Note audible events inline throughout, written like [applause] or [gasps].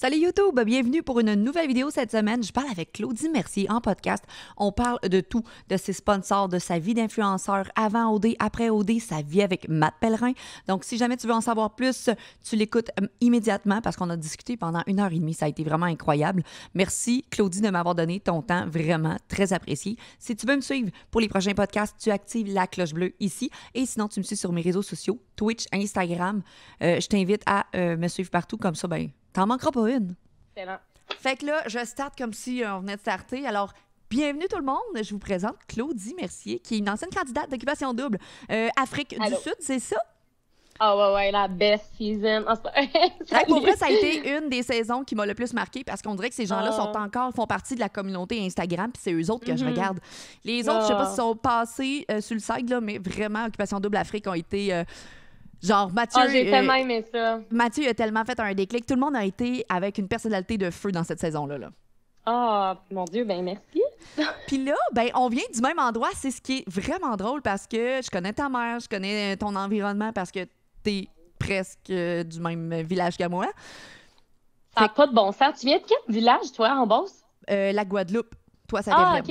Salut YouTube, bienvenue pour une nouvelle vidéo cette semaine. Je parle avec Claudie Mercier en podcast. On parle de tout, de ses sponsors, de sa vie d'influenceur avant OD, après OD, sa vie avec Matt Pellerin. Donc, si jamais tu veux en savoir plus, tu l'écoutes euh, immédiatement parce qu'on a discuté pendant une heure et demie. Ça a été vraiment incroyable. Merci, Claudie, de m'avoir donné ton temps. Vraiment très apprécié. Si tu veux me suivre pour les prochains podcasts, tu actives la cloche bleue ici. Et sinon, tu me suis sur mes réseaux sociaux, Twitch, Instagram. Euh, je t'invite à euh, me suivre partout. Comme ça, ben, T'en manqueras pas une. Excellent. Fait que là, je starte comme si euh, on venait de starter. Alors, bienvenue tout le monde. Je vous présente Claudie Mercier, qui est une ancienne candidate d'occupation double. Euh, Afrique Allô. du Sud, c'est ça? Ah ouais, ouais, la best season. Ah, [laughs] que pour vrai, ça a été une des saisons qui m'a le plus marqué parce qu'on dirait que ces gens-là Ah. sont encore, font partie de la communauté Instagram, puis c'est eux autres que je Mhm. regarde. Les autres, je sais pas Ah. s'ils sont passés euh, sur le site, là, mais vraiment, Occupation Double Afrique ont été. euh, genre, Mathieu. Ah, j'ai euh, tellement aimé ça. Mathieu a tellement fait un déclic. Tout le monde a été avec une personnalité de feu dans cette saison-là. Là. Ah, mon Dieu, ben merci. [laughs] Puis là, ben, on vient du même endroit. C'est ce qui est vraiment drôle parce que je connais ta mère, je connais ton environnement parce que t'es presque euh, du même village que moi. Ça n'a pas de bon sens. Tu viens de quel village, toi, en Beauce? Euh, la Guadeloupe, toi, ça Ah. OK.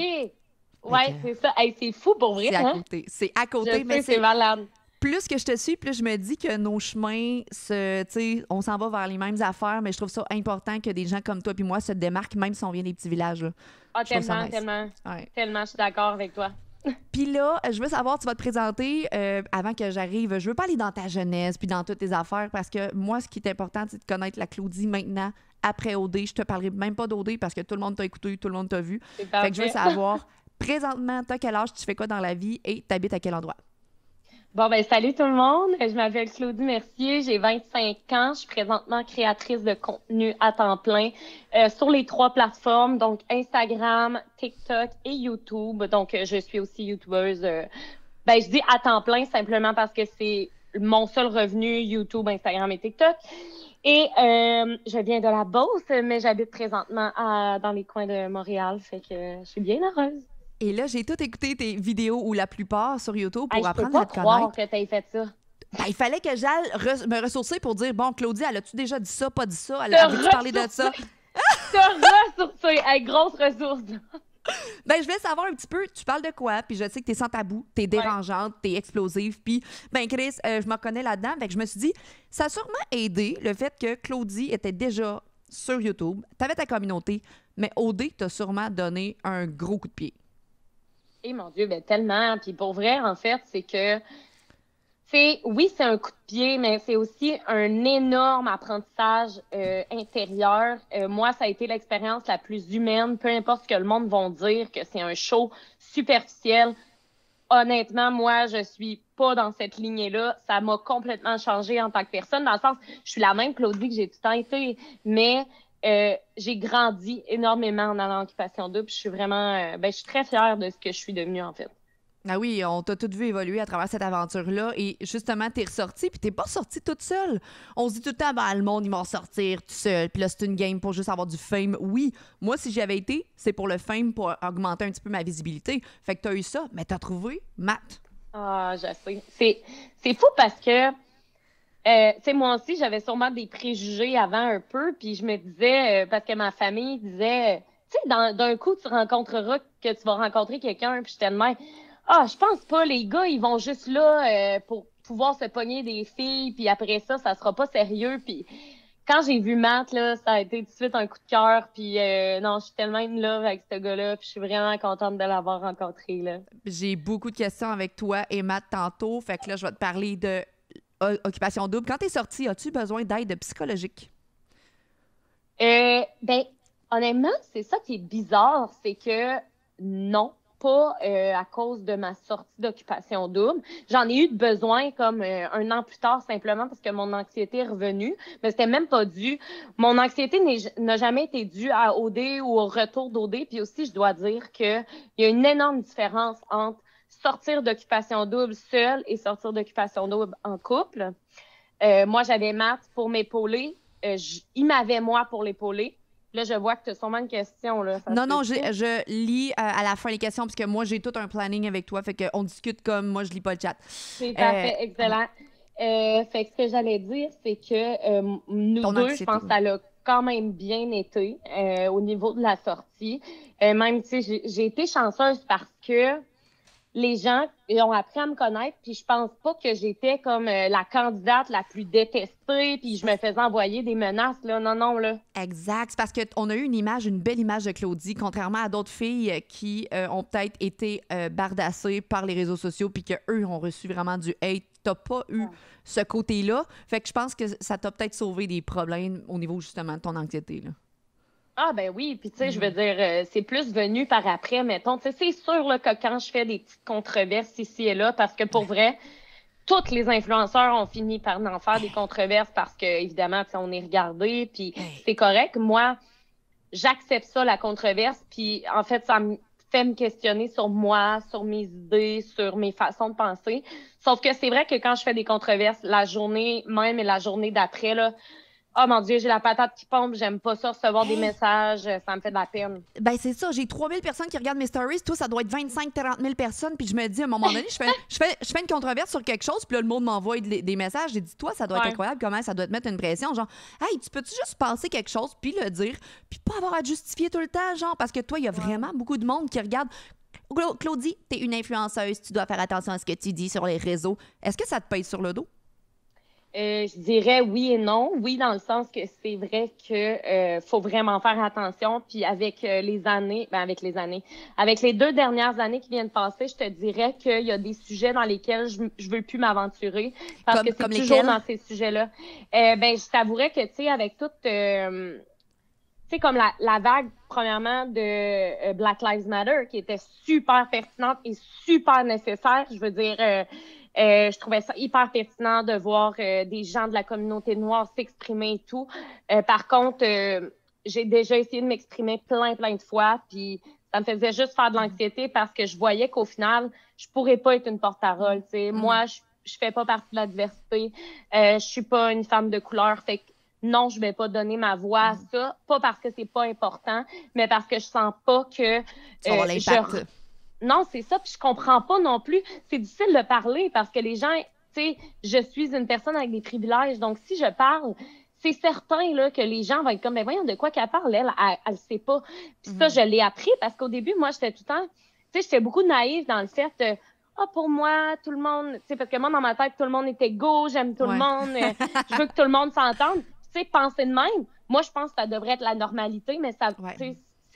Ouais, c'est ça. Hey, c'est fou pour vrai, C'est à hein? côté. C'est à côté, mais c'est c'est malade. Plus que je te suis, plus je me dis que nos chemins, se, on s'en va vers les mêmes affaires, mais je trouve ça important que des gens comme toi puis moi se démarquent, même si on vient des petits villages. là. Ah, Je tellement, nice. tellement, Ouais. tellement, je suis d'accord avec toi. [laughs] Puis là, je veux savoir, tu vas te présenter euh, avant que j'arrive. Je veux pas aller dans ta jeunesse puis dans toutes tes affaires parce que moi, ce qui est important, c'est de connaître la Claudie maintenant, après OD. Je te parlerai même pas d'OD parce que tout le monde t'a écouté, tout le monde t'a vu. Fait que je veux savoir, [laughs] présentement, t'as quel âge, tu fais quoi dans la vie et t'habites à quel endroit? Bon, ben, salut tout le monde. Je m'appelle Claudie Mercier. J'ai 25 ans. Je suis présentement créatrice de contenu à temps plein euh, sur les trois plateformes, donc Instagram, TikTok et YouTube. Donc, euh, je suis aussi YouTubeuse. euh, ben, je dis à temps plein simplement parce que c'est mon seul revenu, YouTube, Instagram et TikTok. Et euh, je viens de la Beauce, mais j'habite présentement à- dans les coins de Montréal. Fait que je suis bien heureuse. Et là, j'ai tout écouté tes vidéos ou la plupart sur YouTube pour Hey, apprendre à te connaître. que tu aies fait ça. Ben, il fallait que j'aille re- me ressourcer pour dire bon, Claudie, elle a-tu déjà dit ça, pas dit ça? Elle a tu parler de ça? Te ressourcer. Hey, grosse ressource. Ben, je voulais savoir un petit peu, tu parles de quoi? Puis je sais que t'es sans tabou, t'es dérangeante, t'es explosive. Puis, ben, Chris, euh, je me reconnais là-dedans. Fait que je me suis dit, ça a sûrement aidé le fait que Claudie était déjà sur YouTube. T'avais ta communauté, mais OD t'a sûrement donné un gros coup de pied. Et mon Dieu, ben tellement. Puis pour vrai, en fait, c'est que c'est oui, c'est un coup de pied, mais c'est aussi un énorme apprentissage euh, intérieur. Euh, moi, ça a été l'expérience la plus humaine. Peu importe ce que le monde va dire, que c'est un show superficiel. Honnêtement, moi, je suis pas dans cette lignée-là. Ça m'a complètement changé en tant que personne. Dans le sens, je suis la même Claudie que j'ai tout le temps été, mais euh, j'ai grandi énormément en allant en occupation double. Je suis vraiment, euh, ben, je suis très fière de ce que je suis devenue en fait. Ah oui, on t'a tout vu évoluer à travers cette aventure-là. Et justement, t'es ressortie, puis t'es pas sortie toute seule. On se dit tout le temps, ben, le monde, ils vont sortir tout seul. Puis là, c'est une game pour juste avoir du fame. Oui, moi, si j'y avais été, c'est pour le fame, pour augmenter un petit peu ma visibilité. Fait que t'as eu ça, mais t'as trouvé Matt. Ah, je sais. C'est, c'est fou parce que, euh, tu sais, moi aussi, j'avais sûrement des préjugés avant un peu, puis je me disais, euh, parce que ma famille disait, euh, tu sais, d'un coup, tu rencontreras que tu vas rencontrer quelqu'un, puis j'étais de même, ah, je pense pas, les gars, ils vont juste là pour pouvoir se pogner des filles, puis après ça, ça sera pas sérieux, puis quand j'ai vu Matt, là, ça a été tout de suite un coup de cœur, puis euh, non, je suis tellement in love avec ce gars-là, puis je suis vraiment contente de l'avoir rencontré. J'ai beaucoup de questions avec toi et Matt tantôt. Fait que là, je vais te parler de Occupation Double. Quand t'es sortie, as-tu besoin d'aide psychologique? Euh, ben, honnêtement, c'est ça qui est bizarre, c'est que non, pas euh, à cause de ma sortie d'occupation double. J'en ai eu de besoin comme euh, un an plus tard simplement parce que mon anxiété est revenue, mais c'était même pas dû. Mon anxiété n'a jamais été due à OD ou au retour d'OD. Puis aussi, je dois dire que il y a une énorme différence entre sortir d'occupation double seul et sortir d'occupation double en couple. Euh, moi, j'avais Matt pour m'épauler. Euh, il m'avait moi pour l'épauler. Là, je vois que tu as sûrement une question. Là. Non, non, je lis euh, à la fin les questions parce que moi, j'ai tout un planning avec toi. Fait qu'on discute comme moi, je lis pas le chat. C'est parfait, excellent. Euh, fait que ce que j'allais dire, c'est que nous Ton deux, anxiété, je pense que ça l'a quand même bien été au niveau de la sortie. Même, tu sais, j'ai été chanceuse parce que les gens ont appris à me connaître, puis je pense pas que j'étais comme euh, la candidate la plus détestée, puis je me faisais envoyer des menaces, là. Non, non, là. Exact. C'est parce qu'on a eu une image, une belle image de Claudie, contrairement à d'autres filles qui ont peut-être été bardassées par les réseaux sociaux, puis qu'eux ont reçu vraiment du hate. T'as pas eu ce côté-là. Fait que je pense que ça t'a peut-être sauvé des problèmes au niveau justement de ton anxiété. Là. Ah ben oui, puis tu sais, je veux dire, euh, c'est plus venu par après, mettons. Tu sais, c'est sûr là, que quand je fais des petites controverses ici et là, parce que pour vrai, tous les influenceurs ont fini par en faire des controverses parce que évidemment, on est regardé, puis c'est correct. Moi, j'accepte ça, la controverse, puis en fait, ça me fait me questionner sur moi, sur mes idées, sur mes façons de penser. Sauf que c'est vrai que quand je fais des controverses, la journée même et la journée d'après, là, oh mon Dieu, j'ai la patate qui pompe, j'aime pas ça, recevoir des messages, ça me fait de la peine. Ben, c'est ça, j'ai 3000 personnes qui regardent mes stories, toi, ça doit être 25-30 000 personnes, puis je me dis, à un moment donné, je fais, [laughs] je fais, je fais une controverse sur quelque chose, puis là, le monde m'envoie des, messages, j'ai dit, toi, ça doit être incroyable, comment ça doit te mettre une pression, genre, hey, tu peux-tu juste penser quelque chose, puis le dire, puis pas avoir à justifier tout le temps, genre, parce que toi, il y a vraiment beaucoup de monde qui regarde. Claudie, t'es une influenceuse, tu dois faire attention à ce que tu dis sur les réseaux. Est-ce que ça te pèse sur le dos? Euh, je dirais oui et non. Oui, dans le sens que c'est vrai que euh, faut vraiment faire attention. Puis avec euh, les années, ben avec les années, avec les deux dernières années qui viennent de passer, je te dirais qu'il y a des sujets dans lesquels je, je veux plus m'aventurer parce que c'est toujours dans ces sujets-là. ben, je t'avouerais que tu sais, avec toute tu sais, comme la, la, vague, premièrement, de Black Lives Matter, qui était super pertinente et super nécessaire. Je veux dire, euh, je trouvais ça hyper pertinent de voir euh, des gens de la communauté noire s'exprimer et tout. Euh, par contre, j'ai déjà essayé de m'exprimer plein, plein de fois, puis ça me faisait juste faire de l'anxiété parce que je voyais qu'au final, je pourrais pas être une porte-parole. Mm. Moi, je, je fais pas partie de la diversité. je suis pas une femme de couleur. Fait que non, je vais pas donner ma voix à mm. ça. Pas parce que c'est pas important, mais parce que je sens pas que euh, non, c'est ça. Puis je comprends pas non plus. C'est difficile de parler parce que les gens, tu sais, je suis une personne avec des privilèges. Donc, si je parle, c'est certain là, que les gens vont être comme, ben voyons, de quoi qu'elle parle, elle, elle, ne sait pas. Puis ça, mhm. je l'ai appris parce qu'au début, moi, j'étais tout le temps, tu sais, j'étais beaucoup naïve dans le fait de, ah, pour moi, tout le monde, tu sais, parce que moi, dans ma tête, tout le monde est égaux, j'aime tout le monde, euh, [laughs] je veux que tout le monde s'entende. Tu sais, penser de même, moi, je pense que ça devrait être la normalité, mais ça,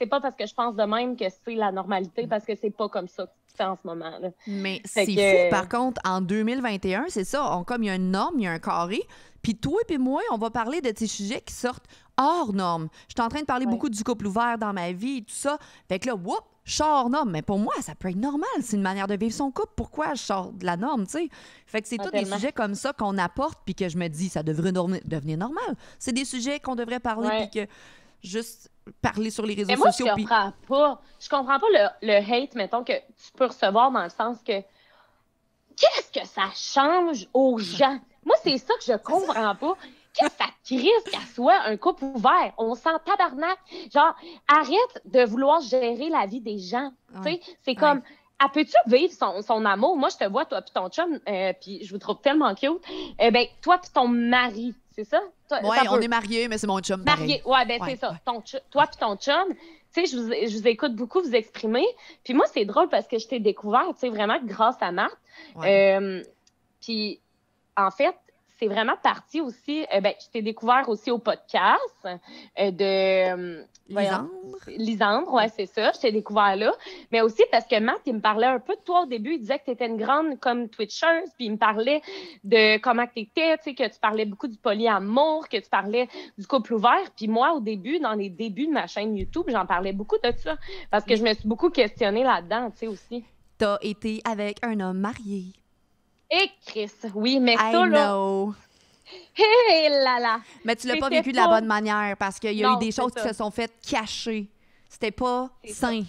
c'est pas parce que je pense de même que c'est la normalité, parce que c'est pas comme ça que en ce moment. Là. Mais c'est fou, par contre, en 2021, c'est ça, on, comme il y a une norme, il y a un carré, puis toi et puis moi, on va parler de ces sujets qui sortent hors norme. Je suis en train de parler beaucoup du couple ouvert dans ma vie et tout ça. Fait que là, whoop, je sors hors norme. Mais pour moi, ça peut être normal. C'est une manière de vivre son couple. Pourquoi je sors de la norme, tu sais? Fait que c'est tous des sujets comme ça qu'on apporte puis que je me dis, ça devrait devenir normal. C'est des sujets qu'on devrait parler puis que juste parler sur les réseaux Mais moi, sociaux. Je comprends pas. Je comprends pas le, le, hate, mettons, que tu peux recevoir dans le sens que qu'est-ce que ça change aux gens? Moi, c'est ça que je comprends pas. Qu'est-ce que ça crise qu'à soit un couple ouvert? On sent tabarnak. Genre, arrête de vouloir gérer la vie des gens. Tu sais, c'est comme, ah, peux-tu vivre son, son, amour? Moi, je te vois, toi puis ton chum, euh, puis je vous trouve tellement cute. Eh ben, toi puis ton mari, c'est ça? Oui, on est mariés, mais c'est mon chum. Marié, ouais, ben c'est ça. Ton toi puis ton chum, tu sais, je vous, je vous écoute beaucoup vous exprimer. Puis moi, c'est drôle parce que je t'ai découvert, tu sais, vraiment grâce à Marthe. Euh, puis, en fait, c'est vraiment parti aussi. Euh, ben, je t'ai découvert aussi au podcast euh, de. Euh, Lisandre. Lisandre, ouais, c'est ça. Je t'ai découvert là. Mais aussi parce que Matt, il me parlait un peu de toi au début. Il disait que tu étais une grande comme Twitcher. Puis il me parlait de comment tu étais, tu sais, que tu parlais beaucoup du polyamour, que tu parlais du couple ouvert. Puis moi, au début, dans les débuts de ma chaîne YouTube, j'en parlais beaucoup de ça. Parce que je me suis beaucoup questionnée là-dedans, tu sais, aussi. T'as été avec un homme marié. Et Chris, oui, mais I ça, là. Know. Hé là là! Mais tu l'as pas vécu de la bonne manière parce qu'il y a eu des choses qui se sont faites cacher. C'était pas sain.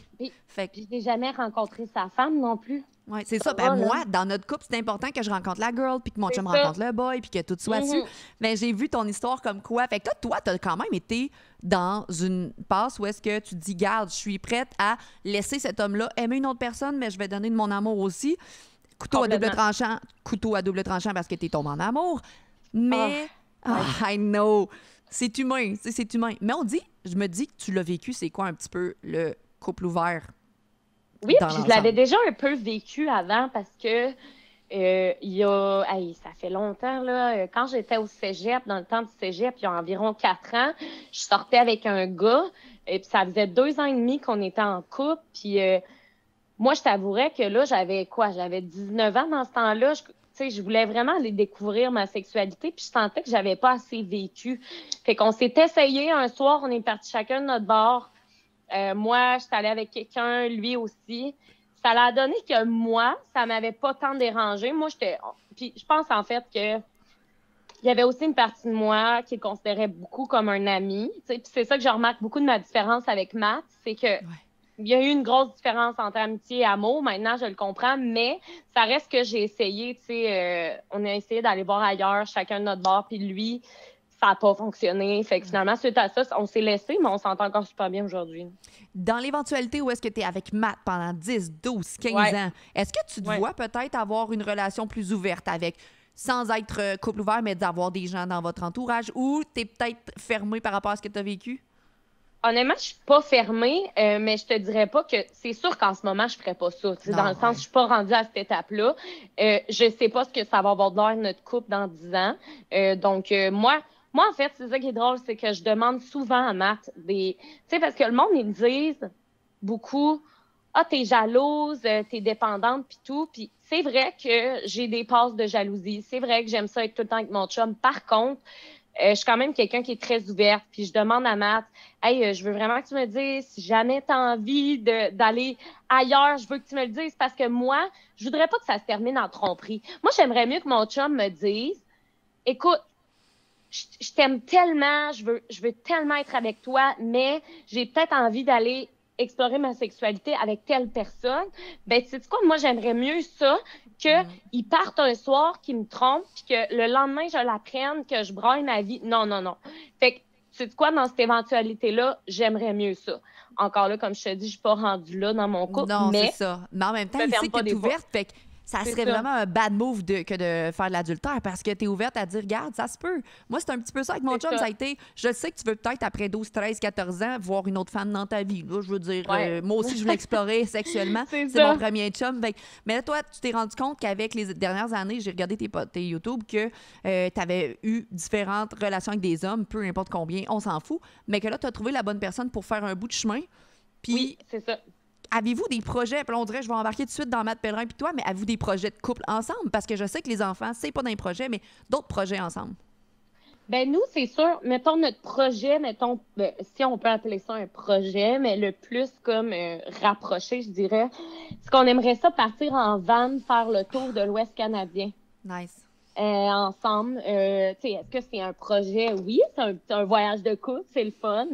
Fait que... Je n'ai jamais rencontré sa femme non plus. Oui, c'est ça. Ben, moi, dans notre couple, c'est important que je rencontre la girl, puis que mon chum rencontre le boy, puis que tout soit dessus. Mm-hmm. Mais j'ai vu ton histoire comme quoi. Fait que toi, toi, t'as quand même été dans une passe où est-ce que tu te dis, garde, je suis prête à laisser cet homme-là aimer une autre personne, mais je vais donner de mon amour aussi. Couteau à double tranchant, couteau à double tranchant parce que t'es tombé en amour. Mais, oh, [laughs] I know. C'est humain, c'est humain. Mais on dit, je me dis que tu l'as vécu, c'est quoi un petit peu le couple ouvert? Oui, puis je l'avais déjà un peu vécu avant parce que euh, il y a, ça fait longtemps, là, euh, quand j'étais au cégep, dans le temps du cégep, il y a environ quatre ans, je sortais avec un gars, et puis ça faisait deux ans et demi qu'on était en couple, puis euh, moi, je t'avouerais que là, j'avais quoi? J'avais 19 ans dans ce temps-là. Je, je voulais vraiment aller découvrir ma sexualité, puis je sentais que j'avais pas assez vécu. Fait qu'on s'est essayé un soir, on est parti chacun de notre bord. moi, j'étais allée avec quelqu'un, lui aussi ça a donné que moi, ça m'avait pas tant dérangé. Moi, j'étais. Puis je pense en fait que il y avait aussi une partie de moi qui considérait beaucoup comme un ami. Puis c'est ça que je remarque beaucoup de ma différence avec Matt, c'est que il y a eu une grosse différence entre amitié et amour. Maintenant, je le comprends, mais ça reste que j'ai essayé. Tu sais, euh, on a essayé d'aller voir ailleurs, chacun de notre bord, puis lui, ça n'a pas fonctionné. Fait que finalement, suite à ça, on s'est laissé, mais on s'entend encore super bien aujourd'hui. Dans l'éventualité où est-ce que tu es avec Matt pendant 10, 12, 15 ans, est-ce que tu te vois peut-être avoir une relation plus ouverte avec, sans être euh, couple ouvert, mais d'avoir des gens dans votre entourage ou tu es peut-être fermé par rapport à ce que tu as vécu? Honnêtement, je suis pas fermée, euh, mais je te dirais pas que c'est sûr qu'en ce moment, je ferais pas ça. dans le sens, je suis pas rendue à cette étape-là. Euh, je sais pas ce que ça va avoir de l'air notre couple dans 10 ans. Euh, donc, moi, moi, en fait, c'est ça qui est drôle, c'est que je demande souvent à Matt des. Tu sais, parce que le monde, ils me disent beaucoup Ah, t'es jalouse, euh, t'es dépendante, puis tout. Puis c'est vrai que j'ai des passes de jalousie. C'est vrai que j'aime ça être tout le temps avec mon chum. Par contre, euh, je suis quand même quelqu'un qui est très ouverte. Puis je demande à Matt, hey, euh, je veux vraiment que tu me dises si jamais tu as envie d'aller ailleurs, je veux que tu me le dises parce que moi, je voudrais pas que ça se termine en tromperie. Moi, j'aimerais mieux que mon chum me dise, écoute, je, t'aime tellement, je veux, je veux tellement être avec toi, mais j'ai peut-être envie d'aller explorer ma sexualité avec telle personne. Ben, tu sais quoi, moi, j'aimerais mieux ça qu'il mm. parte un soir, qu'il me trompe, puis que le lendemain, je l'apprenne, que je braille ma vie. Non, non, non. Fait que, tu sais quoi, dans cette éventualité-là, j'aimerais mieux ça. Encore là, comme je te dis, je suis pas rendue là dans mon couple. Non, c'est ça. Mais en même temps, il sait que ouverte, fait que ça serait vraiment un bad move de, que de faire de l'adultère parce que tu es ouverte à dire, regarde, ça se peut. Moi, c'est un petit peu ça avec mon chum. Ça. a été, je sais que tu veux peut-être, après 12, 13, 14 ans, voir une autre femme dans ta vie. Là, je veux dire, euh, moi aussi, je voulais explorer [laughs] sexuellement. C'est mon premier chum. mais là, toi, tu t'es rendu compte qu'avec les dernières années, j'ai regardé tes, tes YouTube, que euh, tu avais eu différentes relations avec des hommes, peu importe combien, on s'en fout, mais que là, tu as trouvé la bonne personne pour faire un bout de chemin. Puis, oui, c'est ça avez-vous des projets, puis on dirait, je vais embarquer tout de suite dans Matt Pellerin puis toi, mais avez-vous des projets de couple ensemble? Parce que je sais que les enfants, c'est pas d'un projet, mais d'autres projets ensemble. Ben nous, c'est sûr, mettons notre projet, mettons, ben, si on peut appeler ça un projet, mais le plus comme euh, rapproché, je dirais, c'est qu'on aimerait ça partir en van, faire le tour de l'Ouest canadien. Nice. Euh, ensemble. Euh, est-ce que c'est un projet? Oui, c'est un, voyage de couple, c'est le fun.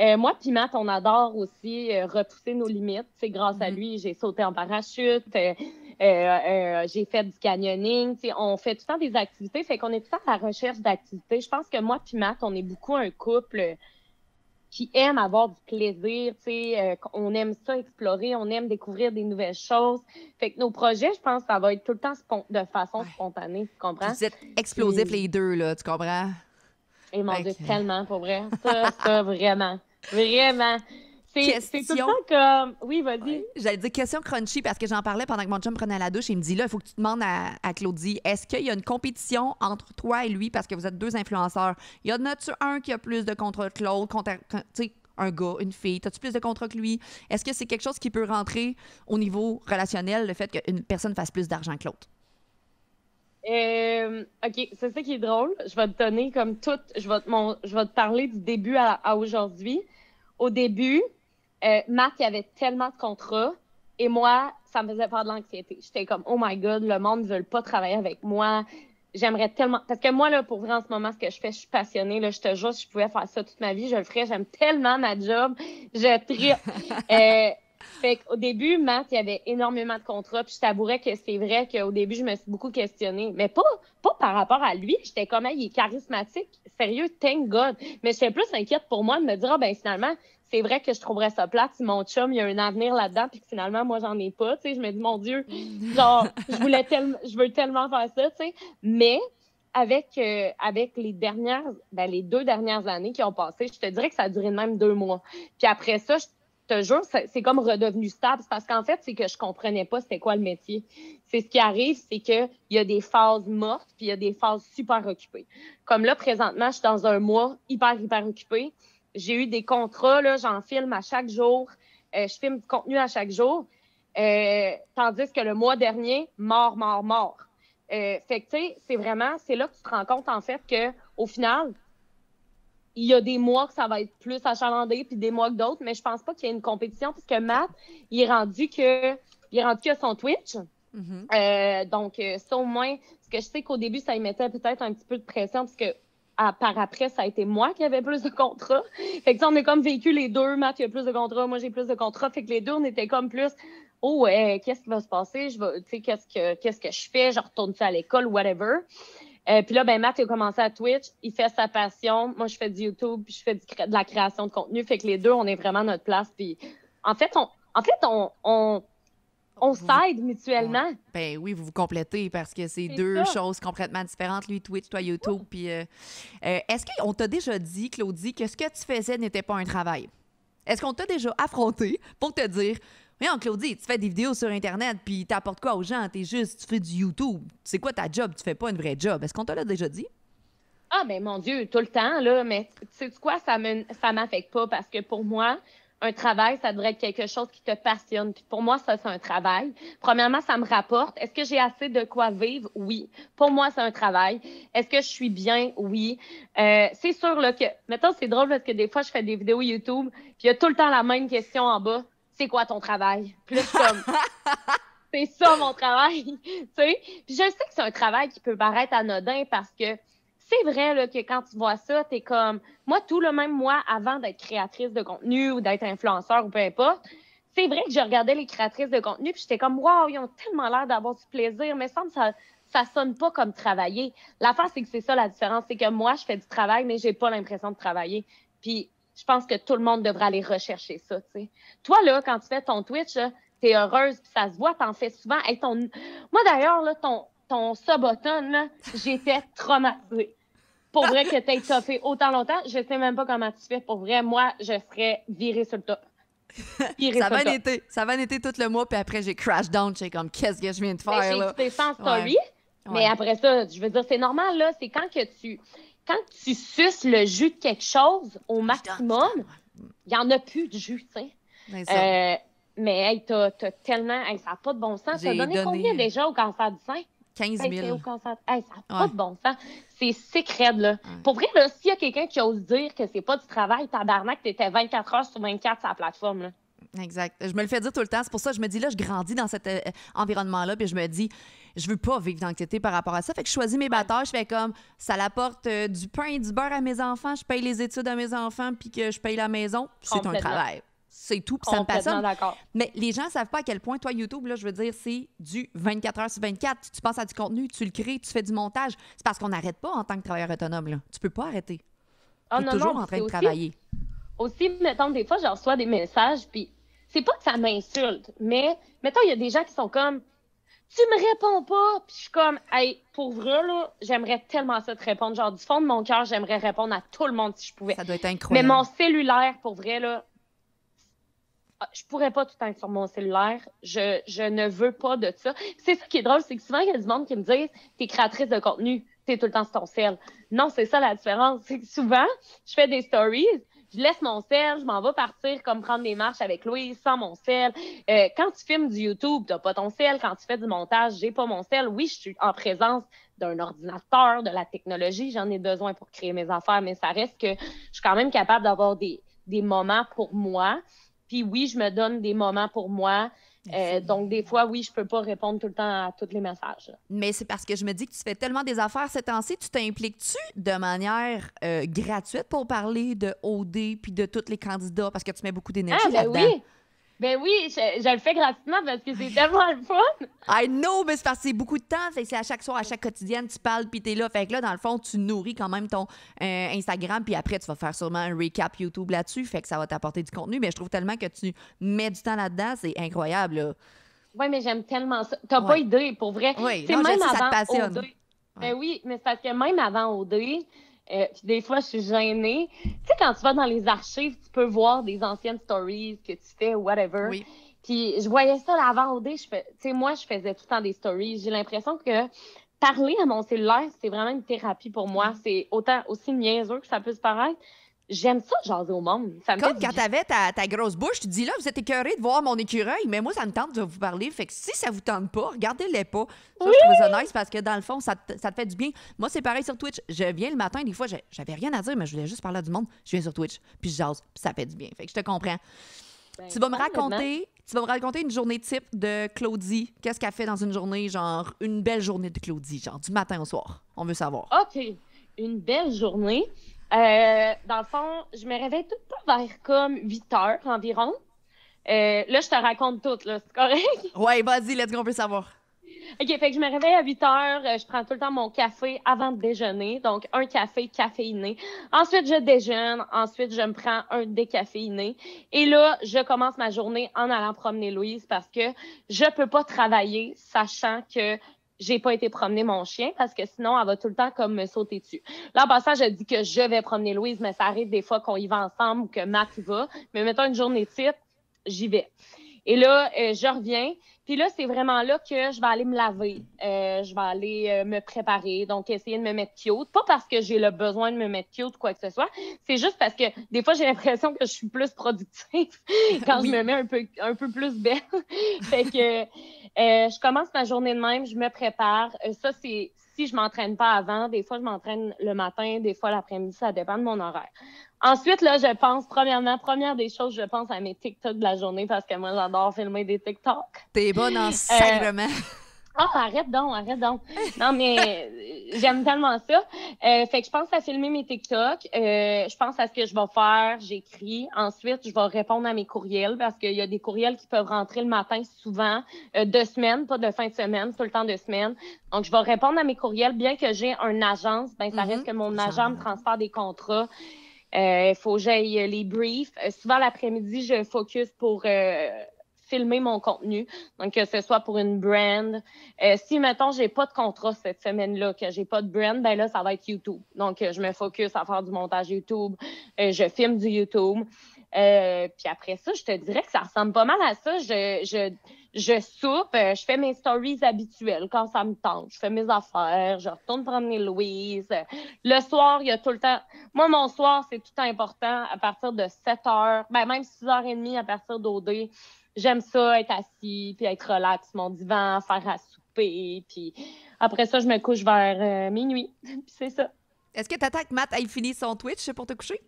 Euh, moi puis Matt, on adore aussi euh, repousser nos limites. C'est grâce à mm-hmm. lui, j'ai sauté en parachute, j'ai fait du canyoning. On fait tout le temps des activités, fait qu'on est tout le temps à la recherche d'activités. Je pense que moi puis Matt, on est beaucoup un couple qui aime avoir du plaisir, tu sais, euh, on aime ça explorer, on aime découvrir des nouvelles choses. Fait que nos projets, je pense, ça va être tout le temps de façon spontanée, tu comprends? Vous êtes explosifs les deux, là, tu comprends? Et mon Dieu, tellement, pour vrai. Ça, ça, [laughs] vraiment. Vraiment. C'est tout ça comme. Oui, vas-y. J'allais dire question crunchy parce que j'en parlais pendant que mon chum prenait la douche. Il me dit là, il faut que tu demandes à, à Claudie est-ce qu'il y a une compétition entre toi et lui parce que vous êtes deux influenceurs? Il y en a-tu un qui a plus de contrats que l'autre? Un gars, une fille As-tu plus de contrats que lui? Est-ce que c'est quelque chose qui peut rentrer au niveau relationnel, le fait qu'une personne fasse plus d'argent que l'autre? Euh, OK, c'est ça qui est drôle. Je vais te donner comme tout, je vais te, je vais te parler du début à aujourd'hui. Au début, euh, Matt, il avait tellement de contrats et moi, ça me faisait faire de l'anxiété. J'étais comme, oh my God, le monde ne veut pas travailler avec moi. J'aimerais tellement. Parce que moi, là, pour vrai, en ce moment, ce que je fais, je suis passionnée. Là, je te jure, si je pouvais faire ça toute ma vie, je le ferais. J'aime tellement ma job. Je tripe. [laughs] euh, fait qu'au début, Matt, il y avait énormément de contrats. Puis je t'avouerais que c'est vrai qu'au début, je me suis beaucoup questionnée. Mais pas, pas par rapport à lui. J'étais comme, il est charismatique. Sérieux, thank God. Mais j'étais plus inquiète pour moi de me dire, ah, ben finalement, c'est vrai que je trouverais ça plate si mon chum, il y a un avenir là-dedans, puis que finalement, moi, j'en ai pas. Tu sais, je me dis, mon Dieu, [laughs] genre, je voulais tellement, je veux tellement faire ça, tu sais. Mais avec, euh, avec les dernières, ben, les deux dernières années qui ont passé, je te dirais que ça a duré même deux mois. Puis après ça, je te jure, c'est comme redevenu stable. Parce qu'en fait, c'est que je comprenais pas c'était quoi le métier. C'est ce qui arrive, c'est qu'il y a des phases mortes, puis il y a des phases super occupées. Comme là, présentement, je suis dans un mois hyper, hyper occupé. J'ai eu des contrats, là, j'en filme à chaque jour. Euh, je filme du contenu à chaque jour. Euh, tandis que le mois dernier, mort, mort, mort. Euh, fait que, tu sais, c'est vraiment, c'est là que tu te rends compte, en fait, que au final, il y a des mois que ça va être plus achalandé, puis des mois que d'autres, mais je pense pas qu'il y ait une compétition, puisque Matt, il est rendu que, il est rendu que son Twitch. Mhm. Euh, donc, ça au moins, parce que je sais qu'au début, ça y mettait peut-être un petit peu de pression, parce que à- par après, ça a été moi qui avais plus de contrats. Fait que, on est comme vécu les deux. Matt, il a plus de contrats, moi, j'ai plus de contrats. Fait que les deux, on était comme plus, oh, euh, qu'est-ce qui va se passer? Je vais, qu'est-ce que, qu'est-ce que je fais? Je retourne-tu à l'école, whatever. Euh, puis là, ben, Matt, il a commencé à Twitch. Il fait sa passion. Moi, je fais du YouTube, puis je fais du de la création de contenu. Fait que les deux, on est vraiment à notre place. Puis, en fait, on, en fait, on, on, on s'aide mutuellement. Ben oui, vous vous complétez parce que c'est deux ça. choses complètement différentes. Lui, Twitch, toi, YouTube. Puis, euh, euh, est-ce qu'on t'a déjà dit, Claudie, que ce que tu faisais n'était pas un travail? Est-ce qu'on t'a déjà affronté pour te dire, Voyons, Claudie, tu fais des vidéos sur Internet, puis t'apportes quoi aux gens? T'es juste, tu fais du YouTube. C'est quoi ta job? Tu fais pas une vraie job. Est-ce qu'on t'a déjà dit? Ah, ben mon Dieu, tout le temps, là. Mais tu sais quoi, ça me, ça m'affecte pas parce que pour moi, un travail, ça devrait être quelque chose qui te passionne. Puis pour moi, ça, c'est un travail. Premièrement, ça me rapporte. Est-ce que j'ai assez de quoi vivre? Oui. Pour moi, c'est un travail. Est-ce que je suis bien? Oui. Euh, c'est sûr, là, que, mettons, c'est drôle parce que des fois, je fais des vidéos YouTube, puis il y a tout le temps la même question en bas. C'est quoi ton travail? Puis là, je comme, [laughs] c'est ça mon travail, [laughs] tu sais? Puis je sais que c'est un travail qui peut paraître anodin parce que c'est vrai là, que quand tu vois ça, t'es comme moi tout le même moi avant d'être créatrice de contenu ou d'être influenceur ou peu importe. C'est vrai que je regardais les créatrices de contenu puis j'étais comme waouh, ils ont tellement l'air d'avoir du plaisir, mais ça ça ça sonne pas comme travailler. L'affaire c'est que c'est ça la différence, c'est que moi je fais du travail mais j'ai pas l'impression de travailler. Puis je pense que tout le monde devrait aller rechercher ça, tu sais. Toi là quand tu fais ton Twitch, là, t'es heureuse puis ça se voit, t'en fais souvent. Hey, ton... Moi d'ailleurs là ton ton sub-button, là, j'étais traumatisée. Pour vrai que t'aies toppé autant longtemps, je sais même pas comment tu fais. Pour vrai, moi, je serais virée sur le top. Virée Ça va le été, ça va été tout le mois, puis après, j'ai crash down. J'étais comme, qu'est-ce que je viens de Ben, faire, j'ai écouté en story, Ouais. mais après ça, je veux dire, c'est normal, là. C'est quand que tu quand tu suces le jus de quelque chose au maximum, il y en a plus de jus, tu sais. Ça. Euh, mais hey, t'as as tellement. Hey, ça n'a pas de bon sens. J'ai donné donné- combien déjà au cancer du sein? 15 Hey, t'es 000. au cancer. Hey, ça n'a Ouais. pas de bon sens. C'est raide, là. Pour vrai, là, s'il y a quelqu'un qui ose dire que c'est pas du travail, tabarnak, t'étais 24 heures sur 24 sur la plateforme, là. Exact. Je me le fais dire tout le temps. C'est pour ça que je me dis, là, je grandis dans cet euh, environnement-là, puis je me dis, je veux pas vivre d'anxiété par rapport à ça. Fait que je choisis mes batailles. Je fais comme, ça l'apporte euh, du pain et du beurre à mes enfants, je paye les études à mes enfants, puis que je paye la maison. C'est un travail. C'est tout, puis ça me passionne. Mais les gens savent pas à quel point, toi, YouTube, là, je veux dire, c'est du 24 heures sur 24. Tu, penses à du contenu, tu le crées, tu fais du montage. C'est parce qu'on n'arrête pas en tant que travailleur autonome. Là. Tu peux pas arrêter. Ah Tu non, toujours non, en train de aussi- travailler. Aussi, mettons, des fois, je reçois des messages, puis c'est pas que ça m'insulte, mais mettons, il y a des gens qui sont comme Tu me réponds pas, puis je suis comme Hey, pour vrai, là, j'aimerais tellement ça te répondre. Genre, du fond de mon cœur, j'aimerais répondre à tout le monde si je pouvais. Ça doit être Mais incroyable. mon cellulaire, pour vrai, là, je pourrais pas tout le temps être sur mon cellulaire. Je, je ne veux pas de ça. C'est ça qui est drôle, c'est que souvent, il y a du monde qui me dit T'es créatrice de contenu, t'es tout le temps sur ton cell. Non, c'est ça la différence. C'est que souvent, je fais des stories, je laisse mon sel, je m'en vais partir comme prendre des marches avec Louise sans mon sel. Euh, quand tu filmes du YouTube, t'as pas ton sel. Quand tu fais du montage, j'ai pas mon sel. Oui, je suis en présence d'un ordinateur, de la technologie, j'en ai besoin pour créer mes affaires, mais ça reste que je suis quand même capable d'avoir des, des moments pour moi. Puis oui, je me donne des moments pour moi. Euh, donc, des fois, oui, je peux pas répondre tout le temps à tous les messages. Mais c'est parce que je me dis que tu fais tellement des affaires ces temps-ci, tu t'impliques-tu de manière euh, gratuite pour parler de OD puis de tous les candidats? Parce que tu mets beaucoup d'énergie Ah, ben là-dedans? oui! Ben oui, je, je le fais gratuitement parce que c'est tellement le fun! I know, mais c'est parce que c'est beaucoup de temps. C'est à chaque soir, à chaque quotidienne, tu parles puis t'es là. Fait que là, dans le fond, tu nourris quand même ton euh, Instagram puis après, tu vas faire sûrement un recap YouTube là-dessus. Fait que ça va t'apporter du contenu. Mais je trouve tellement que tu mets du temps là-dedans, c'est incroyable. Là. Oui, mais j'aime tellement ça. T'as Ouais. pas idée, pour vrai. Oui, C'est non, je même sais, ça te avant passionne. Ben oui, mais c'est parce que même avant OD, euh, puis des fois, je suis gênée. Tu sais, quand tu vas dans les archives, tu peux voir des anciennes stories que tu fais ou whatever. Oui. Puis je voyais ça là, avant OD. Je fais, tu sais, moi, je faisais tout le temps des stories. J'ai l'impression que parler à mon cellulaire, c'est vraiment une thérapie pour moi. C'est autant aussi niaiseux que ça peut se paraître. J'aime ça, jaser au monde. Ça me fait Comme du quand t'avais ta, ta grosse bouche, tu dis là, vous êtes écœuré de voir mon écureuil, mais moi, ça me tente de vous parler. Fait que si ça vous tente pas, regardez-les pas. Ça, je trouve ça nice parce que dans le fond, ça te, ça te fait du bien. Moi, c'est pareil sur Twitch. Je viens le matin, des fois, j'avais rien à dire, mais je voulais juste parler à du monde. Je viens sur Twitch, puis je jase, puis ça fait du bien. Fait que je te comprends. Ben, Tu vas me raconter, tu vas me raconter une journée type de Claudie. Qu'est-ce qu'elle fait dans une journée, genre une belle journée de Claudie, genre du matin au soir? On veut savoir. OK. Une belle journée. Euh, dans le fond, je me réveille tout le temps vers comme 8 heures environ. Euh, là, je te raconte tout, là, c'est correct? [laughs] Ouais, vas-y, let's go, on veut savoir. OK, fait que je me réveille à 8 heures. euh, je prends tout le temps mon café avant de déjeuner. Donc, un café caféiné. Ensuite, je déjeune. Ensuite, je me prends un décaféiné. Et là, je commence ma journée en allant promener Louise parce que je peux pas travailler sachant que j'ai pas été promener mon chien parce que sinon, elle va tout le temps comme me sauter dessus. Là, en passant, je dis que je vais promener Louise, mais ça arrive des fois qu'on y va ensemble ou que Matt y va. Mais mettons une journée type, j'y vais. Et là, euh, je reviens. Puis là, c'est vraiment là que je vais aller me laver. Euh, je vais aller euh, me préparer. Donc, essayer de me mettre cute. Pas parce que j'ai le besoin de me mettre cute ou quoi que ce soit. C'est juste parce que des fois, j'ai l'impression que je suis plus productive [laughs] quand Oui. je me mets un peu, un peu plus belle. [laughs] fait que euh, je commence ma journée de même. Je me prépare. Euh, ça, c'est si je m'entraîne pas avant. Des fois, je m'entraîne le matin. Des fois, l'après-midi. Ça dépend de mon horaire. Ensuite, là, je pense, premièrement, première des choses, je pense à mes TikTok de la journée parce que moi, j'adore filmer des TikTok. T'es bonne en sacrement. Ah, arrête donc, arrête donc. Non, mais euh, j'aime tellement ça. Euh, fait que je pense à filmer mes TikTok. Euh, je pense à ce que je vais faire. J'écris. Ensuite, je vais répondre à mes courriels parce qu'il y a des courriels qui peuvent rentrer le matin souvent, euh, de semaine, pas de fin de semaine, tout le temps de semaine. Donc, je vais répondre à mes courriels. Bien que j'ai une agence, ben ça Mhm. reste que mon agent me transfère des contrats. Il faut que j'aille les briefs. Euh, souvent, l'après-midi, je focus pour euh, filmer mon contenu. Donc, que ce soit pour une brand. Euh, si, mettons, j'ai pas de contrat cette semaine-là, que j'ai pas de brand, ben là, ça va être YouTube. Donc, euh, je me focus à faire du montage YouTube. Euh, je filme du YouTube. Euh, puis après ça, je te dirais que ça ressemble pas mal à ça. Je, je soupe, euh, je fais mes stories habituelles quand ça me tente. Je fais mes affaires, je retourne promener Louise. Le soir, il y a tout le temps. Moi, mon soir, c'est tout important à partir de 7 heures, ben même 6 heures et demie à partir d'OD. J'aime ça, être assis, puis être relax, mon divan, faire à souper. Puis après ça, je me couche vers euh, minuit. [laughs] puis c'est ça. Est-ce que t'attends que Matt ait fini son Twitch pour te coucher?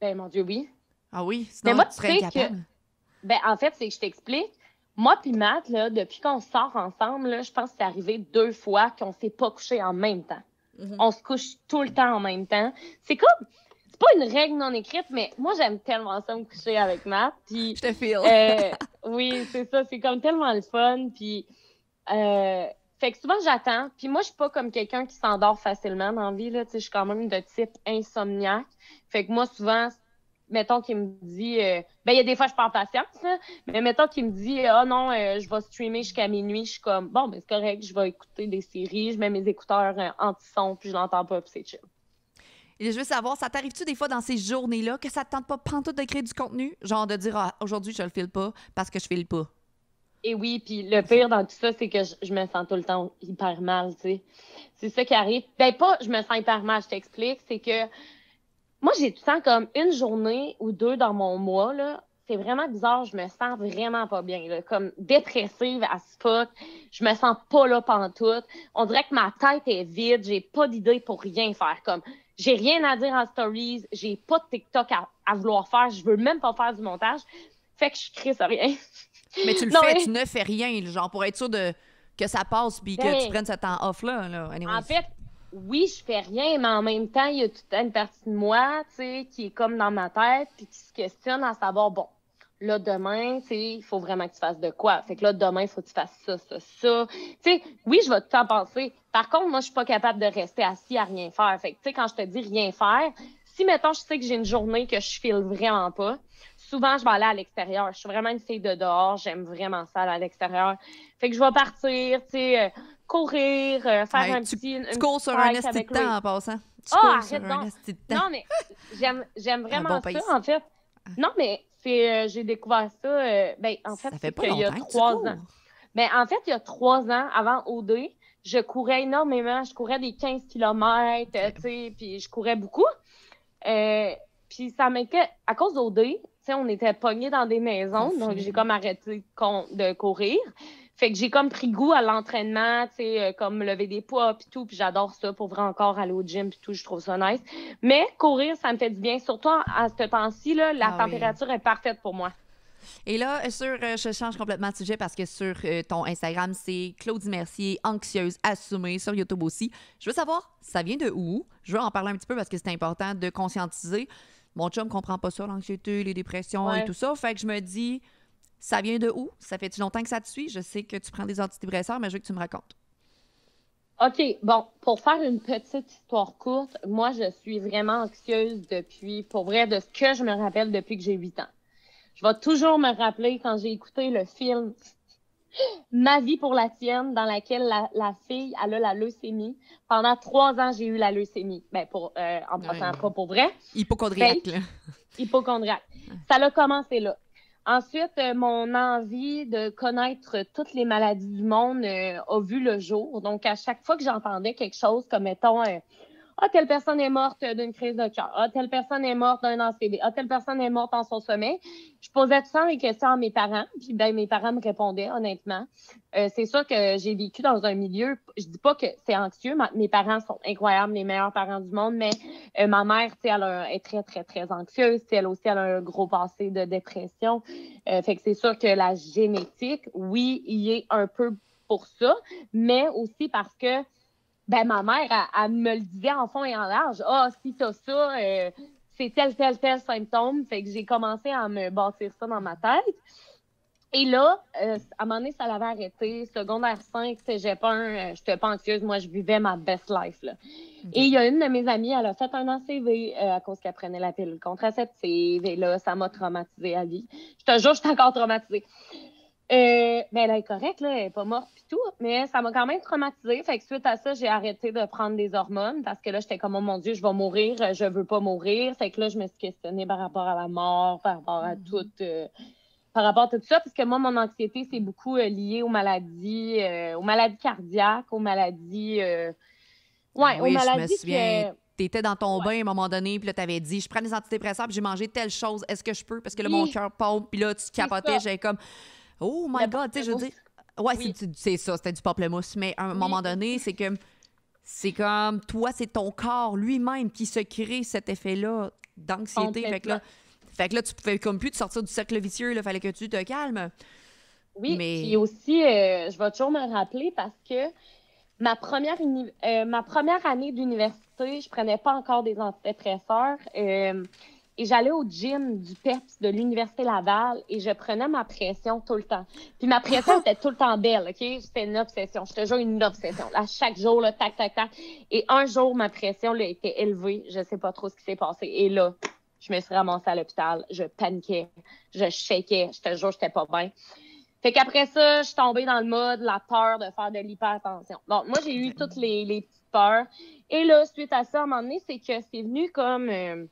Ben, mon Dieu, oui. Ah oui, Mais sinon moi, tu tu serais sais que- incapable. Ben, en fait, c'est que je t'explique. Moi puis Matt, là, depuis qu'on sort ensemble, là, je pense que c'est arrivé deux fois qu'on s'est pas couché en même temps. Mhm. On se couche tout le temps en même temps. C'est comme, c'est pas une règle non écrite, mais moi, j'aime tellement ça me coucher avec Matt. Puis, Je te feel. euh, oui, c'est ça. C'est comme tellement le fun. Puis, euh, fait que souvent, j'attends. Puis moi, je suis pas comme quelqu'un qui s'endort facilement dans la vie. Là. Tu sais, Je suis quand même de type insomniaque. Fait que moi, souvent, mettons qu'il me dit... euh, ben, il y a des fois, je perds patience. là, mais mettons qu'il me dit « Ah non, euh, je vais streamer jusqu'à minuit. » Je suis comme « Bon, ben c'est correct. Je vais écouter des séries. Je mets mes écouteurs euh, anti-son, puis je l'entends pas, puis c'est chill. » Et je veux savoir, ça t'arrive-tu des fois dans ces journées-là que ça te tente pas pantoute de créer du contenu? Genre de dire, ah, aujourd'hui, je le file pas parce que je file pas. Et oui, puis le pire dans tout ça, c'est que je, je me sens tout le temps hyper mal, tu sais. C'est ça qui arrive. Ben pas, je me sens hyper mal, je t'explique, c'est que moi, j'ai tout le temps comme une journée ou deux dans mon mois, là. C'est vraiment bizarre, je me sens vraiment pas bien, là. Comme dépressive à ce fuck. Je me sens pas là pantoute. On dirait que ma tête est vide, j'ai pas d'idée pour rien faire. Comme, j'ai rien à dire en stories, j'ai pas de TikTok à, à vouloir faire, je veux même pas faire du montage. Fait que je crée ça rien. Mais tu le [laughs] Non, fais, mais- tu ne fais rien, genre pour être sûr de que ça passe puis que Ben, tu prennes ce temps off-là. Là. Anyways. En fait, oui, je fais rien, mais en même temps, il y a toute une partie de moi, tu sais, qui est comme dans ma tête, puis qui se questionne à savoir, bon, là, demain, tu sais, il faut vraiment que tu fasses de quoi? Fait que là, demain, il faut que tu fasses ça, ça, ça. Tu sais, oui, je vais tout le temps penser. Par contre, moi, je suis pas capable de rester assis à rien faire. Fait que, tu sais, quand je te dis rien faire, si, mettons, je sais que j'ai une journée que je file vraiment pas, souvent, je vais aller à l'extérieur. Je suis vraiment une fille de dehors. J'aime vraiment ça, aller à l'extérieur. Fait que je vais partir, tu sais, euh, courir, euh, faire Ouais, un tu- petit. Tu une cours sur un esti de temps en passant. Tu cours arrête sur un donc. esti de temps. Non, mais j'aime, j'aime vraiment bon ça, en fait. Non, mais c'est, euh, j'ai découvert ça, euh, ben, en fait, ça fait pas qu'il y a trois ans. Ben, en fait, il y a trois ans, avant OD, je courais énormément. Je courais des 15 km, tu sais, puis je courais beaucoup. Euh, puis ça m'était, à cause d'OD, tu sais, on était pognés dans des maisons, donc j'ai comme arrêté de courir. Fait que j'ai comme pris goût à l'entraînement, tu sais, euh, comme lever des poids puis tout, puis j'adore ça pour vrai encore aller au gym puis tout, je trouve ça nice. Mais courir, ça me fait du bien, surtout à ce temps-ci là, la Ah oui. température est parfaite pour moi. Et là, sur, euh, je change complètement de sujet parce que sur euh, ton Instagram, c'est Claudie Mercier, anxieuse, assumée, sur YouTube aussi. Je veux savoir, ça vient de où? Je veux en parler un petit peu parce que c'est important de conscientiser. Mon chum comprend pas ça, l'anxiété, les dépressions et tout ça. Fait que je me dis, ça vient de où? Ça fait-tu longtemps que ça te suit? Je sais que tu prends des antidépresseurs, mais je veux que tu me racontes. OK, bon, pour faire une petite histoire courte, moi, je suis vraiment anxieuse depuis, pour vrai, de ce que je me rappelle depuis que j'ai 8 ans. Je vais toujours me rappeler quand j'ai écouté le film Ma vie pour la tienne, dans laquelle la, la fille, elle a la leucémie. Pendant trois ans, j'ai eu la leucémie. Ben, pour, euh, en passant Ouais. pas pour vrai. Hypochondriaque, là. hypochondriaque. Ça a commencé là. Ensuite, euh, mon envie de connaître toutes les maladies du monde euh, a vu le jour. Donc, à chaque fois que j'entendais quelque chose comme, mettons, ah, telle personne est morte d'une crise de cœur, ah, telle personne est morte d'un ACV, ah, telle personne est morte en son sommeil, je posais tout ça les questions à mes parents, puis ben, mes parents me répondaient, honnêtement. Euh, c'est sûr que j'ai vécu dans un milieu, je dis pas que c'est anxieux, mes parents sont incroyables, les meilleurs parents du monde, mais euh, ma mère, tu sais, elle est très, très, très anxieuse. Elle aussi, elle a un gros passé de dépression. Euh, fait que c'est sûr que la génétique, oui, y est un peu pour ça, mais aussi parce que, ben, ma mère, elle, elle me le disait en fond et en large. Ah, si t'as ça, euh, c'est tel, tel, tel symptôme. Fait que j'ai commencé à me bâtir ça dans ma tête. Et là, euh, à un moment donné, ça l'avait arrêté. Secondaire 5, cégep 1, euh, j'étais pas anxieuse. Moi, je vivais ma best life. Là. Et il y a une de mes amies, elle a fait un ACV euh, à cause qu'elle prenait la pilule contraceptive. Et là, ça m'a traumatisée à vie. Je te jure, je suis encore traumatisée. Euh, mais elle est correcte, là, elle est pas morte pis tout, mais ça m'a quand même traumatisée. Fait que suite à ça, j'ai arrêté de prendre des hormones parce que là, j'étais comme, oh mon Dieu, je vais mourir, euh, je veux pas mourir. Fait que là, je me suis questionnée par rapport à la mort, par rapport à Mhm. tout, euh, par rapport à tout ça, parce que moi, mon anxiété, c'est beaucoup euh, lié aux maladies, euh, aux maladies cardiaques, aux maladies, euh, ouais, Oui, aux je me maladies souviens. que- T'étais dans ton Ouais. bain à un moment donné, puis là, t'avais dit, je prends des antidépresseurs, puis j'ai mangé telle chose, est-ce que je peux? Parce que là, Oui. mon cœur pompe, puis là, tu capotais, ça. j'avais comme, oh my Le God, tu sais, je veux dire. Ouais, Oui. c'est- ça, c'était du pamplemousse. Mais à un Oui. moment donné, c'est que c'est comme, toi, c'est ton corps lui-même qui se crée cet effet-là d'anxiété. Fait que là, fait que là, tu pouvais comme plus te sortir du cercle vicieux, il fallait que tu te calmes. Oui, Mais- puis aussi, euh, je vais toujours me rappeler parce que ma première, uni- euh, ma première année d'université, je prenais pas encore des antidépresseurs. euh, et j'allais au gym du PEPS de l'Université Laval et je prenais ma pression tout le temps. Puis ma pression [laughs] était tout le temps belle, OK? C'était une obsession. Je te jure, une obsession. À chaque jour, là, tac, tac, tac. Et un jour, ma pression là, était élevée. Je sais pas trop ce qui s'est passé. Et là, je me suis ramassée à l'hôpital. Je paniquais. Je shakais. Je te jure, j'étais pas bien. Fait qu'après ça, je suis tombée dans le mode la peur de faire de l'hypertension. Donc, moi, j'ai eu toutes les, les petites peurs. Et là, suite à ça, à un moment donné, c'est que c'est venu comme... euh,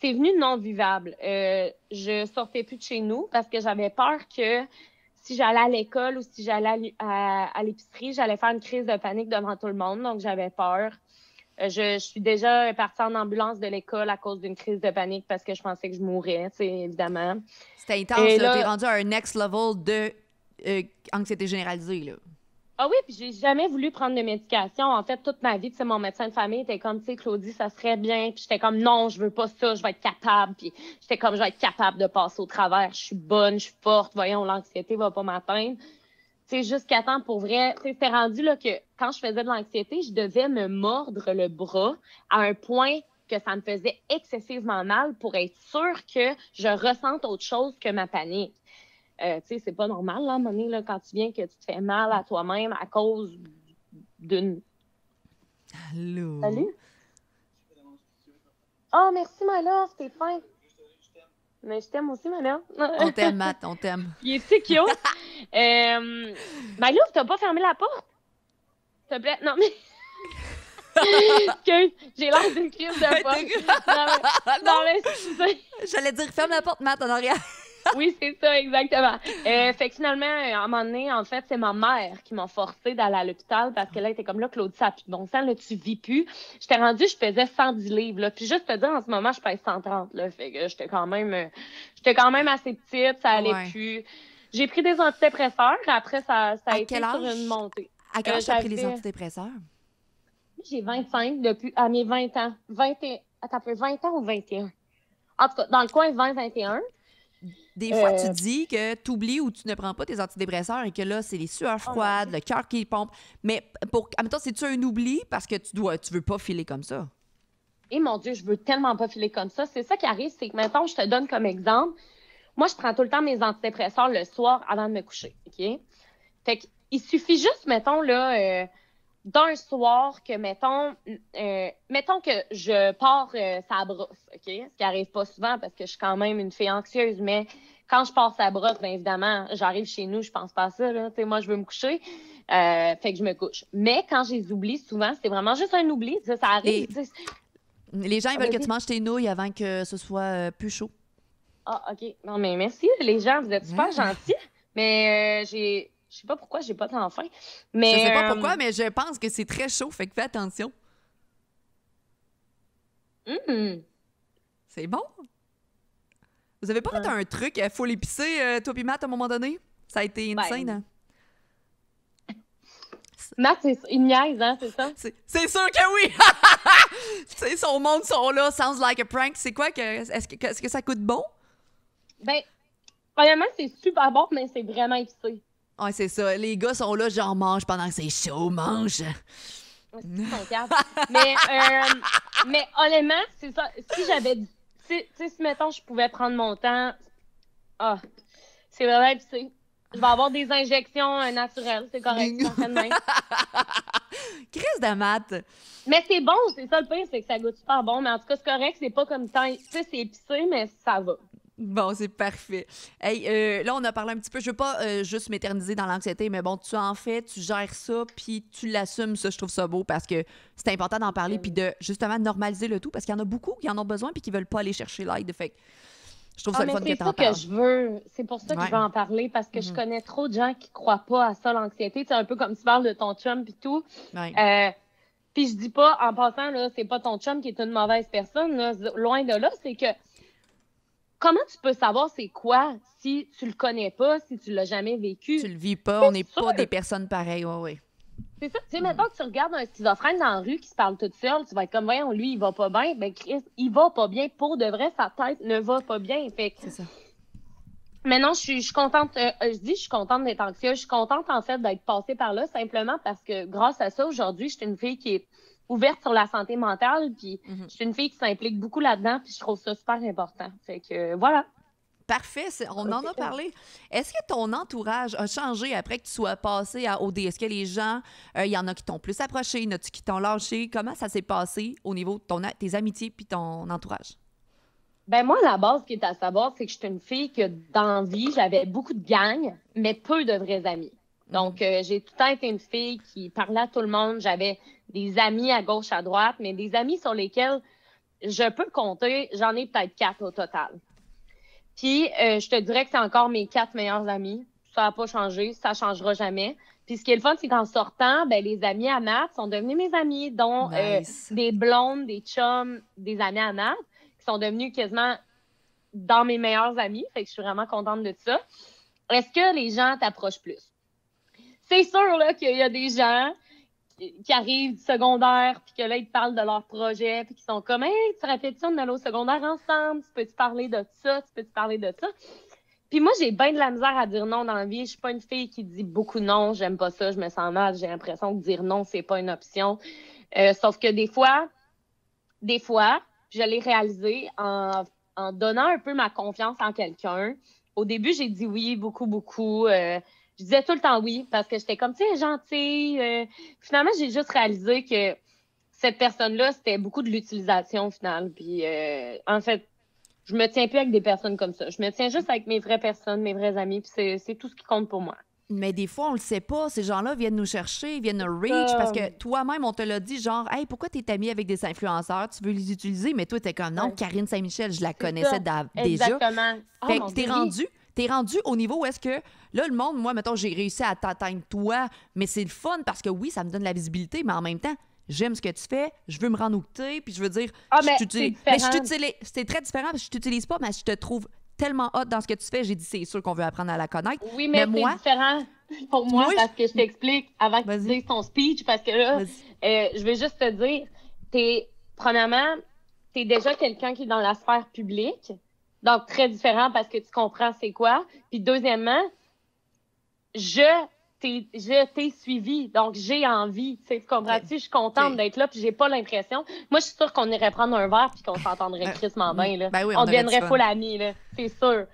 c'est venu non vivable. Euh, je sortais plus de chez nous parce que j'avais peur que si j'allais à l'école ou si j'allais à l'u- à, à l'épicerie, j'allais faire une crise de panique devant tout le monde. Donc, j'avais peur. Euh, je, je suis déjà partie en ambulance de l'école à cause d'une crise de panique parce que je pensais que je mourrais, évidemment. C'était intense, Et là. là- T'es rendu à un next level de euh, anxiété généralisée, là. Ah oui, puis j'ai jamais voulu prendre de médication. En fait, toute ma vie, tu sais, mon médecin de famille était comme, tu sais, Claudie, ça serait bien. Puis j'étais comme, non, je veux pas ça, je vais être capable. Puis j'étais comme, je vais être capable de passer au travers. Je suis bonne, je suis forte. Voyons, l'anxiété va pas m'atteindre. Tu sais, jusqu'à temps, pour vrai, tu c'était rendu là que quand je faisais de l'anxiété, je devais me mordre le bras à un point que ça me faisait excessivement mal pour être sûre que je ressente autre chose que ma panique. Euh, tu sais, c'est pas normal, là, à un moment donné, là, quand tu viens que tu te fais mal à toi-même à cause d'une. Allô? Salut? Oh, merci, my love, t'es fin. Mais je t'aime aussi, love. On t'aime, Matt, on t'aime. [laughs] Il est si cute. euh, my love, t'as pas fermé la porte? s'il te plaît. Non, mais. [laughs] j'ai l'air d'une crise de [laughs] poche. Non, mais, non, mais. J'allais dire ferme la porte, Matt, en arrière. Oui, c'est ça, exactement. Euh, fait que finalement, à un moment donné, en fait, c'est ma mère qui m'a forcé d'aller à l'hôpital parce que là, elle était comme là, Claudie, ça a plus de bon sens, là, tu vis plus. J'étais rendue, je pesais 110 livres, là. Puis juste te dire, en ce moment, je pèse 130, là. Fait que j'étais quand même, euh, j'étais quand même assez petite, ça allait Ouais. plus. J'ai pris des antidépresseurs, après, ça, ça a À été quel sur une montée. À quel Euh, âge t'as pris les j'avais- antidépresseurs? J'ai 25 depuis, à mes 20 ans. 20 et, attends, un peu, 20 ans ou 21? En tout cas, dans le coin 20-21. Des fois, Euh, tu dis que tu oublies ou tu ne prends pas tes antidépresseurs et que là, c'est les sueurs Oh, froides, le cœur qui pompe. Mais pour, admettons, c'est-tu un oubli parce que tu dois, tu veux pas filer comme ça? Et mon Dieu, je veux tellement pas filer comme ça. C'est ça qui arrive, c'est que maintenant, je te donne comme exemple. Moi, je prends tout le temps mes antidépresseurs le soir avant de me coucher. OK? Fait que, il suffit juste, mettons, là, euh, d'un soir que, mettons, euh, mettons que je pars euh, sa brosse, OK? Ce qui arrive pas souvent parce que je suis quand même une fille anxieuse, mais quand je pars sa brosse, bien évidemment, j'arrive chez nous, je pense pas à ça, là. Tu sais, moi, je veux me coucher. Euh, fait que je me couche. Mais quand je les oublie, souvent, c'est vraiment juste un oubli. Ça, ça arrive. Les gens, ils Ah, veulent que tu manges tes nouilles avant que ce soit euh, plus chaud. Ah, OK. Non, mais merci, les gens, vous êtes super Ouais. gentils. Mais euh, j'ai. Je sais pas pourquoi j'ai pas tant faim. Mais, je sais pas euh, pourquoi, mais je pense que c'est très chaud, fait que fais attention. hum, C'est bon? Vous avez pas fait un truc, il faut l'épicer, euh, toi pis Matt, à un moment donné? Ça a été Ben, insane, hein? [laughs] Matt, c'est me niaise, hein, c'est ça? [laughs] C'est c'est sûr que oui! [laughs] tu sais, son monde sont là, sounds like a prank. C'est quoi que. Est-ce que, est-ce que ça coûte bon? Ben, premièrement, c'est super bon, mais c'est vraiment épicé. Ouais, c'est ça. Les gars sont là, genre, mange pendant que c'est chaud, mange. C'est mais, euh, mais honnêtement, c'est ça. Si j'avais. Tu sais, si mettons, je pouvais prendre mon temps. Ah, c'est vraiment épicé. Je vais avoir des injections euh, naturelles, c'est correct. [laughs] Chris de Matt. Mais c'est bon, c'est ça le pire, c'est que ça goûte super bon. Mais en tout cas, c'est correct, c'est pas comme tant. Tu sais, c'est épicé, mais ça va. Bon, c'est parfait. Hey, euh, là, on a parlé un petit peu. Je veux pas euh, juste m'éterniser dans l'anxiété, mais bon, tu en fais, tu gères ça, puis tu l'assumes. Ça, je trouve ça beau parce que c'est important d'en parler, puis de justement normaliser le tout parce qu'il y en a beaucoup qui en ont besoin puis qui veulent pas aller chercher l'aide. Fait que je trouve ça Ah, le fun c'est que ça t'en que parles. je veux. C'est pour ça que Ouais. je veux en parler parce que je Mhm. connais trop de gens qui croient pas à ça, l'anxiété. C'est un peu comme tu parles de ton chum puis tout. Ouais. Euh, puis je dis pas, en passant, là, c'est pas ton chum qui est une mauvaise personne. là. Loin de là, c'est que comment tu peux savoir c'est quoi si tu le connais pas, si tu l'as jamais vécu? Tu le vis pas, on n'est pas des personnes pareilles. Ouais, ouais. C'est ça. Tu sais, maintenant que tu regardes un schizophrène dans la rue qui se parle toute seule, tu vas être comme, voyons, lui, il va pas bien. Ben, Chris, il va pas bien. Pour de vrai, sa tête ne va pas bien. Fait que C'est ça. Maintenant, je suis, je suis contente. euh, euh, je dis, je suis contente d'être anxieuse. Je suis contente, en fait, d'être passée par là, simplement parce que grâce à ça, aujourd'hui, je suis une fille qui est ouverte sur la santé mentale, puis Mhm. je suis une fille qui s'implique beaucoup là-dedans, puis je trouve ça super important. Fait que, euh, voilà. Parfait, on en a parlé. Est-ce que ton entourage a changé après que tu sois passé à OD? Est-ce que les gens, euh, il y en a qui t'ont plus approché, il y en a qui t'ont lâché? Comment ça s'est passé au niveau de ton, tes amitiés puis ton entourage? Ben moi, la base qui est à savoir, c'est que je suis une fille que, dans la vie, j'avais beaucoup de gangs, mais peu de vrais amis. Donc, euh, j'ai tout le temps été une fille qui parlait à tout le monde. J'avais des amis à gauche, à droite, mais des amis sur lesquels je peux compter, j'en ai peut-être quatre au total. Puis, euh, je te dirais que c'est encore mes quatre meilleurs amis. Ça n'a pas changé, ça changera jamais. Puis, ce qui est le fun, c'est qu'en sortant, ben, les amis à Matt sont devenus mes amis, dont euh, des blondes, des chums, des amis à Matt, qui sont devenus quasiment dans mes meilleurs amis. Fait que je suis vraiment contente de ça. Est-ce que les gens t'approchent plus? C'est sûr là, qu'il y a des gens qui, arrivent du secondaire, puis que là, ils parlent de leur projet, puis qui sont comme Hey, tu ça, on allait au secondaire ensemble, tu peux-tu parler de ça, tu peux-tu parler de ça? Puis moi, j'ai bien de la misère à dire non dans la vie. Je suis pas une fille qui dit beaucoup non, j'aime pas ça, je me sens mal, j'ai l'impression que dire non, c'est pas une option. Euh, sauf que des fois, des fois, je l'ai réalisé en, en donnant un peu ma confiance en quelqu'un. Au début, j'ai dit oui, beaucoup, beaucoup. Euh, je disais tout le temps oui parce que j'étais comme, tu sais, gentille. Euh, finalement, j'ai juste réalisé que cette personne-là, c'était beaucoup de l'utilisation au final. Puis, euh, en fait, je me tiens plus avec des personnes comme ça. Je me tiens juste avec mes vraies personnes, mes vrais amis, puis c'est tout ce qui compte pour moi. Mais des fois, on le sait pas. Ces gens-là viennent nous chercher, viennent nous reach parce que toi-même, on te l'a dit, genre, hey, pourquoi tu es ami avec des influenceurs? Tu veux les utiliser? Mais toi, t'es comme, non, Karine Saint-Michel, je la connaissais déjà. Exactement. Fait que t'es rendu. T'es rendu au niveau où est-ce que là, le monde, moi, mettons, j'ai réussi à t'atteindre toi, mais c'est le fun parce que oui, ça me donne la visibilité, mais en même temps, j'aime ce que tu fais, je veux me rendre où puis je veux dire, ah, mais je t'utilise. C'est très différent parce que je t'utilise pas, mais je te trouve tellement hot dans ce que tu fais, j'ai dit, c'est sûr qu'on veut apprendre à la connaître. Oui, mais, c'est différent pour moi, parce que je t'explique avant que tu dises ton speech, parce que là, euh, je vais juste te dire, es, premièrement, tu es déjà quelqu'un qui est dans la sphère publique, donc très différent parce que tu comprends c'est quoi. Puis deuxièmement, je je t'ai suivi, donc j'ai envie. Tu comprends-tu? Je suis contente d'être là, puis j'ai pas l'impression. Moi, je suis sûre qu'on irait prendre un verre puis qu'on s'entendrait euh, crissement bien. Là. Ben on, deviendrait full amis, là. C'est sûr.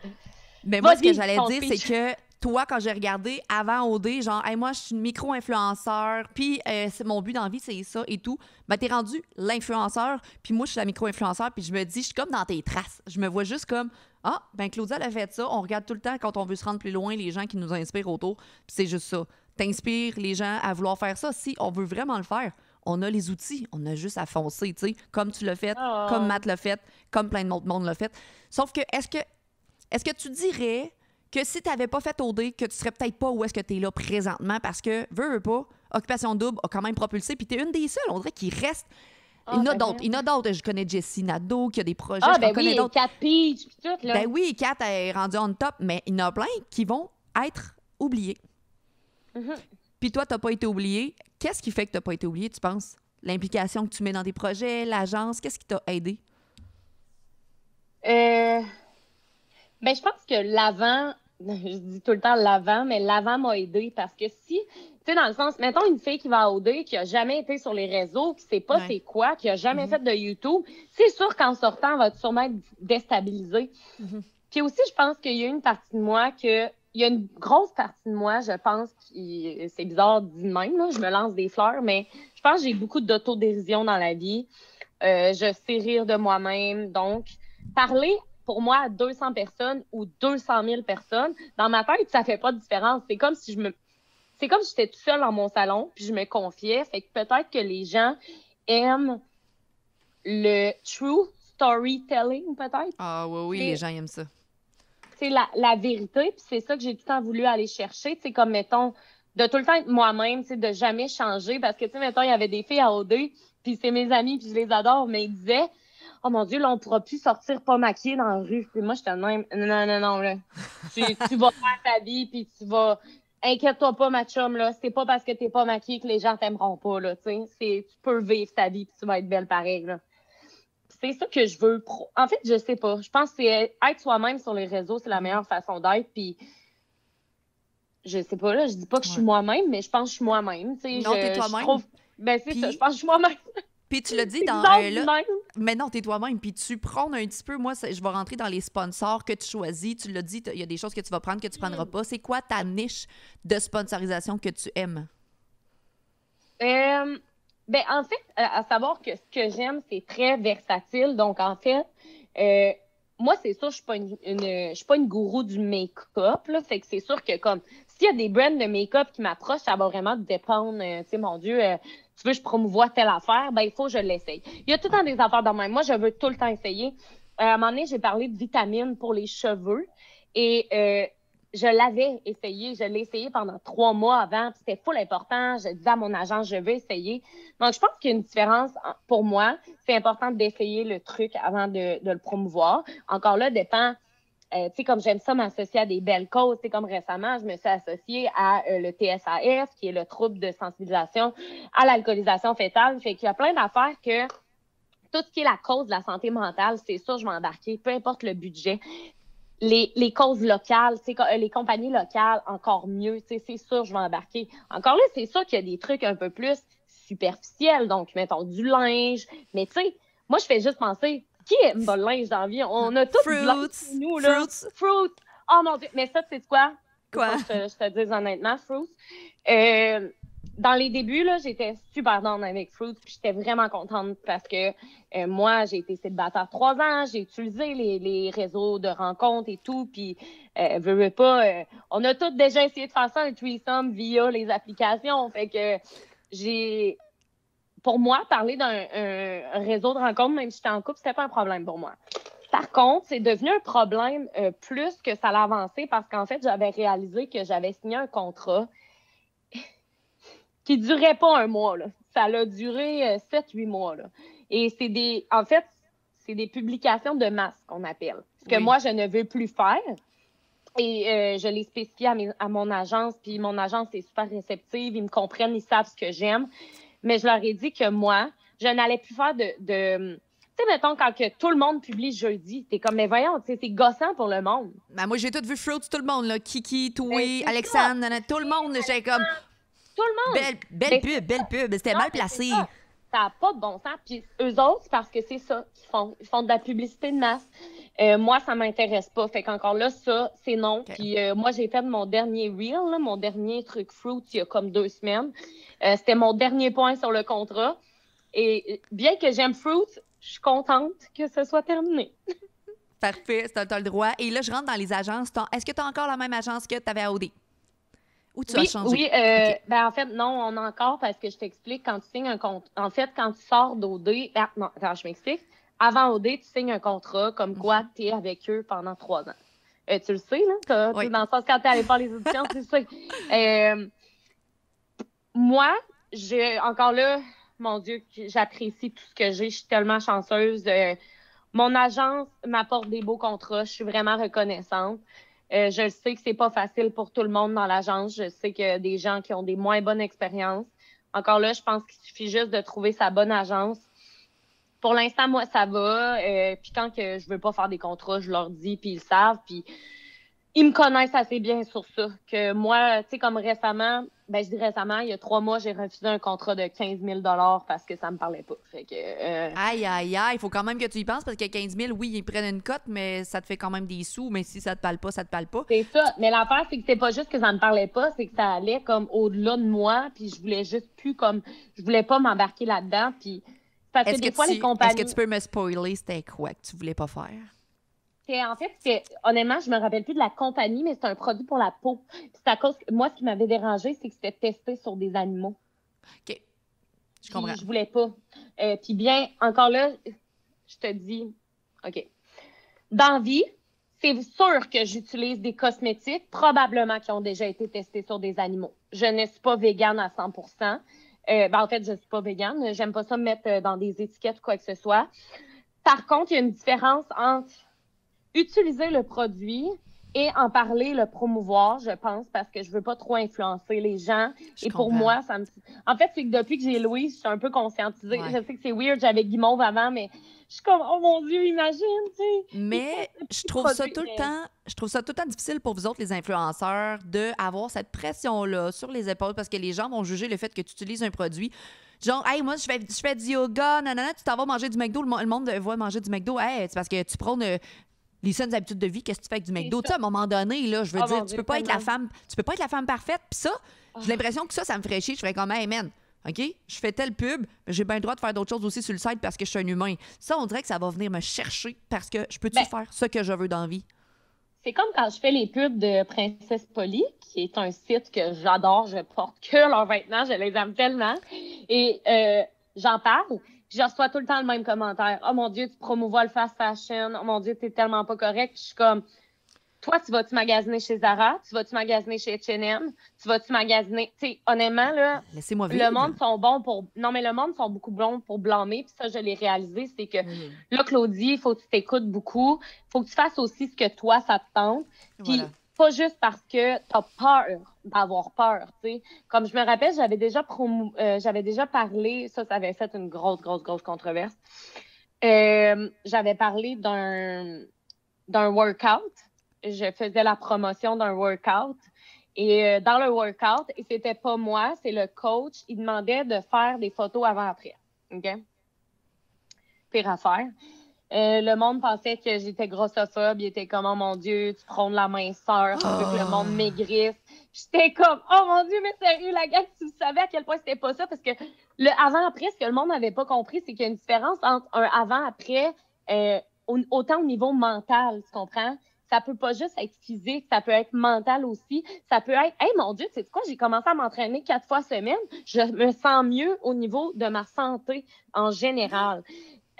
Mais moi, ce que j'allais dire, c'est que toi, quand j'ai regardé avant OD, genre, moi, je suis une micro-influenceur, puis euh, c'est mon but dans la vie, c'est ça et tout. Ben, t'es rendu l'influenceur, puis moi, je suis la micro-influenceur, puis je me dis, je suis comme dans tes traces. Je me vois juste comme, ah, ben Claudia, elle a fait ça. On regarde tout le temps quand on veut se rendre plus loin les gens qui nous inspirent autour. Puis c'est juste ça. T'inspires les gens à vouloir faire ça. Si on veut vraiment le faire, on a les outils. On a juste à foncer, tu sais, comme tu l'as fait, ah. comme Matt l'a fait, comme plein d'autres monde l'a fait. Sauf que, est-ce que, est-ce que tu dirais que si tu n'avais pas fait OD, que tu serais peut-être pas où est-ce que tu es là présentement parce que, veux, veux pas, Occupation Double a quand même propulsé, puis tu es une des seules, on dirait, qui reste ah, il y en a ben d'autres. Il y en a d'autres. Je connais Jessie Nadeau qui a des projets. Ah, je ben oui, Kat Peach, tout, là. Ben oui, Kat est rendue en top, mais il y en a plein qui vont être oubliés. Mm-hmm. Puis toi, tu n'as pas été oublié. Qu'est-ce qui fait que tu n'as pas été oublié, tu penses? L'implication que tu mets dans tes projets, l'agence, qu'est-ce qui t'a aidé? Euh... Ben, je pense que l'avant, [laughs] je dis tout le temps l'avant, mais l'avant m'a aidé parce que si tu sais, dans le sens, mettons une fille qui va OD, qui a jamais été sur les réseaux, qui sait pas c'est quoi, qui a jamais mm-hmm. fait de YouTube, c'est sûr qu'en sortant, elle va sûrement être déstabilisée. Mm-hmm. Puis aussi, je pense qu'il y a une partie de moi que il y a une grosse partie de moi, je pense, qui c'est bizarre dit même, là, je me lance des fleurs, mais je pense que j'ai beaucoup d'autodérision dans la vie. Euh, je sais rire de moi-même. Donc, parler pour moi à 200 personnes ou 200 000 personnes, dans ma tête, ça fait pas de différence. C'est comme si je me c'est comme si j'étais tout seule dans mon salon, puis je me confiais. Fait que peut-être que les gens aiment le true storytelling, peut-être. Ah oui, oui, les gens aiment ça. C'est la, la vérité, puis c'est ça que j'ai tout le temps voulu aller chercher. C'est comme, mettons, de tout le temps être moi-même, de jamais changer. Parce que, tu sais, mettons, il y avait des filles à OD, puis c'est mes amis, puis je les adore, mais ils disaient Oh mon Dieu, là, on pourra plus sortir pas maquillée dans la rue. Puis moi, j'étais même Non, non, non, là. tu, tu vas faire ta vie, puis tu vas inquiète-toi pas, ma chum, là. C'est pas parce que t'es pas maquillée que les gens t'aimeront pas, là. Tu peux vivre ta vie puis tu vas être belle pareil, là. C'est ça que je veux. En fait, je sais pas. Je pense que être soi-même sur les réseaux, c'est la meilleure façon d'être. Puis je sais pas, là. Je dis pas que je suis moi-même, mais je pense que je suis moi-même. Non, t'es toi-même. Ben, c'est ça. Je pense que je suis moi-même. Puis tu l'as dit dans euh, là, mais non, t'es toi-même. Puis tu prends un petit peu. Moi, je vais rentrer dans les sponsors que tu choisis. Tu l'as dit, il y a des choses que tu vas prendre que tu prendras pas. C'est quoi ta niche de sponsorisation que tu aimes? Euh, ben, en fait, à, savoir que ce que j'aime, c'est très versatile. Donc, en fait, euh, moi, c'est sûr, je suis pas une, je suis pas une gourou du make-up. Là, fait que c'est sûr que comme s'il y a des brands de make-up qui m'approchent, ça va vraiment dépendre. Euh, tu sais, mon Dieu, tu veux je promouvoie telle affaire, ben il faut je l'essaye. Il y a tout le temps des affaires dans même. Moi, je veux tout le temps essayer. Euh, à un moment donné, j'ai parlé de vitamines pour les cheveux et je l'avais essayé. Je l'ai essayé pendant trois mois avant. C'était full important. Je disais à mon agent, je vais essayer. Donc, je pense qu'il y a une différence pour moi. C'est important d'essayer le truc avant de le promouvoir. Encore là, dépend euh, tu sais, comme j'aime ça m'associer à des belles causes, c'est comme récemment, je me suis associée à euh, le TSAF, qui est le trouble de sensibilisation à l'alcoolisation fétale. Fait qu'il y a plein d'affaires que tout ce qui est la cause de la santé mentale, c'est sûr, je vais embarquer, peu importe le budget. Les, les causes locales, euh, les compagnies locales, encore mieux, c'est sûr, je vais embarquer. Encore là, c'est sûr qu'il y a des trucs un peu plus superficiels, donc mettons du linge, mais tu sais, moi, je fais juste penser, qui aime pas le linge dans la vie? On a tous du linge nous, là. Fruits. Fruits. Oh mon Dieu. Mais ça, c'est quoi? Quoi? Je, je, te dis honnêtement, fruits. Euh, dans les débuts, là, j'étais super dans avec Fruits, puis j'étais vraiment contente parce que euh, moi, j'ai été célibataire trois ans, j'ai utilisé les, les, réseaux de rencontres et tout, puis euh, veux, pas, euh, on a tous déjà essayé de faire ça, un threesome via les applications, fait que j'ai, pour moi, parler d'un réseau de rencontres, même si j'étais en couple, c'était pas un problème pour moi. Par contre, c'est devenu un problème euh, plus que ça l'a avancé parce qu'en fait, j'avais réalisé que j'avais signé un contrat qui durait pas un mois. Là. Ça a duré 7-8 euh, mois. Là. Et c'est des. En fait, c'est des publications de masse qu'on appelle. Ce que moi, je ne veux plus faire. Et euh, je l'ai spécifié à, mon agence, puis mon agence est super réceptive, ils me comprennent, ils savent ce que j'aime. Mais je leur ai dit que moi, je n'allais plus faire de. de tu sais, mettons, quand que tout le monde publie jeudi, t'es comme, mais voyons, c'est gossant pour le monde. Ben, moi, j'ai tout vu Fruits, tout le monde, là. Kiki, Toué, ben, Alexandre, tout le monde, j'ai comme, tout le monde. Belle, belle pub, belle pub. C'était mal placé. Ça n'a pas de bon sens. Puis eux autres, parce que c'est ça qu'ils font. Ils font de la publicité de masse. Euh, moi, ça m'intéresse pas. Fait qu'encore là, ça, c'est non. Puis euh, moi, j'ai fait mon dernier reel, mon dernier truc fruit il y a comme deux semaines. Euh, c'était mon dernier point sur le contrat. Et bien que j'aime fruit, je suis contente que ce soit terminé. [laughs] Parfait, tu as le droit. Et là, je rentre dans les agences. Est-ce que tu as encore la même agence que tu avais à OD? Ou tu oui, as changé? Oui, euh, ben, en fait, non, on a encore parce que je t'explique, quand tu signes un contrat, en fait, quand tu sors d'OD, ah, non, attends, je m'explique. Avant OD, tu signes un contrat comme quoi mhm. tu es avec eux pendant trois ans. Euh, tu le sais, là? Dans le sens, quand tu es allé faire les auditions, tu sais. Euh, moi, j'ai encore là, mon Dieu, j'apprécie tout ce que j'ai. Je suis tellement chanceuse. mon agence m'apporte des beaux contrats. Je suis vraiment reconnaissante. Euh, je sais que c'est pas facile pour tout le monde dans l'agence. Je sais qu'il y a des gens qui ont des moins bonnes expériences. Encore là, je pense qu'il suffit juste de trouver sa bonne agence. Pour l'instant, moi, ça va. Euh, puis quand que je veux pas faire des contrats, je leur dis, puis ils savent. Puis ils me connaissent assez bien sur ça. Que moi, tu sais, comme récemment, ben, je dis récemment, il y a trois mois, j'ai refusé un contrat de 15 000 parce que ça me parlait pas. Fait que, euh, Aïe, aïe, aïe, il faut quand même que tu y penses parce que 15 000, oui, ils prennent une cote, mais ça te fait quand même des sous. Mais si ça te parle pas, ça te parle pas. C'est ça. Mais l'affaire, c'est que c'est pas juste que ça me parlait pas, c'est que ça allait comme au-delà de moi, puis je voulais juste plus comme. Je voulais pas m'embarquer là-dedans. Puis. Parce que des fois, les compagnies. Est-ce que tu peux me spoiler c'était quoi que tu voulais pas faire? en fait, honnêtement, je me rappelle plus de la compagnie, mais c'est un produit pour la peau. C'est à cause que moi, ce qui m'avait dérangé, c'est que c'était testé sur des animaux. OK. Je comprends. je voulais pas. Euh, puis bien, encore là, je te dis, OK. Dans vie, c'est sûr que j'utilise des cosmétiques, probablement qui ont déjà été testés sur des animaux. Je ne suis pas végane à 100 euh, ben, en fait, je ne suis pas végane. J'aime pas ça me mettre euh, dans des étiquettes ou quoi que ce soit. Par contre, il y a une différence entre utiliser le produit et en parler, le promouvoir, je pense, parce que je veux pas trop influencer les gens. et pour moi, ça me. En fait, c'est que depuis que j'ai Louise, je suis un peu conscientisée. Je sais que c'est weird, j'avais Guimauve avant, mais je suis comme, oh mon Dieu, imagine, tu sais. Mais je trouve ça tout le temps, je trouve ça tout le temps difficile pour vous autres, les influenceurs, d'avoir cette pression-là sur les épaules parce que les gens vont juger le fait que tu utilises un produit. Genre, hey, moi, je fais, je fais du yoga, nanana, tu t'en vas manger du McDo, le, monde voit manger du McDo, hey, c'est parce que tu prônes euh, les saines habitudes de vie, qu'est-ce que tu fais avec du McDo? Tu sais, à un moment donné, là, je veux oh dire, tu peux pas être la femme, tu peux pas être la femme parfaite. Puis ça, j'ai ah. l'impression que ça, ça me ferait chier. Je ferais comme, hey, man, OK? Je fais telle pub, j'ai bien le droit de faire d'autres choses aussi sur le site parce que je suis un humain. Ça, on dirait que ça va venir me chercher parce que je peux-tu ben faire ce que je veux dans la vie? C'est comme quand je fais les pubs de Princesse Polly, qui est un site que j'adore, je porte que leurs vêtements, je les aime tellement. Et euh, j'en parle je reçois tout le temps le même commentaire. Oh mon Dieu, tu promouvois le fast fashion. Oh mon Dieu, t'es tellement pas correct. Je suis comme, toi, tu vas-tu magasiner chez Zara? Tu vas-tu magasiner chez H&M? Tu vas-tu magasiner? Tu sais, honnêtement, là, Laissez-moi le monde sont bons pour... Non, mais le monde sont beaucoup bons pour blâmer. Puis ça, je l'ai réalisé. C'est que là, Claudie, il faut que tu t'écoutes beaucoup. Il faut que tu fasses aussi ce que toi, ça te tente. Puis pas juste parce que tu as peur d'avoir peur, tu sais. Comme je me rappelle, j'avais déjà euh, j'avais déjà parlé, ça, ça avait fait une grosse, grosse, grosse controverse. Euh, j'avais parlé d'un d'un workout. Je faisais la promotion d'un workout. Et euh, dans le workout, et c'était pas moi, c'est le coach, il demandait de faire des photos avant-après. OK? Pire affaire. Euh, le monde pensait que j'étais grossophobe. Il était comme, oh mon Dieu, tu prends de la minceur, tu veux que le monde ah. maigrisse. j'étais comme, oh mon Dieu, mais sérieux, la gang, tu savais à quel point c'était pas ça, parce que le avant-après, ce que le monde n'avait pas compris, c'est qu'il y a une différence entre un avant-après, euh, autant au niveau mental, tu comprends? Ça peut pas juste être physique, ça peut être mental aussi. Ça peut être, hey mon Dieu, tu sais quoi, j'ai commencé à m'entraîner quatre fois semaine. Je me sens mieux au niveau de ma santé en général.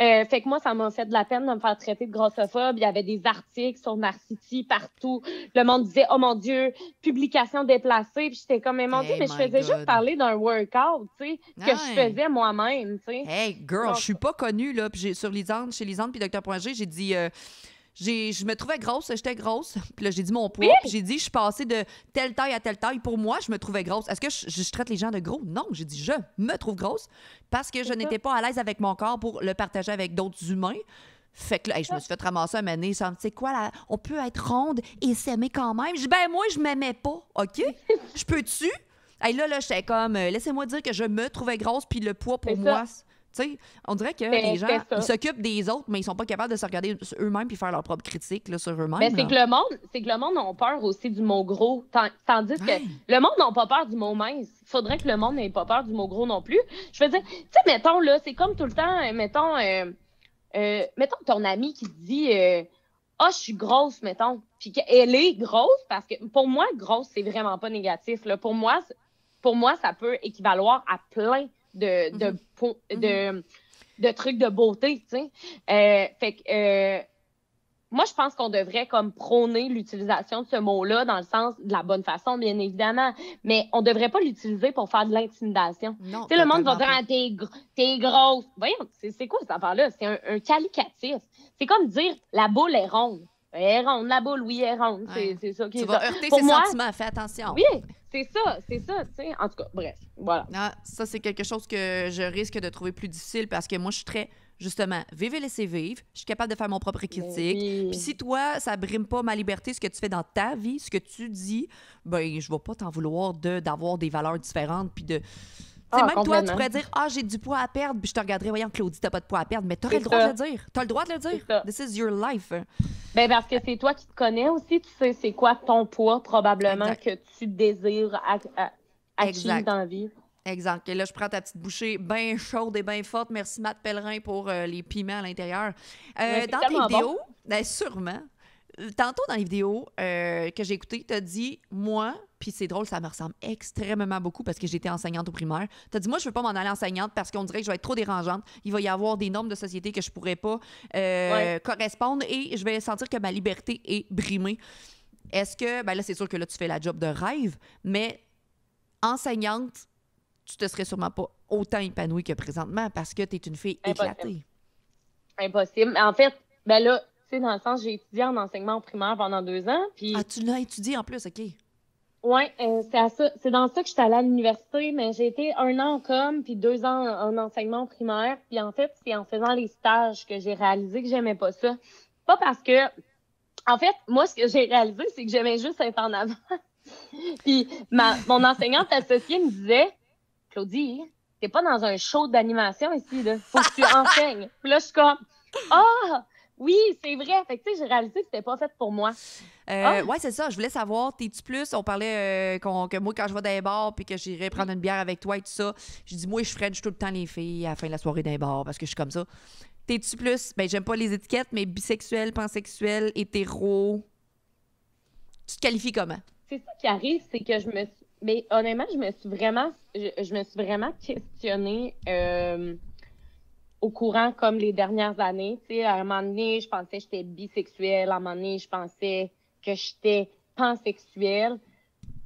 Euh, fait que moi, ça m'a fait de la peine de me faire traiter de grossophobe. Il y avait des articles sur Narcity partout. Le monde disait, oh mon Dieu, publication déplacée. Puis j'étais comme, mais mon Dieu, mais je faisais juste parler d'un workout, tu sais, que je faisais moi-même, tu sais. Hey, girl, je suis pas connue, là. Puis sur Lisande, chez Lisande, puis Dr. G, j'ai dit, euh, je me trouvais grosse, j'étais grosse. [laughs] Puis là, j'ai dit mon poids. Puis j'ai dit, je suis passée de telle taille à telle taille. Pour moi, je me trouvais grosse. Est-ce que je, traite les gens de gros? Non, j'ai dit, je me trouve grosse parce que je n'étais pas à l'aise avec mon corps pour le partager avec d'autres humains. Fait que là, je me suis fait ramasser un année sans, tu sais quoi, là, on peut être ronde et s'aimer quand même? Je ben moi, je m'aimais pas, OK? [laughs] Je peux-tu? Et là, là, j'étais comme, euh, laissez-moi dire que je me trouvais grosse, puis le poids pour moi, on dirait que ben, les gens, ils s'occupent des autres, mais ils sont pas capables de se regarder eux-mêmes puis faire leur propre critique là, sur eux-mêmes. Mais ben, c'est que le monde, c'est que le monde a peur aussi du mot gros, tandis que le monde n'a pas peur du mot mince. Il faudrait que le monde n'ait pas peur du mot gros non plus. Je veux dire, tu sais, mettons là, c'est comme tout le temps, euh, mettons, euh, euh, mettons ton ami qui te dit. ah, je suis grosse, mettons. Puis qu'elle est grosse parce que pour moi, grosse, c'est vraiment pas négatif. Là. Pour moi, pour moi, ça peut équivaloir à plein de, de, mm-hmm. de, de, trucs de beauté, tu sais. Euh, fait que euh, moi, je pense qu'on devrait comme prôner l'utilisation de ce mot-là dans le sens de la bonne façon, bien évidemment, mais on devrait pas l'utiliser pour faire de l'intimidation. Tu sais, le monde va dire ah, t'es, grosse. Voyons, c'est, quoi cette affaire-là? C'est un, un qualificatif. C'est comme dire la boule est ronde. Elle est ronde, la boule, oui, elle est ronde. C'est, ça qui Tu vas heurter ses sentiments, fais attention. Oui, c'est ça, c'est ça, tu sais. En tout cas, bref, voilà. Ah, ça, c'est quelque chose que je risque de trouver plus difficile parce que moi, je suis très, justement, vivre et laisser vivre. Je suis capable de faire mon propre critique. Puis si toi, ça brime pas ma liberté, ce que tu fais dans ta vie, ce que tu dis, ben, je vais pas t'en vouloir de, d'avoir des valeurs différentes puis de ah, même toi, tu pourrais dire Ah, j'ai du poids à perdre, puis je te regarderais, voyons, Claudie, t'as pas de poids à perdre. Mais t'aurais le droit de le dire. T'as le droit de le dire. This is your life. Ben, parce que c'est toi qui te connais aussi. Tu sais, c'est quoi ton poids, probablement, que tu désires acquérir dans la vie. Exact. Et là, je prends ta petite bouchée bien chaude et bien forte. Merci, Matt Pellerin, pour euh, les piments à l'intérieur. Euh, dans tes vidéos, ben, sûrement, tantôt dans les vidéos euh, que j'ai écoutées, tu as dit Moi, puis c'est drôle, ça me ressemble extrêmement beaucoup parce que j'étais enseignante au primaire. Tu as dit Moi, je veux pas m'en aller enseignante parce qu'on dirait que je vais être trop dérangeante. Il va y avoir des normes de société que je pourrais pas euh, correspondre et je vais sentir que ma liberté est brimée. Est-ce que, ben là, c'est sûr que là, tu fais la job de rêve, mais enseignante, tu te serais sûrement pas autant épanouie que présentement parce que tu es une fille éclatée. Impossible. En fait, ben là, sais, dans le sens, j'ai étudié en enseignement primaire pendant deux ans. Puis... Ah, tu l'as étudié en plus, OK. Oui, euh, c'est dans ça que j'étais allée à l'université, mais j'ai été un an en com, puis deux ans en, enseignement primaire. Puis en fait, c'est en faisant les stages que j'ai réalisé que j'aimais pas ça. Pas parce que, en fait, moi, ce que j'ai réalisé, c'est que j'aimais juste être en avant. [laughs] puis ma, mon enseignante associée me disait, Claudie, t'es pas dans un show d'animation ici, là. Faut que tu [laughs] enseignes. Puis là, je suis comme, ah! Oui, c'est vrai. Fait que, tu sais, j'ai réalisé que c'était pas fait pour moi. Euh, ah! Ouais, c'est ça. Je voulais savoir, t'es-tu plus? On parlait euh, que moi, quand je vais dans les bars puis que j'irai prendre une bière avec toi et tout ça, je dis, moi, je french tout le temps les filles à la fin de la soirée dans les bars parce que je suis comme ça. T'es-tu plus? Ben, j'aime pas les étiquettes, mais bisexuel, pansexuel, hétéro? Tu te qualifies comment? C'est ça qui arrive, c'est que je me suis. Mais honnêtement, je me suis vraiment. Je, me suis vraiment questionnée. Euh au courant comme les dernières années. Tu sais, à un moment donné, je pensais que j'étais bisexuelle. À un moment donné, je pensais que j'étais pansexuelle.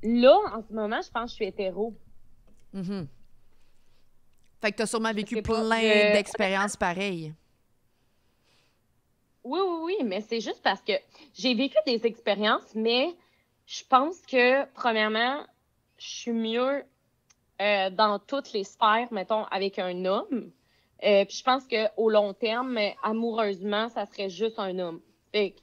Là, en ce moment, je pense que je suis hétéro. Mm Fait que tu as sûrement vécu plein d'expériences pareilles. Oui, oui, oui, mais c'est juste parce que j'ai vécu des expériences, mais je pense que, premièrement, je suis mieux euh, dans toutes les sphères, mettons, avec un homme. Euh, puis je pense qu'au long terme, amoureusement, ça serait juste un homme. Fait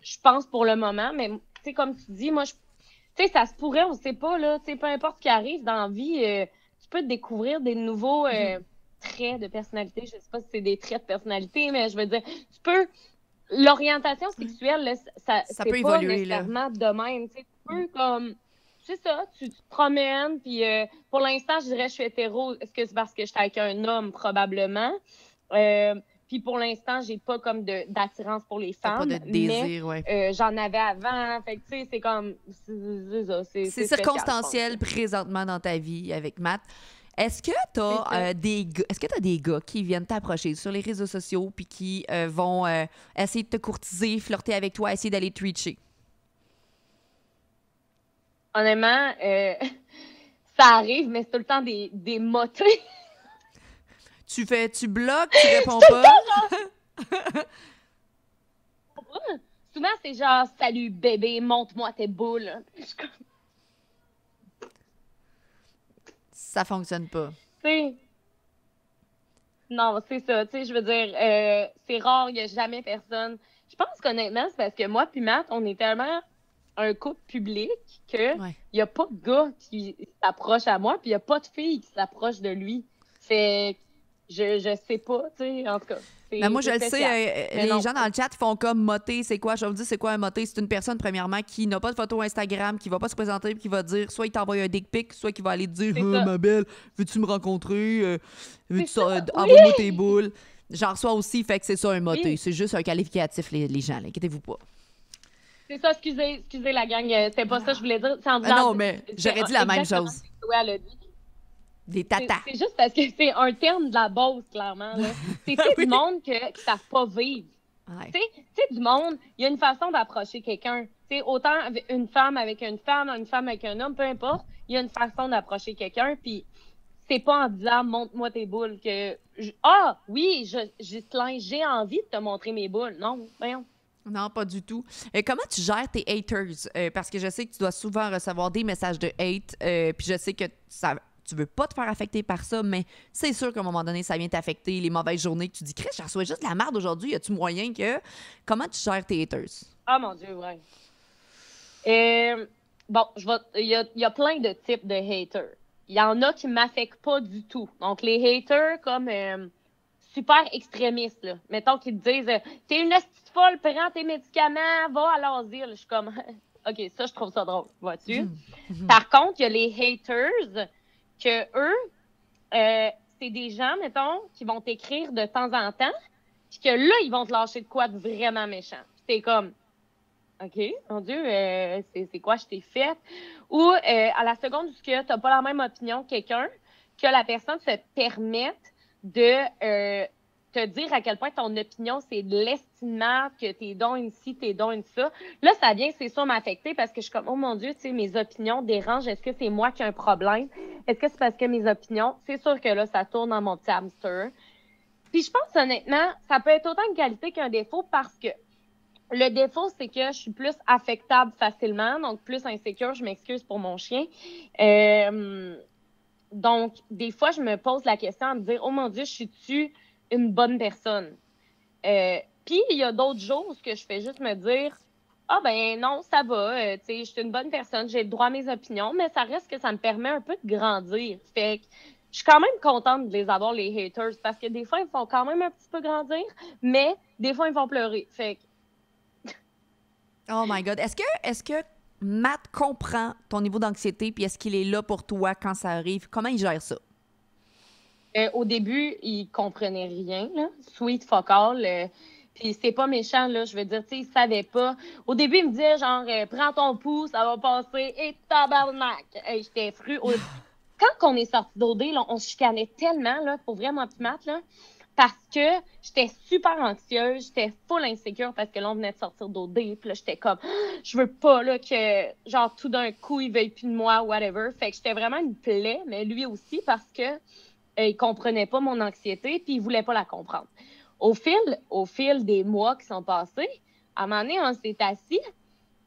je pense pour le moment, mais tu sais, comme tu dis, moi, je, tu sais, ça se pourrait, on sait pas, là, tu sais, peu importe ce qui arrive dans la vie, euh, tu peux découvrir des nouveaux euh, mm-hmm. traits de personnalité. Je sais pas si c'est des traits de personnalité, mais je veux dire, tu peux, l'orientation sexuelle, ça, ça peut pas évoluer, nécessairement de même, tu sais, tu peux comme c'est ça, tu, te promènes, puis euh, pour l'instant, je dirais que je suis hétéro. Est-ce que c'est parce que j'étais avec un homme, probablement? Euh, puis pour l'instant, j'ai pas comme d'attirance pour les femmes. Pas de désir, mais, euh, J'en avais avant. Fait que, tu sais, c'est comme. C'est circonstanciel présentement dans ta vie avec Matt. Est-ce que tu as, des, est-ce que as des gars qui viennent t'approcher sur les réseaux sociaux puis qui vont essayer de te courtiser, flirter avec toi, essayer d'aller te reacher? Honnêtement, euh, [laughs] ça arrive, mais c'est tout le temps des, des motés. [laughs] tu fais, tu bloques, tu [laughs] réponds pas. Souvent, c'est genre, salut bébé, montre-moi tes boules. Ça fonctionne pas. Non, c'est ça. Tu sais, je veux dire, euh, c'est rare, il n'y a jamais personne. Je pense qu'honnêtement, c'est parce que moi puis Matt, on est tellement un couple public qu'il n'y a pas de gars qui s'approche à moi, puis il n'y a pas de fille qui s'approche de lui. C'est. Je, je sais pas, tu sais, en tout cas. Mais moi, je le sais, euh, les gens dans le chat font comme moté. C'est quoi? Je vais vous dire, c'est quoi un moté? C'est une personne, premièrement, qui n'a pas de photo Instagram, qui va pas se présenter, qui va dire soit il t'envoie un dick pic, soit qui va aller te dire oh, ma belle, veux-tu me rencontrer? Euh, veux-tu envoyer tes boules? J'en reçois aussi, fait que c'est ça un moté. C'est juste un qualificatif, les, les gens, inquiétez-vous pas. C'est ça, excusez, excusez la gang, euh, c'est pas ça que je voulais dire. ah non, mais j'aurais dit la même chose. Des tatas. C'est juste parce que c'est un terme de la base, clairement. [laughs] C'est du monde que, qui ne savent pas vivre. Tu sais, du monde, il y a une façon d'approcher quelqu'un. autant une femme avec une femme, une femme avec un homme, peu importe, il y a une façon d'approcher quelqu'un. Puis c'est pas en disant montre-moi tes boules que ah oui, je, j'ai envie de te montrer mes boules. Non, voyons. Non, pas du tout. Euh, comment tu gères tes haters? Euh, parce que je sais que tu dois souvent recevoir des messages de hate, euh, puis je sais que ça, tu veux pas te faire affecter par ça, mais c'est sûr qu'à un moment donné, ça vient t'affecter, les mauvaises journées que tu dis, Chris, j'en reçois juste de la merde aujourd'hui, y a-tu moyen que. Comment tu gères tes haters? Ah, mon Dieu, ouais. bon, il, y a, y a plein de types de haters. Il y en a qui m'affectent pas du tout. Donc, les haters, comme super extrémistes, là. Mettons qu'ils te disent T'es une petite folle, prends tes médicaments, va à l'asile. Je suis comme [laughs] OK, ça, je trouve ça drôle, vois-tu? Mhm. Mhm. Par contre, il y a les haters que eux, euh, c'est des gens, mettons, qui vont t'écrire de temps en temps, puis que là, ils vont te lâcher de quoi de vraiment méchant. T'es comme OK, mon Dieu, euh, c'est quoi je t'ai fait? Ou euh, à la seconde où tu n'as pas la même opinion que quelqu'un, que la personne se permette de euh, te dire à quel point ton opinion, c'est de l'estimation, que t'es donc ici, t'es donc ça. Là, ça vient, c'est ça, m'affecter parce que je suis comme, oh mon Dieu, tu sais, mes opinions dérangent. Est-ce que c'est moi qui ai un problème? Est-ce que c'est parce que mes opinions, c'est sûr que là, ça tourne dans mon petit hamster. Puis je pense honnêtement, ça peut être autant une qualité qu'un défaut parce que le défaut, c'est que je suis plus affectable facilement, donc plus insécure. Je m'excuse pour mon chien. Euh, donc, des fois, je me pose la question à me dire, oh mon Dieu, suis-tu une bonne personne? Euh, puis, il y a d'autres jours que je fais juste me dire, ah ben non, ça va, euh, tu sais, je suis une bonne personne, j'ai le droit à mes opinions, mais ça reste que ça me permet un peu de grandir. Fait que je suis quand même contente de les avoir, les haters, parce que des fois, ils font quand même un petit peu grandir, mais des fois, ils vont pleurer. Fait que... Oh my God. Est-ce que, est-ce que Matt comprend ton niveau d'anxiété, puis est-ce qu'il est là pour toi quand ça arrive? Comment il gère ça? Euh, au début, il comprenait rien, là. Sweet fuck all. Euh, puis c'est pas méchant, là. Je veux dire, tu sais, il savait pas. Au début, il me disait, genre, euh, prends ton pouce, ça va passer, et tabarnak! J'étais fru. [sighs] Quand on est sorti d'OD, on se chicanait tellement, là, pour vraiment petit Matt, là parce que j'étais super anxieuse, j'étais full insécure parce que l'on venait de sortir d'OD, puis là, j'étais comme, [gasps] je veux pas, là, que, genre, tout d'un coup, il veuille plus de moi, whatever. Fait que j'étais vraiment une plaie, mais lui aussi, parce que euh, il comprenait pas mon anxiété, puis il voulait pas la comprendre. Au fil, au fil des mois qui sont passés, à un moment donné, on s'est assis,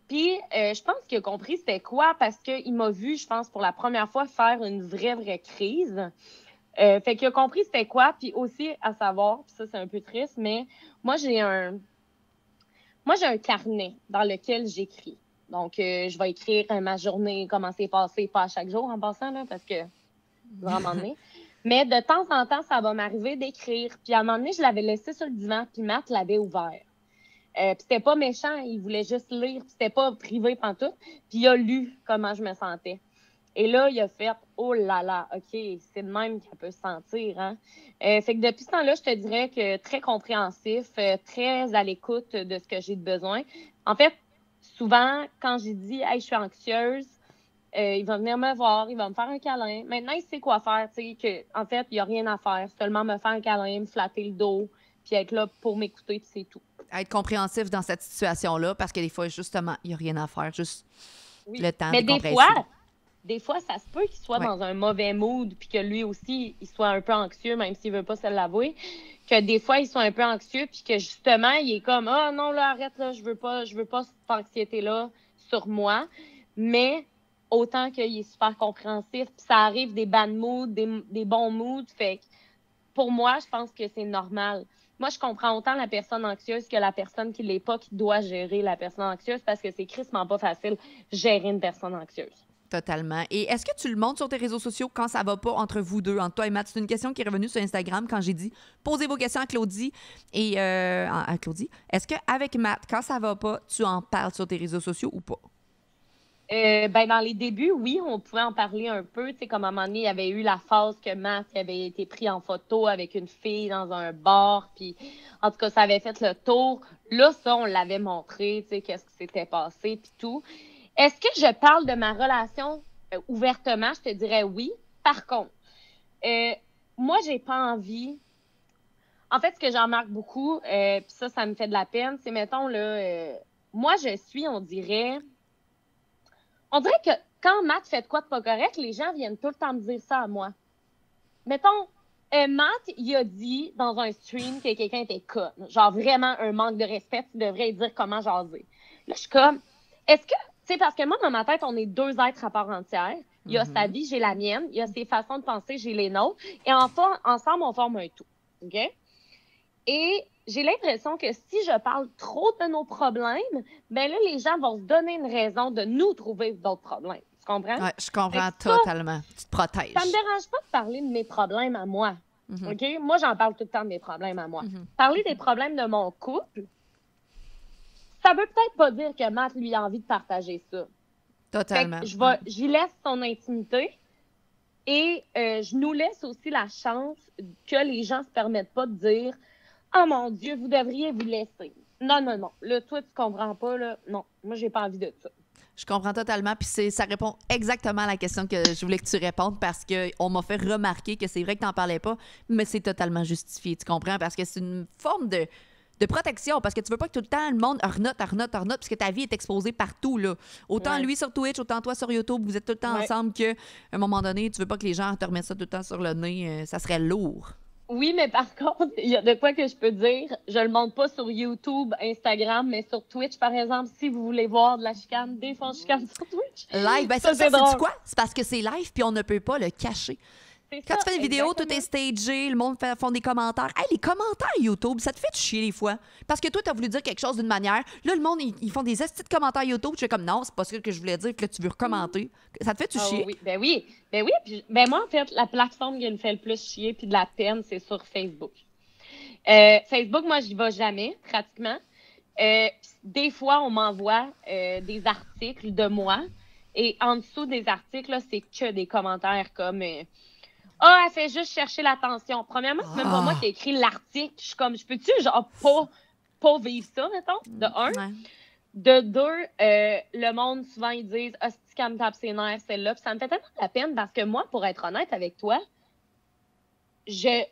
puis euh, je pense qu'il a compris c'était quoi, parce qu'il m'a vu, je pense, pour la première fois faire une vraie, vraie crise. Euh, fait qu'il a compris c'était quoi, puis aussi à savoir, puis ça c'est un peu triste, mais moi j'ai un moi j'ai un carnet dans lequel j'écris. Donc euh, je vais écrire ma journée, comment c'est passé, pas à chaque jour en passant là, parce que vraiment [laughs] Mais de temps en temps, ça va m'arriver d'écrire. Puis à un moment donné, je l'avais laissé sur le divan, puis Matt l'avait ouvert. Euh, puis c'était pas méchant, il voulait juste lire, puis c'était pas privé pantoute. Puis il a lu comment je me sentais. Et là, il a fait Oh là là, OK, c'est le même qu'elle peut se sentir. Hein? Euh, fait que depuis ce temps-là, je te dirais que très compréhensif, euh, très à l'écoute de ce que j'ai de besoin. En fait, souvent, quand j'ai dit Hey, je suis anxieuse, euh, il va venir me voir, il va me faire un câlin. Maintenant, il sait quoi faire, tu sais, que, en fait, il n'y a rien à faire. Seulement me faire un câlin, me flatter le dos, puis être là pour m'écouter, puis c'est tout. Être compréhensif dans cette situation-là, parce que des fois, justement, il n'y a rien à faire, juste le temps Mais des fois, des fois, ça se peut qu'il soit dans un mauvais mood, puis que lui aussi, il soit un peu anxieux, même s'il veut pas se l'avouer. Que des fois, il soit un peu anxieux, puis que justement, il est comme Ah non, là, arrête, là, je veux pas, je veux pas cette anxiété-là sur moi. Mais autant qu'il est super compréhensif, puis ça arrive des bad moods, des, des bons moods. Fait que pour moi, je pense que c'est normal. Moi, je comprends autant la personne anxieuse que la personne qui l'est pas, qui doit gérer la personne anxieuse, parce que c'est crissement pas facile gérer une personne anxieuse. Totalement. Et est-ce que tu le montres sur tes réseaux sociaux quand ça va pas entre vous deux, entre toi et Matt? C'est une question qui est revenue sur Instagram quand j'ai dit posez vos questions à Claudie et euh, à Claudie. Est-ce qu'avec Matt, quand ça va pas, tu en parles sur tes réseaux sociaux ou pas? Euh, ben, dans les débuts, oui, on pouvait en parler un peu. Tu sais, comme à un moment donné, il y avait eu la phase que Matt avait été pris en photo avec une fille dans un bar. Puis, en tout cas, ça avait fait le tour. Là, ça, on l'avait montré, tu sais, qu'est-ce qui s'était passé, puis tout. Est-ce que je parle de ma relation euh, ouvertement? Je te dirais oui. Par contre, euh, moi, j'ai pas envie. En fait, ce que j'en marque beaucoup, euh, puis ça, ça me fait de la peine, c'est, mettons, là, moi, je suis, on dirait. On dirait que quand Matt fait quoi de pas correct, les gens viennent tout le temps me dire ça à moi. Mettons, Matt, il a dit dans un stream que quelqu'un était con. Genre vraiment un manque de respect, tu devrais dire comment jaser. Là, je suis comme, est-ce que c'est parce que moi, dans ma tête, on est deux êtres à part entière. Il y a sa mhm. vie, j'ai la mienne. Il y a ses façons de penser, j'ai les nôtres. Et enfin, ensemble, on forme un tout. OK? Et j'ai l'impression que si je parle trop de nos problèmes, ben là, les gens vont se donner une raison de nous trouver d'autres problèmes. Tu comprends? Oui, je comprends totalement. tu te protèges. Ça me dérange pas de parler de mes problèmes à moi. Mhm. OK? Moi, j'en parle tout le temps de mes problèmes à moi. Mhm. Parler des problèmes de mon couple, ça veut peut-être pas dire que Matt lui a envie de partager ça. Totalement. je vais, j'y laisse son intimité et euh, je nous laisse aussi la chance que les gens se permettent pas de dire Oh mon Dieu, vous devriez vous laisser. Non, non, non. Là, toi, tu comprends pas, là. Non, moi, j'ai pas envie de ça. Je comprends totalement. Puis ça répond exactement à la question que je voulais que tu répondes parce qu'on m'a fait remarquer que c'est vrai que tu n'en parlais pas, mais c'est totalement justifié. Tu comprends? Parce que c'est une forme de de protection parce que tu veux pas que tout le temps le monde renote, renote, renote, parce que ta vie est exposée partout. Là. Autant lui sur Twitch, autant toi sur YouTube, vous êtes tout le temps ensemble qu'à un moment donné, tu veux pas que les gens te remettent ça tout le temps sur le nez. Euh, ça serait lourd. Oui, mais par [laughs] contre, il y a de quoi que je peux dire. Je le montre pas sur YouTube, Instagram, mais sur Twitch, par exemple, si vous voulez voir de la chicane, des fois, chicane sur Twitch. Live, ben ça, c'est quoi? C'est parce que c'est live, puis on ne peut pas le cacher. Quand tu fais des vidéos, tout est stagé, le monde fait, font des commentaires. Hey, les commentaires YouTube, ça te fait chier des fois. Parce que toi, tu as voulu dire quelque chose d'une manière. Là, le monde, ils, font des estis de commentaires YouTube. Tu es comme, non, c'est pas ce que je voulais dire, que là, tu veux recommenter. Ça te fait tu ah chier? Oui. Ben oui. Ben oui. ben moi, en fait, la plateforme qui me fait le plus chier puis de la peine, c'est sur Facebook. Euh, Facebook, moi, j'y vais jamais, pratiquement. Euh, des fois, on m'envoie euh, des articles de moi. Et en dessous des articles, c'est que des commentaires comme ah, elle fait juste chercher l'attention. Premièrement, c'est même pas moi qui ai écrit l'article. Je suis comme, je peux-tu, genre, pas, pas vivre ça, mettons, de un. De deux, euh, le monde, souvent, ils disent, ah, c'est qu'elle me tape ses nerfs, celle-là. Puis ça me fait tellement de la peine parce que moi, pour être honnête avec toi, je,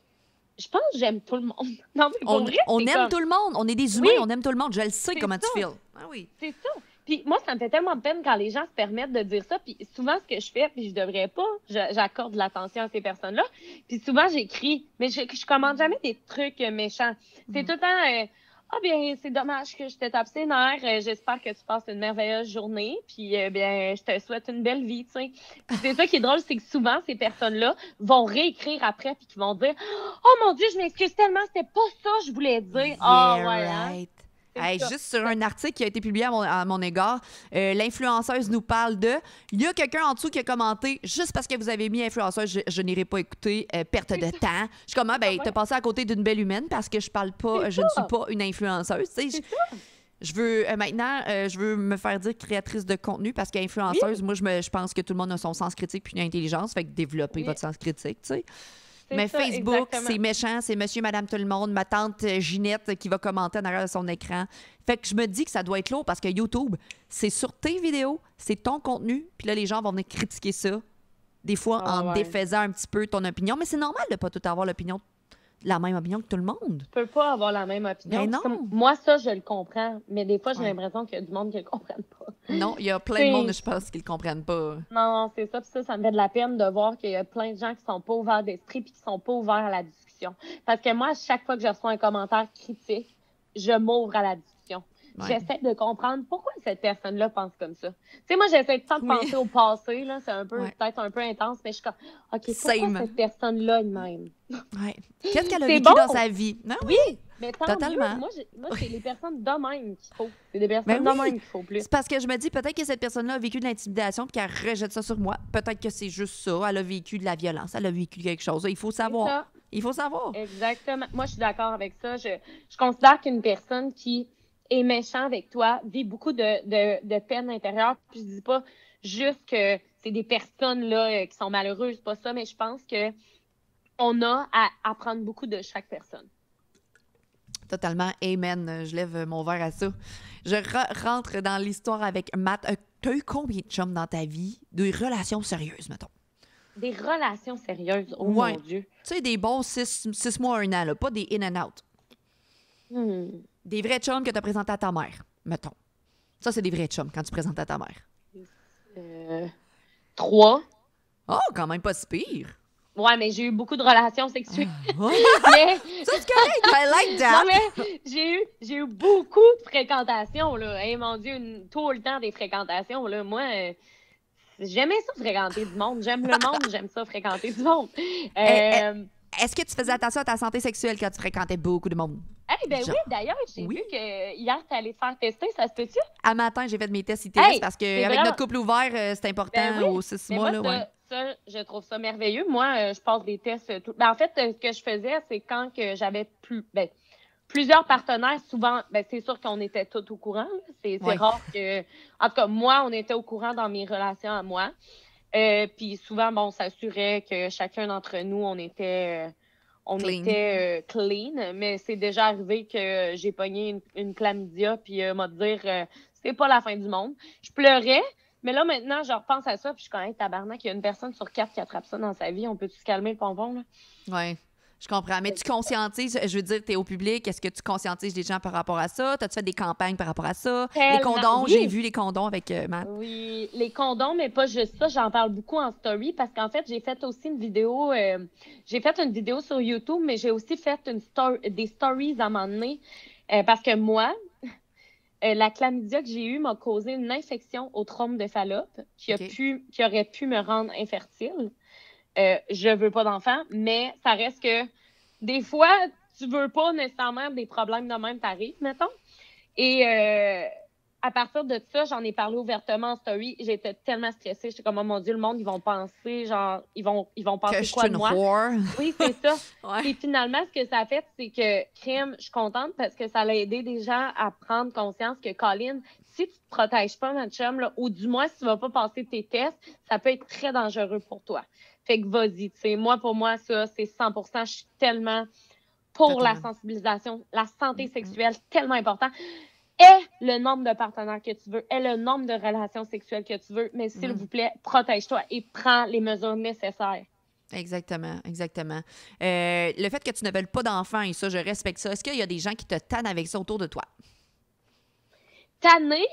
je pense que j'aime tout le monde. [laughs] Non, mais on, on aime tout le monde. On est des humains, on aime tout le monde. Je le sais comment tu feels. Ah oui. C'est ça. Puis moi, ça me fait tellement de peine quand les gens se permettent de dire ça. Puis souvent, ce que je fais, puis je devrais pas, j'accorde de l'attention à ces personnes-là. Puis souvent, j'écris, mais je, je commande jamais des trucs méchants. C'est mm. tout le temps, euh, ah bien, c'est dommage que je tape ses nerfs. Euh, j'espère que tu passes une merveilleuse journée. Puis euh, bien, je te souhaite une belle vie, tu sais. c'est ça qui est drôle, c'est que souvent ces personnes-là vont réécrire après puis qui vont dire, oh mon Dieu, je m'excuse tellement, c'était pas ça que je voulais dire. Ah ouais. Juste sur un article qui a été publié à mon, égard, euh, l'influenceuse nous parle de. Il y a quelqu'un en dessous qui a commenté juste parce que vous avez mis influenceuse, je, n'irai pas écouter, euh, perte de [laughs] temps. Je suis comme, ah, ben, ah t'as passé à côté d'une belle humaine parce que je parle pas, je ne suis pas une influenceuse. Je, veux maintenant, je veux me faire dire créatrice de contenu parce qu'influenceuse, moi, je, me, je pense que tout le monde a son sens critique puis une intelligence. Fait que développer votre sens critique, tu sais. Mais Facebook, c'est méchant, c'est monsieur, madame, tout le monde, ma tante euh, Ginette qui va commenter en arrière de son écran. Fait que je me dis que ça doit être lourd parce que YouTube, c'est sur tes vidéos, c'est ton contenu, puis là, les gens vont venir critiquer ça, des fois ah en défaisant un petit peu ton opinion. Mais c'est normal de pas tout avoir l'opinion la même opinion que tout le monde. Tu peux pas avoir la même opinion. Ben non. moi, ça, je le comprends, mais des fois, j'ai l'impression qu'il y a du monde qui le comprenne pas. Non, il y a plein de monde, je pense, qui le comprennent pas. Non, c'est ça. Puis ça, ça me fait de la peine de voir qu'il y a plein de gens qui sont pas ouverts d'esprit puis qui sont pas ouverts à la discussion. Parce que moi, chaque fois que je reçois un commentaire critique, je m'ouvre à la discussion. J'essaie de comprendre pourquoi cette personne-là pense comme ça. Tu sais, moi, j'essaie de penser au passé, là. C'est un peu, peut-être un peu intense, mais je suis comme, OK, pourquoi cette personne-là de même? Ouais. Qu'est-ce qu'elle a vécu dans sa vie? Non, oui. Mais Totalement. Moi, moi c'est les personnes de même qu'il faut. C'est des personnes ben de même qu'il faut plus. C'est parce que je me dis, peut-être que cette personne-là a vécu de l'intimidation puis qu'elle rejette ça sur moi. Peut-être que c'est juste ça. Elle a vécu de la violence. Elle a vécu quelque chose. Il faut savoir. Il faut savoir. Exactement. Moi, je suis d'accord avec ça. Je, je considère qu'une personne qui est méchant avec toi, vit beaucoup de, de, de peine intérieure. Puis je dis pas juste que c'est des personnes là euh, qui sont malheureuses, pas ça, mais je pense que on a à apprendre beaucoup de chaque personne. Totalement. Amen. Je lève mon verre à ça. Je rentre dans l'histoire avec Matt. Euh, tu as eu combien de chums dans ta vie? Des relations sérieuses, mettons. Des relations sérieuses, oh mon Dieu. Tu sais, des bons six, six mois, un an, là, pas des in and out. Hmm. Des vrais chums que tu as présentés à ta mère, mettons. Ça, c'est des vrais chums quand tu présentes à ta mère. Euh, trois. Oh, quand même pas si pire. Ouais, mais j'ai eu beaucoup de relations sexuelles. Ah, [laughs] mais... Ça, c'est correct. I like that. Non, mais j'ai eu, j'ai eu beaucoup de fréquentations, là. Hey, mon Dieu, tout le temps des fréquentations, là. Moi, euh, j'aimais ça fréquenter du monde. J'aime le monde, j'aime ça fréquenter du monde. Eh, eh, euh, est-ce que tu faisais attention à ta santé sexuelle quand tu fréquentais beaucoup de monde? Eh ben oui, d'ailleurs, j'ai vu que hier, tu allais te faire tester, ça se peut-tu? À matin, j'ai fait mes tests ITS parce qu'avec notre couple ouvert, euh, c'est important ben aux six mois. là, ouais. ça, je trouve ça merveilleux. Moi, euh, je passe des tests. Euh, tout... Ben, en fait, ce que je faisais, c'est quand que j'avais plus. Ben, plusieurs partenaires, souvent, ben, c'est sûr qu'on était tous au courant. C'est rare que. En tout cas, moi, on était au courant dans mes relations à moi. Euh, puis souvent, bon, on s'assurait que chacun d'entre nous, on était, euh, on clean. était euh, clean. Mais c'est déjà arrivé que j'ai pogné une, une chlamydia, puis m'a dire, c'est pas la fin du monde. Je pleurais, mais là, maintenant, je repense à ça, puis je connais tabarnak, il y a une personne sur quatre qui attrape ça dans sa vie. On peut se calmer le pompon, là? Ouais. Je comprends. Mais tu conscientises, je veux dire, tu es au public, est-ce que tu conscientises les gens par rapport à ça? As-tu fait des campagnes par rapport à ça? les condoms, j'ai vu les condoms avec euh, Matt. Oui, les condoms, mais pas juste ça. J'en parle beaucoup en story parce qu'en fait, j'ai fait aussi une vidéo, euh, j'ai fait une vidéo sur YouTube, mais j'ai aussi fait une des stories à un moment donné euh, parce que moi, [laughs] la chlamydia que j'ai eue m'a causé une infection au trompe de Fallope qui, a pu, qui aurait pu me rendre infertile. Euh, je veux pas d'enfant, mais ça reste que des fois, tu veux pas nécessairement des problèmes de même t'arrivent, mettons. Et euh, à partir de ça, j'en ai parlé ouvertement en story. J'étais tellement stressée. J'étais comme, oh mon Dieu, le monde, ils vont penser, genre, ils vont, ils vont penser quoi de moi? Oui, c'est ça. [laughs] Et finalement, ce que ça a fait, c'est que, crème, je suis contente parce que ça a aidé des gens à prendre conscience que, Colin, si tu te protèges pas, ma chum, là, ou du moins si tu vas pas passer tes tests, ça peut être très dangereux pour toi. Fait que vas-y, tu sais, moi, pour moi, ça, c'est 100% Je suis tellement pour la sensibilisation, la santé mm-hmm. sexuelle, tellement important. Et le nombre de partenaires que tu veux, et le nombre de relations sexuelles que tu veux, mais s'il mm-hmm. vous plaît, protège-toi et prends les mesures nécessaires. Exactement, exactement. Euh, le fait que tu ne veuilles pas d'enfants, et ça, je respecte ça. Est-ce qu'il y a des gens qui te tannent avec ça autour de toi? Tanner,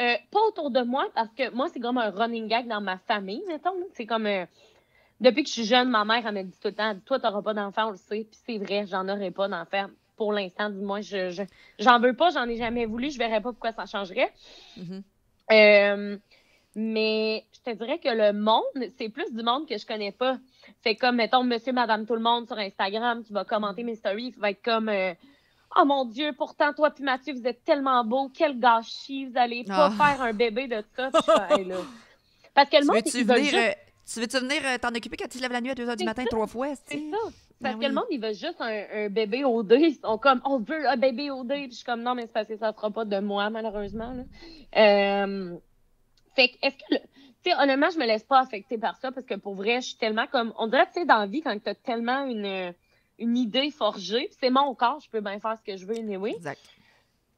euh, pas autour de moi, parce que moi, c'est comme un running gag dans ma famille, mettons. C'est comme. Euh, depuis que je suis jeune, ma mère, elle m'a dit tout le temps Toi, tu n'auras pas d'enfant, on le sait. Puis c'est vrai, j'en aurai pas d'enfant. Pour l'instant, du moins, je, j'en veux pas, j'en ai jamais voulu, je verrais pas pourquoi ça changerait. Mm-hmm. Euh, mais je te dirais que le monde, c'est plus du monde que je connais pas. C'est comme, mettons, monsieur, madame, tout le monde sur Instagram qui va commenter mes stories, qui va être comme euh, Oh mon Dieu, pourtant, toi puis Mathieu, vous êtes tellement beaux, quel gâchis, vous allez pas Ah. faire un bébé de ça. Puis je suis, [laughs] Hey, là. Parce que le Tu monde, veux-tu venir, juste- euh, tu veux-tu venir euh, t'en occuper quand tu te lèves la nuit à 2h du C'est matin ça, trois fois? C'est ça. Parce Ben que le monde, il veut juste un, un bébé au dé. Ils sont comme, on veut un bébé au dé. Puis je suis comme, non, mais c'est parce que ça ne fera pas de moi, malheureusement. là. Euh, Fait que, est-ce que, le- tu sais, honnêtement, je me laisse pas affecter par ça parce que pour vrai, je suis tellement comme, on dirait, tu sais, dans la vie, quand tu as tellement une, une idée forgée, c'est mon corps, je peux bien faire ce que je veux, anyway. Exact.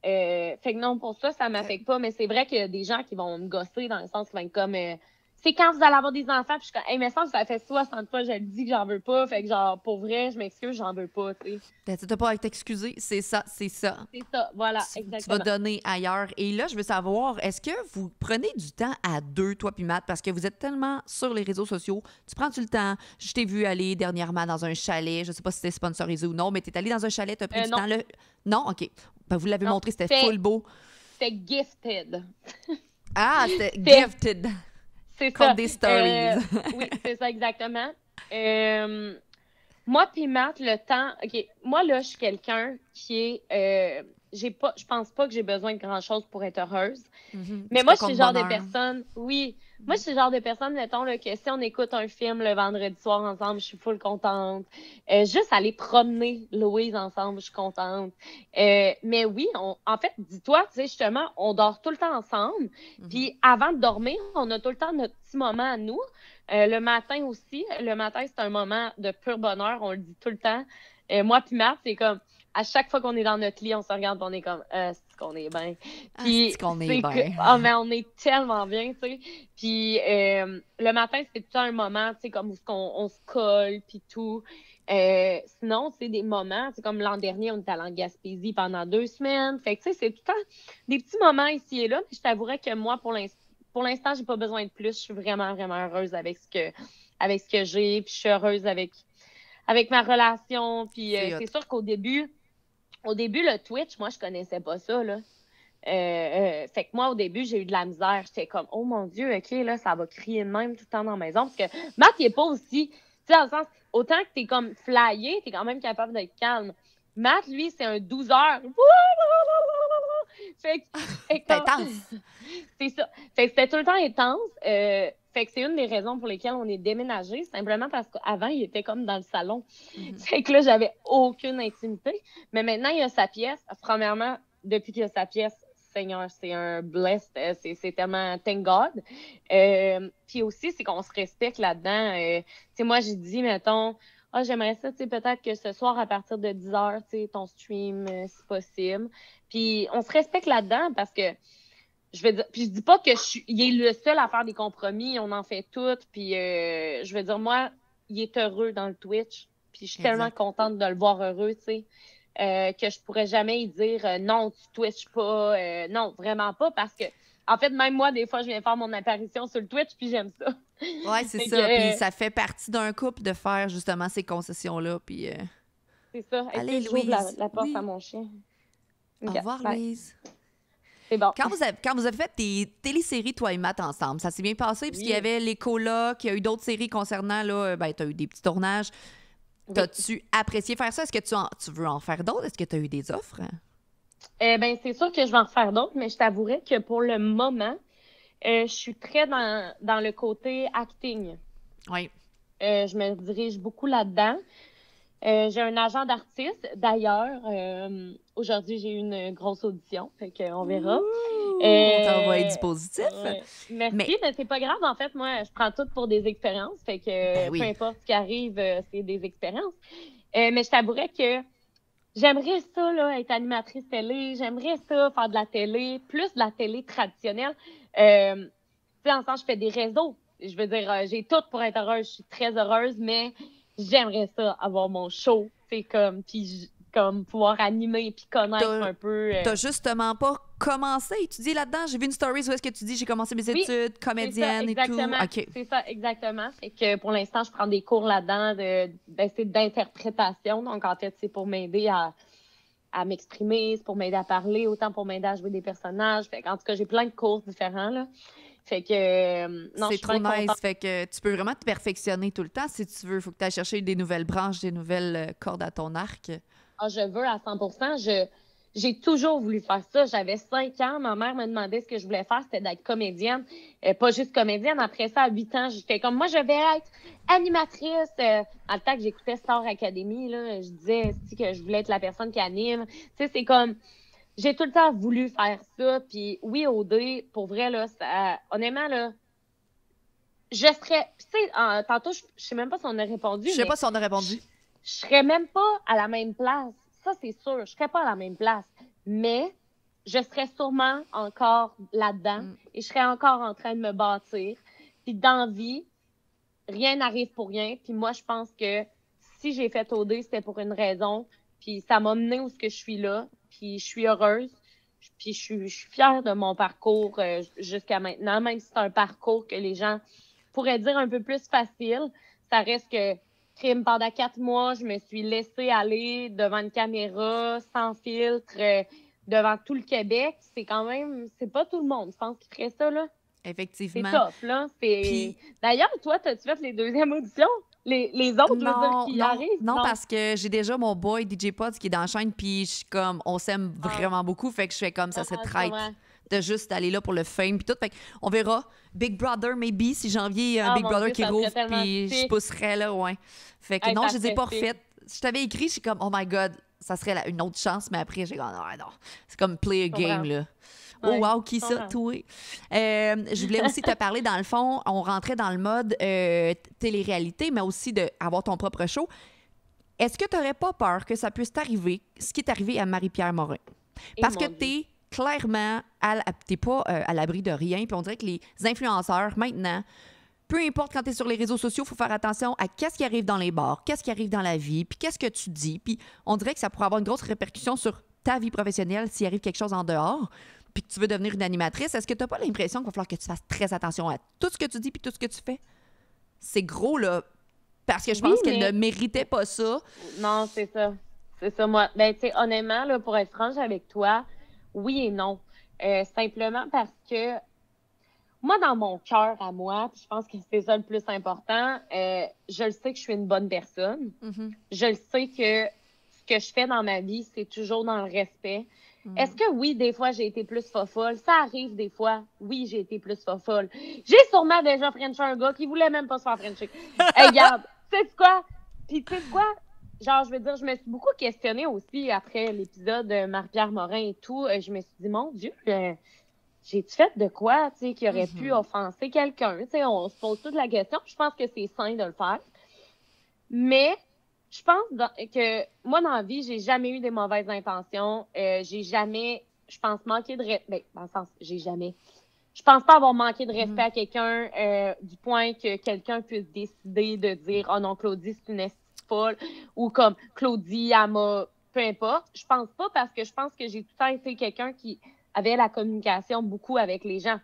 Euh, fait que non, pour ça, ça m'affecte pas, mais c'est vrai qu'il y a des gens qui vont me gosser dans le sens qui vont être comme euh, c'est quand vous allez avoir des enfants, puis je suis comme, hey, mais ça, ça fait 60 fois, je le dis que j'en veux pas, fait que genre, pour vrai, je m'excuse, j'en veux pas, tu sais. T'as t'as pas à t'excuser, c'est ça, c'est ça. C'est ça, voilà, tu, tu exactement. vas donner ailleurs. Et là, je veux savoir, est-ce que vous prenez du temps à deux, toi puis Matt, parce que vous êtes tellement sur les réseaux sociaux, tu prends-tu le temps? Je t'ai vu aller dernièrement dans un chalet, je sais pas si c'était sponsorisé ou non, mais t'es allé dans un chalet, t'as pris Euh, du non. temps là? Non? OK. Ben, vous l'avez montré, c'était full beau. C'était gifted. Ah, C'était- [laughs] gifted. C'est ça. des stories. Euh, oui, c'est ça, exactement. Euh, moi puis Matt, le temps. OK, moi, là, je suis quelqu'un qui est. euh, j'ai pas, je pense pas que j'ai besoin de grand-chose pour être heureuse. Mhm. Mais moi, je suis le genre de bonheur. personne. Oui. Moi, je suis le genre de personne, mettons, là, que si on écoute un film le vendredi soir ensemble, je suis full contente. Euh, juste aller promener Louise ensemble, je suis contente. Euh, mais oui, on, en fait, dis-toi, tu sais, justement, on dort tout le temps ensemble. Mhm. Puis avant de dormir, on a tout le temps notre petit moment à nous. Euh, le matin aussi. Le matin, c'est un moment de pur bonheur. On le dit tout le temps. Euh, moi puis Matt, c'est comme à chaque fois qu'on est dans notre lit, on se regarde, on est comme, euh, c'est qu'on est bien? Ah, Puis c'est qu'on est bien? que- Ah, mais on est tellement bien, tu sais. Puis euh, le matin, c'est tout un moment, tu sais, comme où on, on se colle, puis tout. Euh, sinon, c'est des moments, c'est comme l'an dernier, on était allé en Gaspésie pendant deux semaines. Fait que, tu sais, c'est tout le temps des petits moments ici et là. Mais je t'avouerais que moi, pour l'instant, pour l'instant, j'ai pas besoin de plus. Je suis vraiment, vraiment heureuse avec ce que, avec ce que j'ai. Puis je suis heureuse avec, avec ma relation. Puis euh, c'est sûr qu'au début, au début, le Twitch, moi, je connaissais pas ça, là. Euh, euh, fait que moi, au début, j'ai eu de la misère. J'étais comme, oh mon Dieu, OK, là, ça va crier de même tout le temps dans la maison. Parce que Matt, il est pas aussi, tu sais, dans le sens, autant que t'es comme flyé, t'es quand même capable d'être calme. Matt, lui, c'est un 12 heures. Fait que, [laughs] C'est intense. [laughs] c'est ça. Fait que c'était tout le temps intense. Euh, fait que c'est une des raisons pour lesquelles on est déménagé, simplement parce qu'avant, il était comme dans le salon. Mhm. Fait que là, j'avais aucune intimité. Mais maintenant, il a sa pièce. Premièrement, depuis qu'il a sa pièce, Seigneur, c'est un blessed. euh, C'est c'est tellement thank God. Euh, puis aussi, c'est qu'on se respecte là-dedans. Euh, tu sais, moi, j'ai dit, mettons, ah, j'aimerais ça, tu sais, peut-être que ce soir, à partir de 10 heures, tu sais, ton stream, euh, c'est possible. Puis on se respecte là-dedans parce que je veux dire, puis je dis pas que je suis, il est le seul à faire des compromis, on en fait toutes, puis euh, je veux dire, moi, il est heureux dans le Twitch, puis je suis tellement contente de le voir heureux, tu sais, euh, que je pourrais jamais y dire euh, non, tu Twitch pas, non, vraiment pas, parce que, en fait, même moi, des fois, je viens faire mon apparition sur le Twitch, puis j'aime ça. Ouais, c'est ça. que, Puis ça fait partie d'un couple de faire justement ces concessions-là. Puis C'est ça. Allez, j'ouvre la, Louise, la porte oui. à mon chien? au revoir, bye. Louise. C'est bon. Quand vous, avez, quand vous avez fait tes téléséries, toi et Matt, ensemble, ça s'est bien passé, puisqu'il y avait les colocs, il y a eu d'autres séries concernant, là, euh, ben, tu as eu des petits tournages. Oui. T'as-tu apprécié faire ça? Est-ce que tu, en- tu veux en faire d'autres? Est-ce que tu as eu des offres? Eh ben, c'est sûr que je vais en refaire d'autres, mais je t'avouerais que pour le moment, euh, je suis très dans, dans le côté acting. Oui. Euh, je me dirige beaucoup là-dedans. Euh, j'ai un agent d'artiste. D'ailleurs, euh, aujourd'hui, j'ai eu une grosse audition, fait qu'on verra. On Euh, t'envoie du positif. Merci, Mais- mais, c'est pas grave. En fait, moi, je prends tout pour des expériences. Fait que Ben oui. peu importe ce qui arrive, euh, c'est des expériences. Mais je t'avouerais que j'aimerais ça, là, être animatrice télé. J'aimerais ça, faire de la télé, plus de la télé traditionnelle. Euh, tu sais, en sens, je fais des réseaux. Je veux dire, j'ai tout pour être heureuse. Je suis très heureuse, mais j'aimerais ça, avoir mon show. C'est comme, puis comme pouvoir animer puis connaître T'as- un peu. euh, T'as justement pas commencé à étudier là-dedans? J'ai vu une story où est-ce que tu dis j'ai commencé mes Oui, études, C'est ça, comédienne et tout. exactement. OK. C'est ça, exactement. Fait que pour l'instant, je prends des cours là-dedans de, ben, c'est d'interprétation. Donc, en fait, c'est pour m'aider à, à m'exprimer, c'est pour m'aider à parler, autant pour m'aider à jouer des personnages. Fait en tout cas, j'ai plein de cours différents, là. Fait que, euh, non, C'est trop bien nice. contente. Fait que tu peux vraiment te perfectionner tout le temps si tu veux. Faut que tu ailles chercher des nouvelles branches, des nouvelles euh, cordes à ton arc. Ah, je veux à 100 Je, j'ai toujours voulu faire ça. J'avais cinq ans. Ma mère me demandait ce que je voulais faire. C'était d'être comédienne. Euh, pas juste comédienne. Après ça, à 8 ans, j'étais comme, moi, je vais être animatrice. Euh, dans le temps que j'écoutais Star Academy, là, je disais que je voulais être la personne qui anime? Tu sais, c'est comme, j'ai tout le temps voulu faire ça. Puis oui, OD, pour vrai, là, ça, honnêtement, là, je serais, tu sais, tantôt, je, je sais même pas si on a répondu. Je sais pas si on a répondu. je serais même pas à la même place. Ça, c'est sûr. Je serais pas à la même place. Mais je serais sûrement encore là-dedans Mm. et je serais encore en train de me bâtir. Puis dans la vie, rien n'arrive pour rien. Puis moi, je pense que si j'ai fait OD, c'était pour une raison. Puis ça m'a mené où ce que je suis là. Puis je suis heureuse. Puis je suis, je suis fière de mon parcours euh, jusqu'à maintenant, même si c'est un parcours que les gens pourraient dire un peu plus facile. Ça reste que crime pendant quatre mois, je me suis laissée aller devant une caméra, sans filtre, euh, devant tout le Québec. C'est quand même, c'est pas tout le monde, je pense, qui ferait ça, là. C'est Effectivement. tough, là. C'est... Puis- D'ailleurs, toi, t'as-tu fait les deuxièmes auditions? Les, les autres, je veux dire, Non, qui non, arrivent? non, parce que j'ai déjà mon boy DJ Pods qui est dans la chaîne, puis je suis comme, on s'aime Ah. vraiment beaucoup, fait que je fais comme, ça serait Ah, traite comment? de juste aller là pour le fame, puis tout. Fait on verra. Big Brother, maybe, si janvier, un Ah, Big Brother Dieu, qui serait rouvre, puis je sick. pousserais là, ouais. Fait que Hey, non, je les ai serait pas refaites. Je t'avais écrit, je suis comme, oh my god, ça serait la- une autre chance, mais après, j'ai dit, non, non, c'est comme play a game, là. Oh wow, qui ça, toi? Euh, je voulais aussi te parler, dans le fond, on rentrait dans le mode euh, télé-réalité, mais aussi d'avoir ton propre show. Est-ce que tu n'aurais pas peur que ça puisse t'arriver, ce qui est arrivé à Marie-Pierre Morin? Parce que tu es clairement, t'es pas euh, à l'abri de rien, puis on dirait que les influenceurs, maintenant, peu importe quand tu es sur les réseaux sociaux, il faut faire attention à qu'est-ce qui arrive dans les bars, qu'est-ce qui arrive dans la vie, puis qu'est-ce que tu dis. Puis on dirait que ça pourrait avoir une grosse répercussion sur ta vie professionnelle s'il arrive quelque chose en dehors, puis que tu veux devenir une animatrice. Est-ce que tu n'as pas l'impression qu'il va falloir que tu fasses très attention à tout ce que tu dis puis tout ce que tu fais? C'est gros, là, parce que je Oui, pense qu'elle ne méritait pas ça. Non, c'est ça. C'est ça, moi. Ben, tu sais, honnêtement, là, pour être franche avec toi, oui et non. Euh, simplement parce que moi, dans mon cœur à moi, puis je pense que c'est ça le plus important, euh, je le sais que je suis une bonne personne. Je le sais que ce que je fais dans ma vie, c'est toujours dans le respect. Mm. Est-ce que oui, des fois, j'ai été plus fofolle? Ça arrive des fois. Oui, j'ai été plus fofolle. J'ai sûrement déjà frenché un gars qui voulait même pas se faire frencher. [laughs] hey, regarde, tu sais quoi? Puis tu sais quoi? Genre, je veux dire, je me suis beaucoup questionnée aussi après l'épisode de Marie-Pierre Morin et tout. Euh, Je me suis dit, mon Dieu, euh, j'ai-tu fait de quoi, tu sais, qui aurait pu Mhm. offenser quelqu'un? Tu sais, on se pose toute la question. Je pense que c'est sain de le faire. Mais je pense dans- que moi, dans la vie, j'ai jamais eu des mauvaises intentions. Euh, j'ai jamais, je pense, manqué de respect. Ben, dans le sens, j'ai jamais. Je pense pas avoir manqué de respect à quelqu'un euh, du point que quelqu'un puisse décider de dire Oh non, Claudie, c'est une folle ou comme Claudie, elle m'a. Peu importe. Je pense pas parce que je pense que j'ai tout le temps été quelqu'un qui avait la communication beaucoup avec les gens.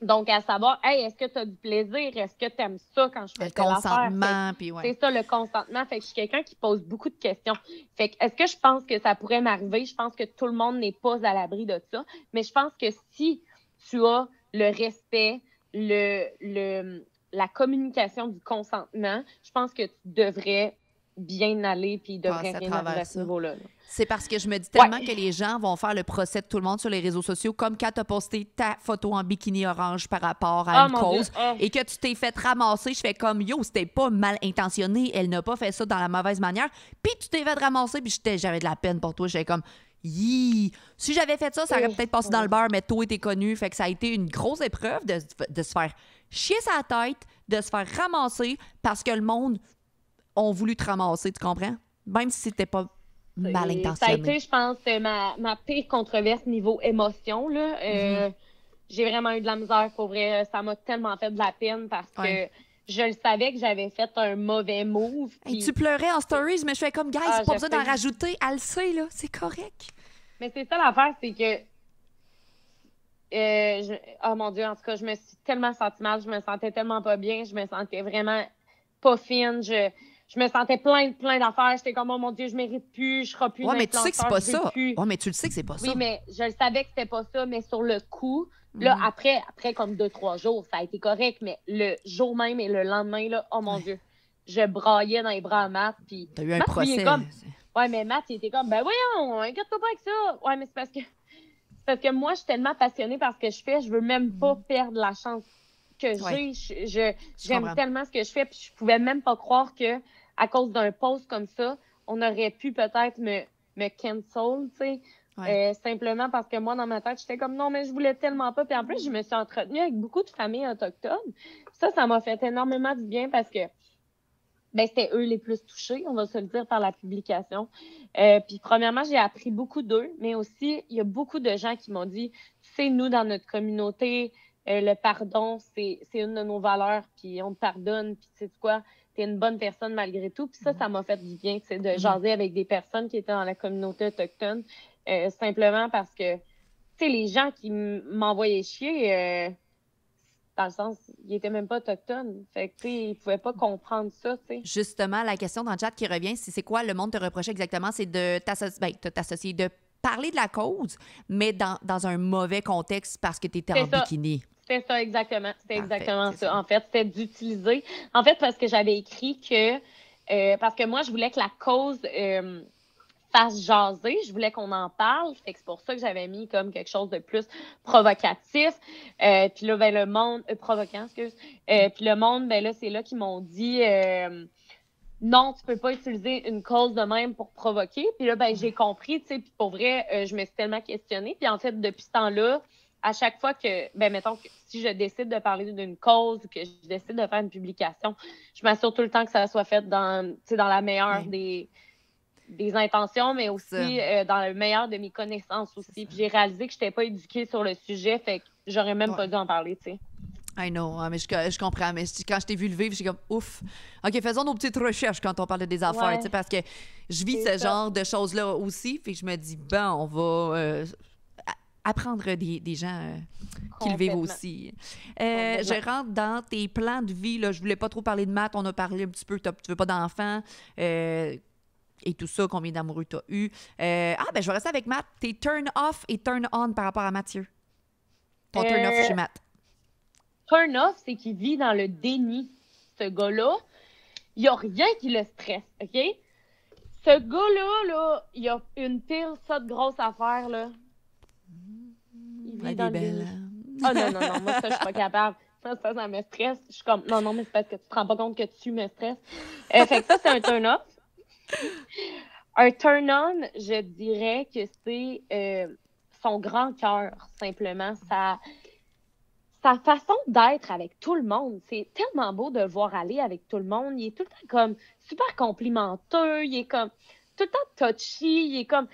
Donc, à savoir, hey, est-ce que tu as du plaisir? Est-ce que tu aimes ça quand je fais Le consentement, puis ouais. c'est ça, le consentement. Fait que je suis quelqu'un qui pose beaucoup de questions. Fait que, est-ce que je pense que ça pourrait m'arriver? Je pense que tout le monde n'est pas à l'abri de ça. Mais je pense que si tu as le respect, le, le, la communication du consentement, je pense que tu devrais bien aller puis il devrait rien arriver à ce niveau-là. là. C'est parce que je me dis tellement que les gens vont faire le procès de tout le monde sur les réseaux sociaux, comme quand tu as posté ta photo en bikini orange par rapport à Ah, une cause et que tu t'es fait ramasser. Je fais comme yo, c'était pas mal intentionné, elle n'a pas fait ça dans la mauvaise manière. Puis tu t'es fait ramasser, puis j'étais- j'avais de la peine pour toi. J'étais comme Yee! Si j'avais fait ça, ça aurait peut-être passé dans le beurre, mais toi, t'es connu. Fait que ça a été une grosse épreuve de, de se faire chier sa tête, de se faire ramasser parce que le monde ont voulu te ramasser, tu comprends? Même si c'était pas mal Et Ça a intentionné. été, je pense, euh, ma, ma pire controverse niveau émotion. Là. Euh, J'ai vraiment eu de la misère pour vrai. Ça m'a tellement fait de la peine parce Ouais. que je le savais que j'avais fait un mauvais move. Puis- tu pleurais en stories, mais je fais comme, guys, Ah, c'est pas besoin d'en rajouter. Elle le sait, là. C'est correct. Mais c'est ça l'affaire, c'est que. euh, je- Oh mon Dieu, en tout cas, je me suis tellement sentie mal, je me sentais tellement pas bien, je me sentais vraiment pas fine, je, je me sentais plein, plein d'affaires. J'étais comme, oh mon Dieu, je mérite plus, je serai plus Ouais, mais tu sais que c'est pas ça. plus. Ouais, mais tu le sais que c'est pas Oui, ça. mais je le savais que c'était pas ça, mais sur le coup, Là, Mhm. après, après comme deux, trois jours, ça a été correct, mais le jour même et le lendemain, là, oh mon Ouais. Dieu, je braillais dans les bras à Matt, puis T'as eu un Matt, procès. comme, Ouais, mais Matt, il était comme, ben voyons, inquiète-toi pas avec ça. Ouais, mais c'est parce que parce que moi, je suis tellement passionnée par ce que je fais, je veux même pas perdre la chance que j'ai. Ouais. Je, je- j'aime tellement ce que je fais, puis je pouvais même pas croire que à cause d'un post comme ça, on aurait pu peut-être me, me cancel, tu sais. Ouais. Euh, simplement parce que moi, dans ma tête, j'étais comme non, mais je voulais tellement pas. Puis en plus, je me suis entretenue avec beaucoup de familles autochtones. Ça, ça m'a fait énormément du bien parce que ben, c'était eux les plus touchés, on va se le dire, par la publication. Euh, puis premièrement, j'ai appris beaucoup d'eux, mais aussi, il y a beaucoup de gens qui m'ont dit, tu sais, nous, dans notre communauté, euh, le pardon, c'est c'est une de nos valeurs, puis on te pardonne, puis tu sais quoi, t'es une bonne personne malgré tout. Puis ça, ça m'a fait du bien, tu sais, de jaser avec des personnes qui étaient dans la communauté autochtone, euh, simplement parce que, tu sais, les gens qui m'envoyaient chier, euh, dans le sens, ils étaient même pas autochtones. Fait que, tu sais, ils pouvaient pas comprendre ça, tu sais. Justement, la question dans le chat qui revient, c'est c'est quoi le monde te reprochait exactement? C'est de t'associer, ben, de parler de la cause, mais dans, dans un mauvais contexte parce que tu étais C'est en ça. bikini. C'était ça, exactement. C'était exactement ça. ça. En fait, c'était d'utiliser. En fait, parce que j'avais écrit que. euh, parce que moi, je voulais que la cause euh, fasse jaser. Je voulais qu'on en parle. Fait que c'est pour ça que j'avais mis comme quelque chose de plus provocatif. Euh, puis là, ben, le monde. provoquant, excuse. Puis le monde, ben là, c'est là qu'ils m'ont dit. non, tu peux pas utiliser une cause de même pour provoquer. Puis là, ben, j'ai compris, tu sais, puis pour vrai, euh, je me suis tellement questionnée. Puis en fait, depuis ce temps-là, à chaque fois que, ben, mettons que si je décide de parler d'une cause ou que je décide de faire une publication, je m'assure tout le temps que ça soit fait dans, tu sais, dans la meilleure Oui. des, des intentions, mais aussi euh, dans le meilleur de mes connaissances aussi. Puis j'ai réalisé que je n'étais pas éduquée sur le sujet, fait que j'aurais même Ouais. pas dû en parler, tu sais. I know, hein, mais je, je comprends. Mais quand je t'ai vu le vivre, j'ai comme ouf. OK, faisons nos petites recherches quand on parle de des affaires, Ouais. tu sais, parce que je vis ce ça. genre de choses-là aussi. Puis je me dis, bon, on va euh, apprendre des, des gens euh, qui le vivent aussi. Euh, je rentre dans tes plans de vie. Là. Je voulais pas trop parler de maths. On a parlé un petit peu. Tu veux pas d'enfants. euh, et tout ça, combien d'amoureux tu as eu. Ah, ben je vais rester avec Matt. Tes turn off et turn on par rapport à Mathieu. Ton turn off chez Matt. turn off, c'est qu'il vit dans le déni. Ce gars-là, il n'y a rien qui le stresse, OK? Ce gars-là, là, il a une pile, ça de grosses affaires, là. La vit dans vie est le belle. hein? Ah non, non, non, moi, ça, je suis pas capable. Ça, ça, ça me stresse. Je suis comme, non, non, mais c'est parce que tu te rends pas compte que tu me stresses. Euh, fait que ça, c'est un turn-off. Un turn-on, je dirais que c'est euh, son grand cœur, simplement. Sa, sa façon d'être avec tout le monde. C'est tellement beau de le voir aller avec tout le monde. Il est tout le temps comme super complimenteux. Il est comme tout le temps touchy. Il est comme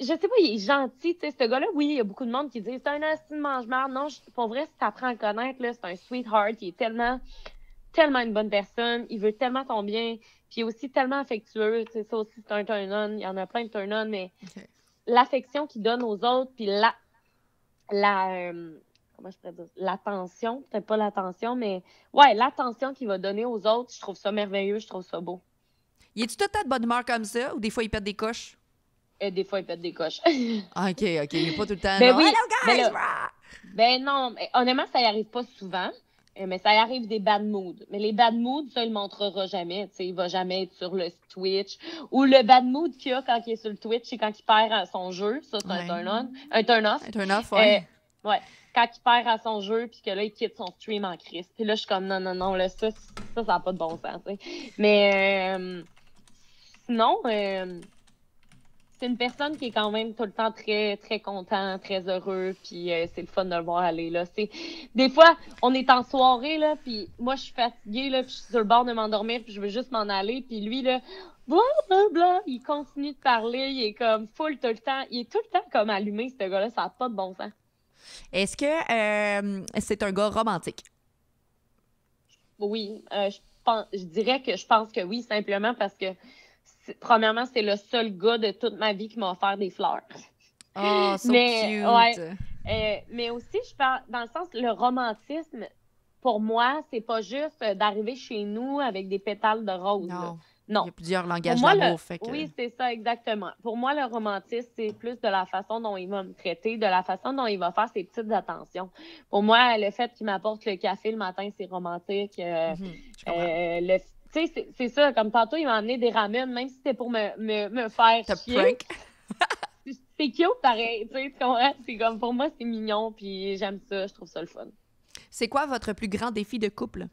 je sais pas, il est gentil, tu sais, ce gars-là, oui, il y a beaucoup de monde qui dit c'est un assis de mange-marde. Non, je- pour vrai, si t'apprends à connaître, là, c'est un sweetheart, il est tellement, tellement une bonne personne, il veut tellement ton bien, puis il est aussi tellement affectueux, tu sais, ça aussi, c'est un turn-on, il y en a plein de turn-on, mais l'affection qu'il donne aux autres, puis la, la, euh, comment je pourrais dire, l'attention, peut-être pas l'attention, mais ouais, l'attention qu'il va donner aux autres, je trouve ça merveilleux, je trouve ça beau. Il est-tu tout le temps de bonne humeur comme ça ou des fois il pète des coches? Et des fois, il pète des coches. [laughs] Ah, OK, OK. Il est pas tout le temps. Ben non, oui, Hello, ben guys! là- rah! Ben non, mais honnêtement, ça y arrive pas souvent. euh, Mais ça y arrive des bad moods. Mais les bad moods, ça, il le montrera jamais. Tu sais, il va jamais être sur le Twitch. Ou le bad mood qu'il a quand il est sur le Twitch, c'est quand il perd à son jeu. Ça, c'est Ouais. un turn-on. Un turn-off. Un turn off, ouais. Euh, ouais. Quand il perd à son jeu, puis que là, il quitte son stream en crise. Puis là, je suis comme, non, non, non, là, ça, ça, ça n'a pas de bon sens. Mais euh, sinon, euh, c'est une personne qui est quand même tout le temps très, très content, très heureux, puis euh, c'est le fun de le voir aller, là. C'est... Des fois, on est en soirée, là, puis moi, je suis fatiguée, là, puis je suis sur le bord de m'endormir, puis je veux juste m'en aller, puis lui, là, bla, bla, bla, il continue de parler, il est comme full tout le temps, il est tout le temps comme allumé, ce gars-là, ça n'a pas de bon sens. Est-ce que euh, c'est un gars romantique? Oui, euh, je, pense, je dirais que je pense que oui, simplement parce que, premièrement, c'est le seul gars de toute ma vie qui m'a offert des fleurs. Oh, so [laughs] Mais, cute! ouais. Euh, mais aussi, je parle dans le sens, le romantisme, pour moi, c'est pas juste euh, d'arriver chez nous avec des pétales de rose. Non. Non. Il y a plusieurs langages d'amour. que... Oui, c'est ça, exactement. Pour moi, le romantisme, c'est plus de la façon dont il va me traiter, de la façon dont il va faire ses petites attentions. Pour moi, le fait qu'il m'apporte le café le matin, c'est romantique. Euh, le- tu sais, c'est- ça, comme tantôt, il m'a amené des ramen, même si c'était pour me, me, me faire chier. [laughs] C'est cute, pareil. Tu sais? C'est comme, pour moi, c'est mignon, puis j'aime ça, je trouve ça le fun. C'est quoi votre plus grand défi de couple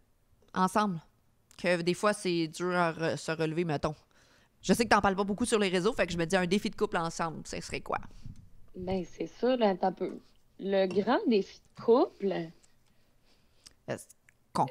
ensemble? Que des fois, c'est dur à re- se relever, mettons. Je sais que t'en parles pas beaucoup sur les réseaux, fait que je me dis un défi de couple ensemble, ce serait quoi? Ben, c'est ça, là, t'as peu. Le grand défi de couple,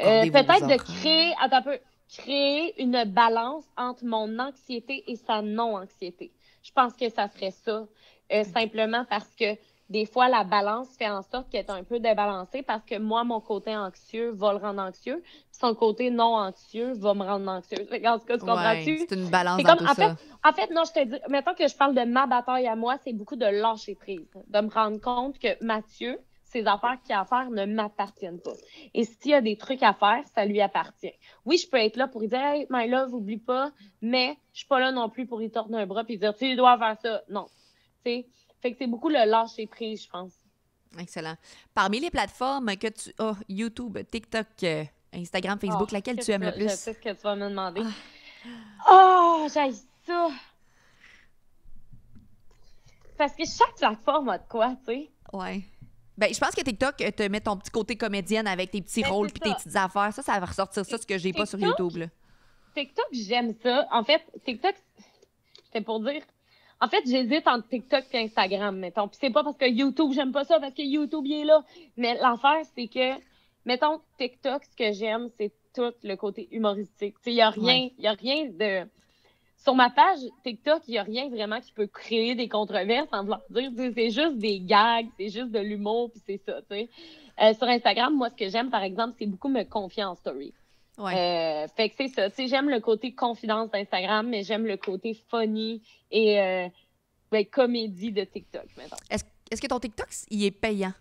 Euh, peut-être de créer, attends un peu, créer une balance entre mon anxiété et sa non-anxiété. Je pense que ça serait ça, euh, simplement parce que des fois, la balance fait en sorte qu'elle est un peu débalancée parce que moi, mon côté anxieux va le rendre anxieux, puis son côté non anxieux va me rendre anxieuse. Fait qu'en tout cas, tu Ouais, comprends-tu? c'est une balance comme, tout en ça. En fait, non, je te dis, mettons que je parle de ma bataille à moi, c'est beaucoup de lâcher prise, de me rendre compte que Mathieu, ses affaires qu'il a à faire ne m'appartiennent pas. Et s'il y a des trucs à faire, ça lui appartient. Oui, je peux être là pour lui dire, hey, my love, oublie pas, mais je suis pas là non plus pour lui tordre un bras puis dire, tu dois faire ça. Non. Tu sais, fait que c'est beaucoup le lâcher prise, je pense. Excellent. Parmi les plateformes que tu as, YouTube, TikTok, euh, Instagram, Facebook, Oh, laquelle tu aimes le plus? Je sais ce que tu vas me demander. Oh, j'ai ça! Parce que chaque plateforme a de quoi, tu sais. Ouais. Ben, je pense que TikTok euh, te met ton petit côté comédienne avec tes petits Ben, rôles puis tes petites affaires. Ça, ça va ressortir ça, ce que j'ai pas sur YouTube. Là. TikTok, j'aime ça. En fait, TikTok, c'était pour dire. En fait, j'hésite entre TikTok et Instagram, mettons. Puis c'est pas parce que YouTube, j'aime pas ça, parce que YouTube, il est là. Mais l'affaire, c'est que, mettons, TikTok, ce que j'aime, c'est tout le côté humoristique. Il y a rien, il y a rien de. Sur ma page TikTok, il y a rien vraiment qui peut créer des controverses en voulant dire, c'est juste des gags, c'est juste de l'humour, puis c'est ça. Euh, sur Instagram, moi, ce que j'aime, par exemple, c'est beaucoup me confier en story. Ouais. Euh, fait que c'est ça. J'aime le côté confidence d'Instagram, mais j'aime le côté funny et euh, ben, comédie de TikTok, maintenant. Est-ce est-ce que ton TikTok, il est payant?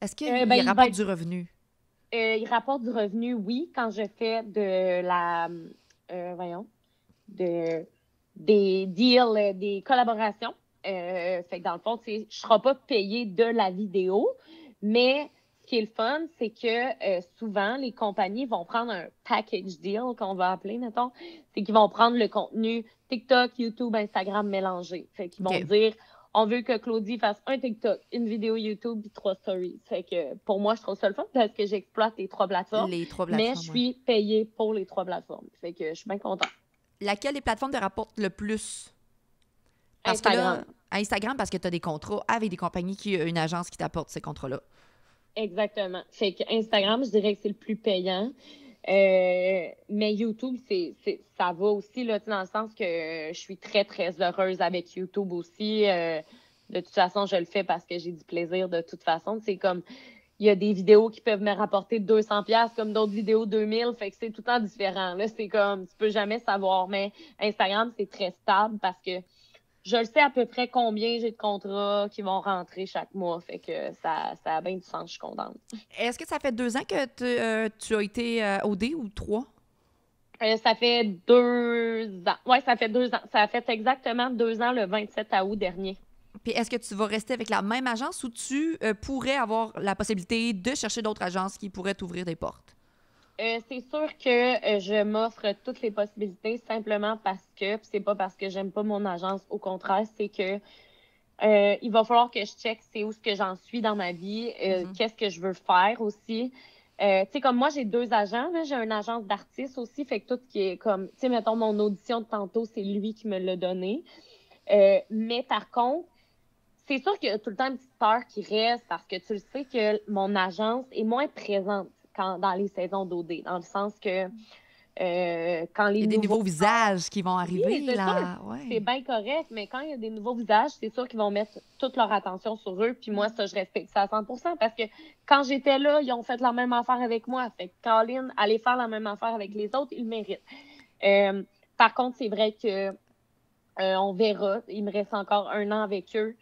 Est-ce qu'il ben, il rapporte du revenu? Il rapporte du revenu, oui, quand je fais de la. euh, voyons. De, des deals, euh, des collaborations. Euh, fait que dans le fond, je ne serai pas payé de la vidéo, mais ce qui est le fun, c'est que euh, souvent, les compagnies vont prendre un package deal, qu'on va appeler, mettons. C'est qu'ils vont prendre le contenu TikTok, YouTube, Instagram mélangé. Fait qu'ils vont dire on veut que Claudie fasse un TikTok, une vidéo YouTube puis trois stories. Fait que pour moi, je trouve ça le fun parce que j'exploite les trois plateformes. Les trois plateformes. Mais je suis payée pour les trois plateformes. Fait que je suis bien contente. Laquelle des plateformes te rapporte le plus? Parce que Instagram. là, Instagram, parce que tu as des contrats avec des compagnies qui une agence qui t'apporte ces contrats-là. Exactement. Fait que Instagram, je dirais que c'est le plus payant. Euh, mais YouTube, c'est, ça va aussi, là, dans le sens que je suis très, très heureuse avec YouTube aussi. Euh, de toute façon, je le fais parce que j'ai du plaisir de toute façon. C'est comme, il y a des vidéos qui peuvent me rapporter 200 pièces comme d'autres vidéos 2000. Fait que c'est tout le temps différent. Là, c'est comme, tu peux jamais savoir. Mais Instagram, c'est très stable parce que je le sais à peu près combien j'ai de contrats qui vont rentrer chaque mois. Fait que ça, ça a bien du sens, je suis contente. Est-ce que ça fait deux ans que tu, euh, tu as été euh, OD ou trois? Euh, ça fait deux ans. Oui, ça fait deux ans. Ça a fait exactement deux ans le 27 août dernier. Puis est-ce que tu vas rester avec la même agence ou tu euh, pourrais avoir la possibilité de chercher d'autres agences qui pourraient t'ouvrir des portes? Euh, c'est sûr que euh, je m'offre toutes les possibilités simplement parce que, c'est pas parce que j'aime pas mon agence, au contraire, c'est que euh, il va falloir que je check c'est où ce que j'en suis dans ma vie, euh, Mhm. qu'est-ce que je veux faire aussi. Euh, tu sais, comme moi, j'ai deux agents, j'ai une agence d'artistes aussi, fait que tout qui est comme, tu sais, mettons, mon audition de tantôt, c'est lui qui me l'a donné. Mais par contre, c'est sûr qu'il y a tout le temps une petite peur qui reste parce que tu le sais que mon agence est moins présente quand, dans les saisons d'OD, dans le sens que euh, quand les Il y a des nouveaux nouveaux visages qui vont arriver, là. c'est bien correct, mais quand il y a des nouveaux visages, c'est sûr qu'ils vont mettre toute leur attention sur eux. Puis moi, ça, je respecte ça à 100% parce que quand j'étais là, ils ont fait la même affaire avec moi. Fait que Colin, aller faire la même affaire avec les autres, ils le méritent. Euh, par contre, c'est vrai que euh, on verra. Il me reste encore un an avec eux.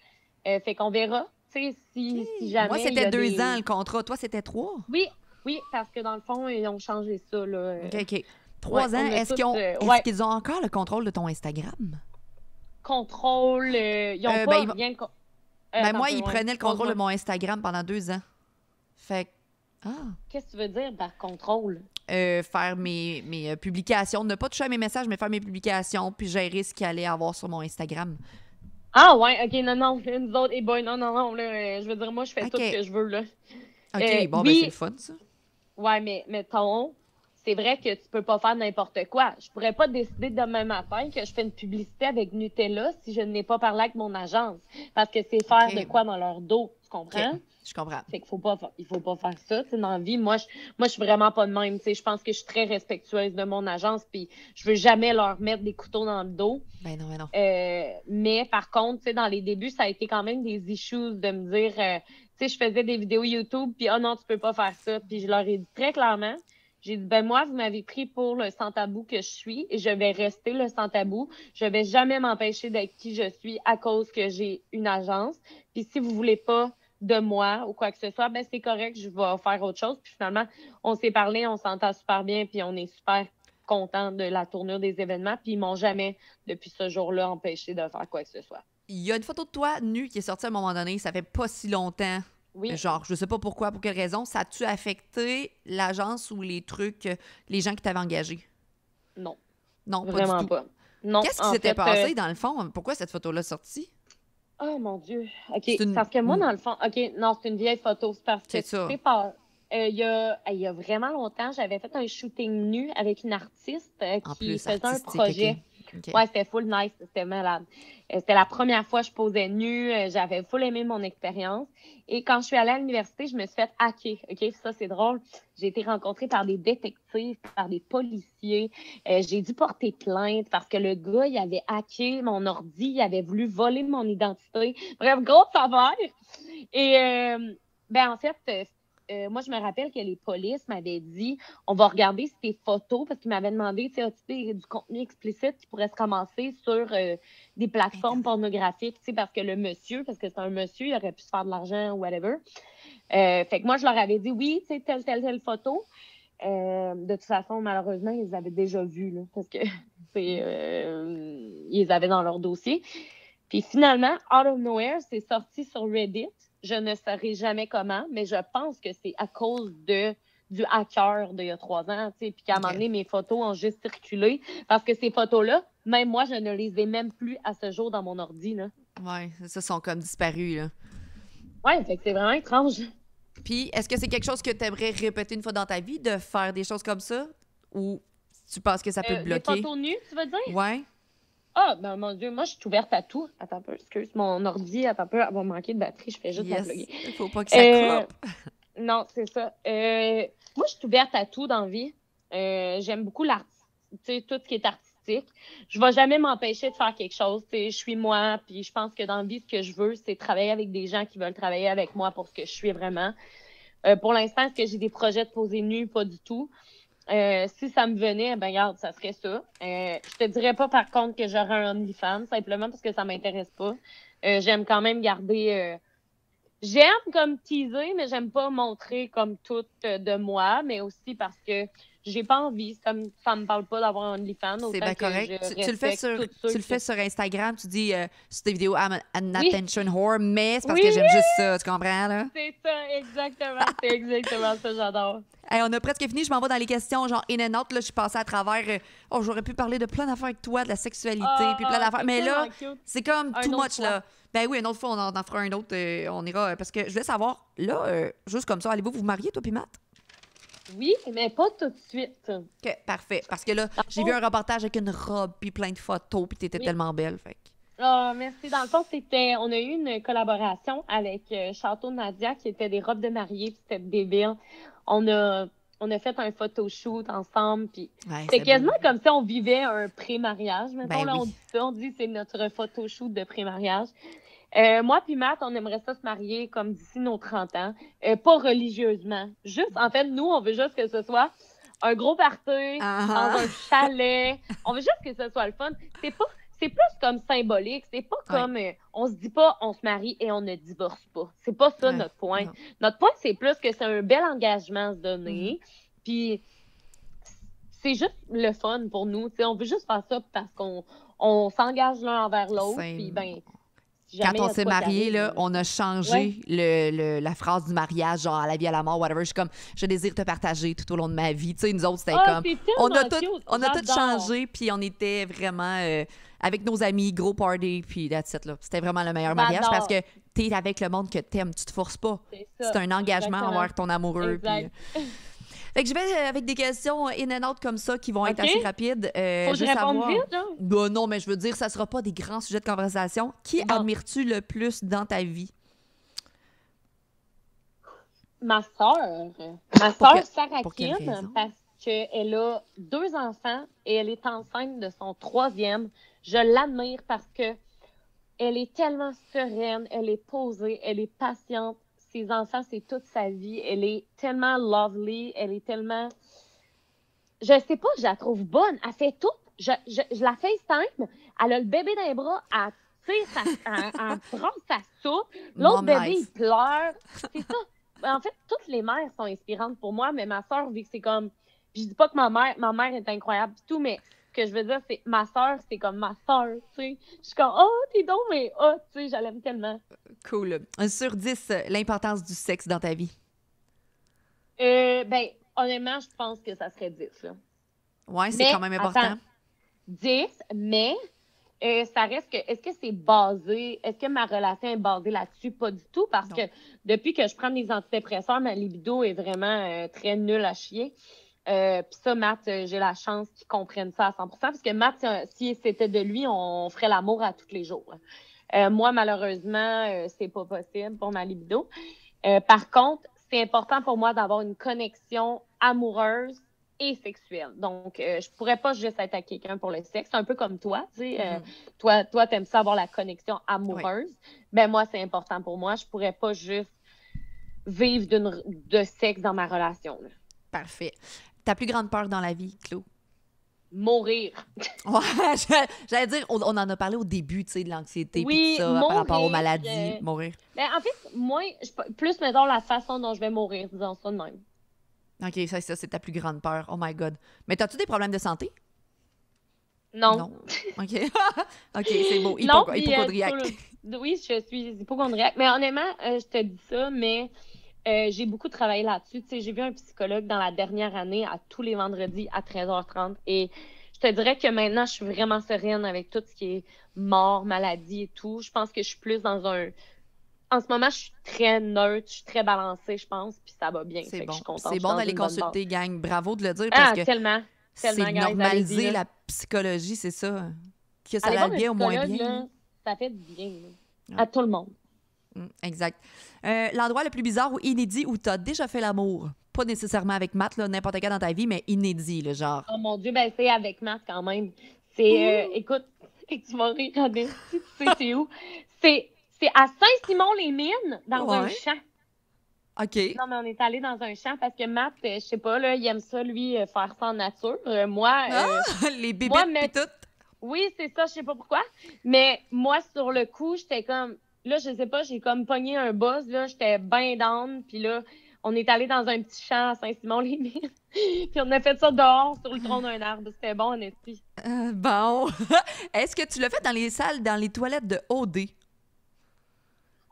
Euh, fait qu'on verra. Tu sais, si, si jamais. Moi, c'était deux des- ans le contrat. Toi, c'était trois? Oui, oui, parce que dans le fond, ils ont changé ça. Là. OK, OK. Trois Ouais, ans, est-ce qu'ils ont, euh, ouais. ont encore le contrôle de ton Instagram? Contrôle, euh, ils ont Euh, pas ben, rien... Ben attends moi, ils prenaient le contrôle de mon Instagram pendant deux ans. Fait ah, Qu'est-ce que tu veux dire par contrôle? euh, faire mes, mes publications, ne pas toucher à mes messages, mais faire mes publications, puis gérer ce qu'il allait avoir sur mon Instagram. Ah ouais, ok, non, non, [laughs] nous autres, et boy, non, non, non, là, euh, je veux dire, moi, je fais tout ce que je veux, là. OK, Euh, bon, ben oui. c'est le fun, ça. Ouais, mais mettons, c'est vrai que tu peux pas faire n'importe quoi. Je pourrais pas décider demain matin que je fais une publicité avec Nutella si je n'ai pas parlé avec mon agence. Parce que c'est faire de quoi dans leur dos, tu comprends? Je comprends. Fait qu'il faut pas, il faut pas faire ça, tu dans la vie. Moi, je, moi, je suis vraiment pas de même. Je pense que je suis très respectueuse de mon agence, puis je veux jamais leur mettre des couteaux dans le dos. Ben non, ben non. Euh, mais par contre, dans les débuts, ça a été quand même des issues de me dire, euh, tu sais, je faisais des vidéos YouTube, puis oh non, tu peux pas faire ça. Puis je leur ai dit très clairement, j'ai dit, ben moi, vous m'avez pris pour le sans-tabou que je suis et je vais rester le sans-tabou. Je vais jamais m'empêcher d'être qui je suis à cause que j'ai une agence. Puis si vous voulez pas de moi ou quoi que ce soit, ben c'est correct, je vais faire autre chose. Puis finalement, on s'est parlé, on s'entend super bien, puis on est super content de la tournure des événements. Puis ils m'ont jamais, depuis ce jour-là, empêché de faire quoi que ce soit. Il y a une photo de toi nue qui est sortie à un moment donné, ça fait pas si longtemps. Oui. Genre, je sais pas pourquoi, pour quelle raison. Ça a-tu affecté l'agence ou les trucs, les gens qui t'avaient engagé? Non, Non, pas vraiment du tout. pas. Non, Qu'est-ce qui s'était passé euh, dans le fond? Pourquoi cette photo-là sortie? Oh mon Dieu. OK. Une- Parce que moi, Mm. dans le fond, OK, non, c'est une vieille photo. C'est parce que C'est par- euh, il y, a, il y a vraiment longtemps, j'avais fait un shooting nu avec une artiste euh, qui plus, faisait un projet. Ouais, c'était full nice, c'était malade. Euh, C'était la première fois que je posais nue, euh, j'avais full aimé mon expérience. Et quand je suis allée à l'université, je me suis fait hacker. OK, ça c'est drôle. J'ai été rencontrée par des détectives, par des policiers. Euh, j'ai dû porter plainte parce que le gars, il avait hacké mon ordi, il avait voulu voler mon identité. Bref, grosse affaire. Et euh, ben en fait, euh, moi, je me rappelle que les polices m'avaient dit on va regarder si tes photos, parce qu'ils m'avaient demandé tu as-tu des- du contenu explicite qui pourrait se ramasser sur euh, des plateformes pornographiques, tu sais, parce que le monsieur, parce que c'est un monsieur, il aurait pu se faire de l'argent ou whatever. Euh, fait que moi, je leur avais dit oui, tu sais, telle, telle, telle photo. De toute façon, malheureusement, ils avaient déjà là, parce que [laughs] euh, ils avaient dans leur dossier. Puis finalement, out of nowhere, c'est sorti sur Reddit. Je ne saurais jamais comment, mais je pense que c'est à cause de du hacker d'il y a trois ans, tu sais, puis qu'à un moment donné, mes photos ont juste circulé. Parce que ces photos-là, même moi, je ne les ai même plus à ce jour dans mon ordi, là. Ouais, ça sont comme disparus, là. Ouais, fait que c'est vraiment étrange. Puis, est-ce que c'est quelque chose que tu aimerais répéter une fois dans ta vie, de faire des choses comme ça? Ou tu penses que ça peut Euh, te les bloquer? photos nues, tu veux dire? Ouais. Ah, ben mon Dieu, moi, je suis ouverte à tout. Attends un peu, excuse, mon ordi, attends un peu, elle va manquer de batterie, je fais juste la Yes. plugger. Faut pas que ça Euh. [laughs] Non, c'est ça. Euh, moi, je suis ouverte à tout dans la vie. Euh, J'aime beaucoup l'art, tu sais, tout ce qui est artistique. Je vais jamais m'empêcher de faire quelque chose. tu sais, Je suis moi, puis je pense que dans la vie, ce que je veux, c'est travailler avec des gens qui veulent travailler avec moi pour ce que je suis vraiment. Pour l'instant, est-ce que j'ai des projets de poser nu? Pas du tout. Euh, si ça me venait, ben regarde, ça serait ça. Euh, je te dirais pas par contre que j'aurais un OnlyFans, simplement parce que ça m'intéresse pas. Euh, j'aime quand même garder. J'aime comme teaser, mais j'aime pas montrer comme tout de moi, mais aussi parce que j'ai pas envie. Ça me, ça me parle pas d'avoir un OnlyFans. C'est bien correct. Tu, tu le fais sur, tu le fais sur Instagram, tu dis euh, sur tes vidéos I'm an Oui. attention whore, mais c'est parce Oui. que j'aime juste ça, tu comprends là? C'est ça, exactement. C'est exactement ça, j'adore. Hey, on a presque fini, je m'en vais dans les questions genre in and out, là, je suis passée à travers euh, oh, j'aurais pu parler de plein d'affaires avec toi, de la sexualité, Ah, puis plein d'affaires, mais là, c'est comme Un too much fois. là. Ben oui, une autre fois on en, on en fera un autre, euh, on ira euh, parce que je voulais savoir là euh, juste comme ça, allez-vous vous marier toi puis Matt? Oui, mais pas tout de suite. OK, parfait parce que là, j'ai vu un reportage avec une robe puis plein de photos puis t'étais Oui. tellement belle, fait Ah, merci. Dans le fond, c'était, on a eu une collaboration avec euh, Château Nadia qui était des robes de mariée, puis c'était débile. On a, on a fait un photoshoot ensemble, puis Ouais, c'était quasiment comme si on vivait un pré-mariage. Ben là, on dit ça, on dit c'est notre photoshoot de pré-mariage. Euh, moi puis Matt, on aimerait ça se marier comme d'ici nos 30 ans, Euh, pas religieusement. Juste, en fait, nous, on veut juste que ce soit un gros party, Ah, dans un chalet. On veut juste que ce soit le fun. C'est pas, c'est plus comme symbolique. C'est pas Ouais. comme, euh, on se dit pas, on se marie et on ne divorce pas. C'est pas ça Ouais, notre point. non. Notre point, c'est plus que c'est un bel engagement à se donner. Mm-hmm. Puis c'est juste le fun pour nous. on veut juste faire ça parce qu'on on s'engage l'un envers l'autre. Puis ben, Quand on s'est marié, là, euh, on a changé Ouais. le, le- la phrase du mariage, genre à la vie, à la mort, whatever. Je suis comme, je désire te partager tout au long de ma vie. Tu sais, nous autres, c'était Ah, comme, on a tout, cute, on a tout changé, puis on était vraiment euh, avec nos amis, gros party, puis that's it, là. C'était vraiment le meilleur mariage parce que t'es avec le monde que t'aimes, tu te forces pas. C'est un engagement envers ton amoureux. puis- Exact. Fait que je vais euh, avec des questions in and out comme ça qui vont être assez rapides. Euh, Faut que je réponde savoir- vite, là. Ben non, mais je veux dire, ça sera pas des grands sujets de conversation. Qui Bon. admires-tu le plus dans ta vie? Ma soeur. Ma soeur, que- Sarah pour quelle Kim, raison? parce qu'elle a deux enfants et elle est enceinte de son troisième. Je l'admire parce que elle est tellement sereine, elle est posée, elle est patiente. Ses enfants, c'est toute sa vie. Elle est tellement lovely, elle est tellement... Je sais pas, je la trouve bonne. Elle fait tout. Je, je, je la FaceTime, elle a le bébé dans les bras, elle tire sa, [laughs] elle, elle brasse sa soupe. L'autre bébé, il pleure. C'est ça. En fait, toutes les mères sont inspirantes pour moi, mais ma soeur, vu que c'est comme. Puis je dis pas que ma mère, ma mère est incroyable tout, mais que je veux dire, c'est ma soeur, c'est comme ma soeur, tu sais. Je suis comme, oh, t'es donc, mais oh, tu sais, je l'aime tellement. Cool. Un sur 10, euh, l'importance du sexe dans ta vie? Euh, ben, honnêtement, je pense que ça serait 10, là. Ouais, c'est quand même important. attends. 10, mais euh, ça reste que, est-ce que c'est basé, est-ce que ma relation est basée là-dessus? Pas du tout, parce Non. que depuis que je prends des antidépresseurs, ma libido est vraiment euh, très nulle à chier. Euh, Puis ça, Matt, euh, j'ai la chance qu'il comprenne ça à 100 parce que Matt, si, un- si c'était de lui, on ferait l'amour à tous les jours. Euh, moi, malheureusement, euh, c'est pas possible pour ma libido. Euh, par contre, c'est important pour moi d'avoir une connexion amoureuse et sexuelle. Donc, euh, je pourrais pas juste être avec quelqu'un pour le sexe. C'est un peu comme toi, tu sais. euh, Mhm. toi, toi, t'aimes ça avoir la connexion amoureuse. Ben moi, c'est important pour moi. Je pourrais pas juste vivre de sexe dans ma relation. là. Parfait. Ta plus grande peur dans la vie, Claude? Mourir. [laughs] Ouais, j'allais dire, on, on en a parlé au début, tu sais, de l'anxiété Oui, tout ça, par rapport aux maladies, euh, mourir. Ben, en fait, moi, je- plus mettons la façon dont je vais mourir, disons ça de même. OK, ça, ça c'est ta plus grande peur. Oh my God. Mais t'as-tu des problèmes de santé? Non. OK. [laughs] OK, c'est beau. Non, Hypo- euh, hypochondriaque. sur le- Oui, je suis hypochondriaque. Mais honnêtement, euh, je te dis ça, mais euh, j'ai beaucoup travaillé là-dessus. J'ai vu un psychologue dans la dernière année à tous les vendredis à 13h30 et je te dirais que maintenant, je suis vraiment sereine avec tout ce qui est mort, maladie et tout. Je pense que je suis plus dans un... En ce moment, je suis très neutre, je suis très balancée, je pense, puis ça va bien. C'est bon. C'est bon d'aller consulter, gang. Bravo de le dire base. parce Ah, que tellement. c'est tellement, normaliser la psychologie, c'est ça. Que ça Allez un bien ou moins bien. là, ça fait du bien là, à tout le monde. Mm, exact. Euh, L'endroit le plus bizarre ou inédit où t'as déjà fait l'amour? Pas nécessairement avec Matt, n'importe quel dans ta vie, mais inédit, le genre. Oh mon Dieu, ben c'est avec Matt quand même. C'est, euh, écoute, [laughs] tu vas rire, tu sais c'est où? C'est, à Saint-Simon-les-Mines, dans un champ. OK. Non, mais on est allé dans un champ parce que Matt, euh, je sais pas, là, il aime ça, lui, euh, faire ça en nature. Euh, moi, euh, [laughs] Les bébés Moi, mais- tout. oui, c'est ça, je sais pas pourquoi. Mais moi, sur le coup, j'étais comme, là, je sais pas, j'ai comme pogné un buzz, là, j'étais bien down, puis là, on est allé dans un petit champ à Saint-Simon-les-Mines, [laughs] puis on a fait ça dehors, sur le tronc d'un arbre. C'était bon, en esprit. Euh, bon. [laughs] Est-ce que tu l'as fait dans les salles, dans les toilettes de OD?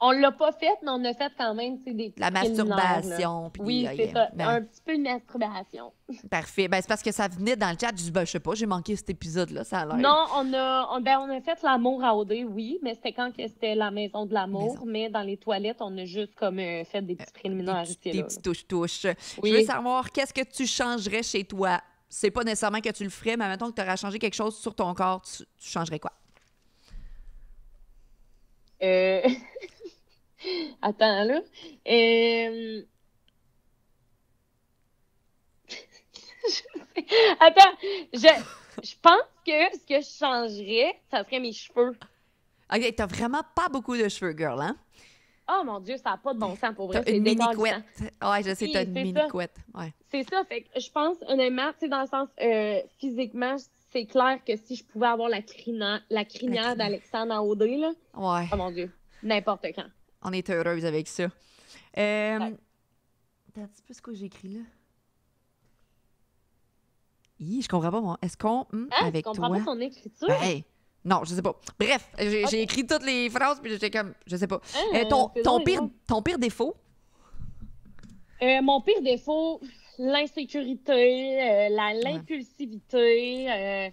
On l'a pas fait, mais on a fait quand même, des La masturbation. puis Oui, des- c'est ça. ben, Un petit peu de masturbation. [laughs] Parfait. Ben, c'est parce que ça venait dans le chat. Je dis, ben, je sais pas, j'ai manqué cet épisode-là, ça a l'air. Non, on a, on, ben, on a fait l'amour à OD, oui, mais c'était quand c'était la maison de l'amour. Maison. Mais dans les toilettes, on a juste comme euh, fait des petits préliminaires. Des, petits- des touches-touches. Oui. Je veux savoir, qu'est-ce que tu changerais chez toi? C'est pas nécessairement que tu le ferais, mais mettons que tu aurais changé quelque chose sur ton corps, tu, tu changerais quoi? Euh... [laughs] [laughs] Attends, là. Euh... [laughs] Attends, je, je pense que ce que je changerais, ça serait mes cheveux. OK, t'as vraiment pas beaucoup de cheveux, girl, hein? Oh mon Dieu, ça n'a pas de bon sens pour vrai. T'as c'est une mini couette. Ouais, je sais, t'as une mini couette. Ouais. C'est ça, fait que je pense honnêtement, tu sais, dans le sens euh, physiquement, c'est clair que si je pouvais avoir la, crina- la crinière crinière. d'Alexandre en Audrey, là, Ouais. oh mon Dieu, n'importe quand. On est heureuse avec ça. Euh... Ouais. Un petit peu ce que j'ai écrit là. Hi, je comprends pas, moi. Est-ce qu'on. hum, Hein? avec tu comprends toi? pas son écriture? Ben, non, je sais pas. Bref, j'ai écrit toutes les phrases, puis j'étais comme. Je sais pas. Hein, Euh, ton, ton, pire, drôle. ton pire défaut? Euh, mon pire défaut, l'insécurité, euh, la- l'impulsivité. euh,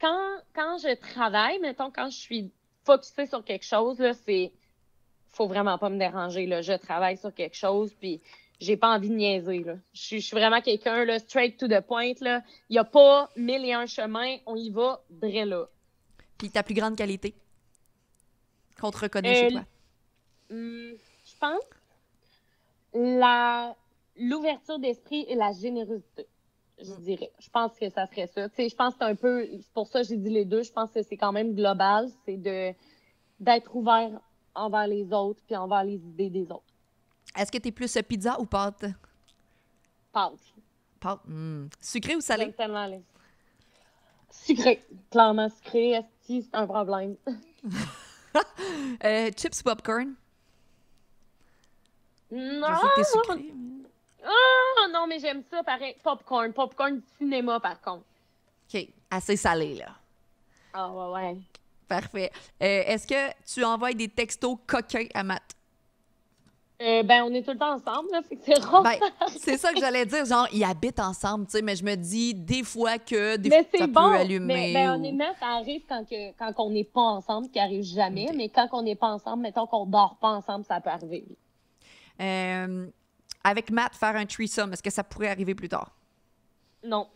quand, quand je travaille, mettons, quand je suis focusée sur quelque chose, là, c'est. Faut vraiment pas me déranger, là. Je travaille sur quelque chose, puis j'ai pas envie de niaiser, là. Je suis- je suis vraiment quelqu'un, là, straight to the point. Il y a pas mille et un chemins, on y va, dre là. Puis ta plus grande qualité? Qu'on te reconnaît Euh, chez toi? Hum, je pense la l'ouverture d'esprit et la générosité. Je Mm. dirais. Je pense que ça serait ça. Je pense que c'est un peu. C'est pour ça que j'ai dit les deux. Je pense que c'est quand même global. C'est de d'être ouvert envers les autres puis envers les idées des autres. Est-ce que t'es plus euh, pizza ou pâte? Pâte. Pâte. hmm. Sucré ou salé? Tellement les- Sucré. Clairement sucré. Est-ce que c'est un problème? [laughs] Euh, chips ou popcorn? Non! Je sais que t'es sucré. Ah, non, mais j'aime ça, pareil. Popcorn. Popcorn du cinéma, par contre. OK, assez salé, là. Ah, ouais, ouais. Parfait. Euh, Est-ce que tu envoies des textos coquins à Matt? Euh, ben, on est tout le temps ensemble, là, fait que c'est rare. Ben, c'est ça que j'allais dire. Genre, ils habitent ensemble, tu sais, mais je me dis des fois que des mais fois, ça bon. peut allumer. Mais, ben, ou- honnêtement, ça arrive quand, que, quand on n'est pas ensemble, qui arrive jamais. Mais quand on n'est pas ensemble, mettons qu'on dort pas ensemble, ça peut arriver. Euh, avec Matt, faire un threesome, est-ce que ça pourrait arriver plus tard? Non.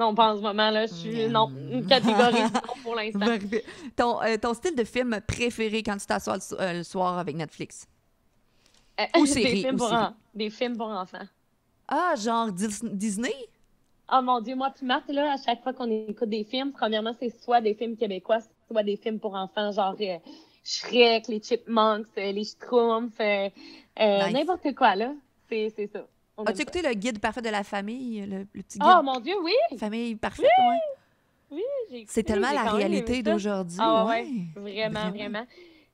Non, pas en ce moment, là. Je suis. Mm. Non. Une catégorie non pour l'instant. [laughs] Ton, euh, ton style de film préféré quand tu t'assois le, euh, le soir avec Netflix? Euh, Ou [laughs] des, série, films ou pour série. en- des films pour enfants. Ah, genre Dis- Disney? Oh mon Dieu, moi, puis Marthe, là, à chaque fois qu'on écoute des films, premièrement, c'est soit des films québécois, soit des films pour enfants, genre Shrek, les Chipmunks, les Schtroumpfs, Nice. n'importe quoi, là. C'est ça. As-tu écouté le guide parfait de la famille? Le, le petit guide? Oh mon Dieu, oui! Famille parfaite, ouais. J'ai C'est tellement la réalité d'aujourd'hui. Ah ouais. ouais, Vraiment, Vraiment. vraiment.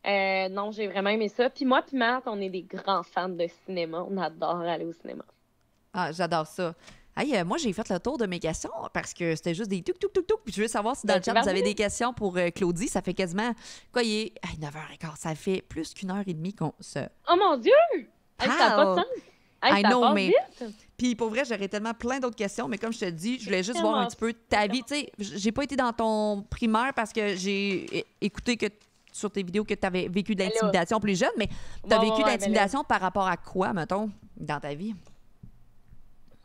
Euh, non, j'ai vraiment aimé ça. Puis moi, puis Marthe, on est des grands fans de cinéma. On adore aller au cinéma. Ah, j'adore ça. Hey, euh, moi, j'ai fait le tour de mes questions parce que c'était juste des touc, touc, touc, touc. Puis je veux savoir si dans Ben, le chat, vous avez des questions pour euh, Claudie. Ça fait quasiment. Quoi, il est hey, 9h15. Ça fait plus qu'une heure et demie qu'on se. Oh mon Dieu! Hey, ça a pas de sens! Hey, I know, mais-! Puis pour vrai, j'aurais tellement plein d'autres questions, mais comme je te dis, je voulais juste voir un petit peu ta vie. Tu sais, j'ai pas été dans ton primaire parce que j'ai écouté que sur tes vidéos que tu avais vécu de Ben l'intimidation plus jeune, mais tu as vécu de ouais, l'intimidation par rapport à quoi, mettons, dans ta vie?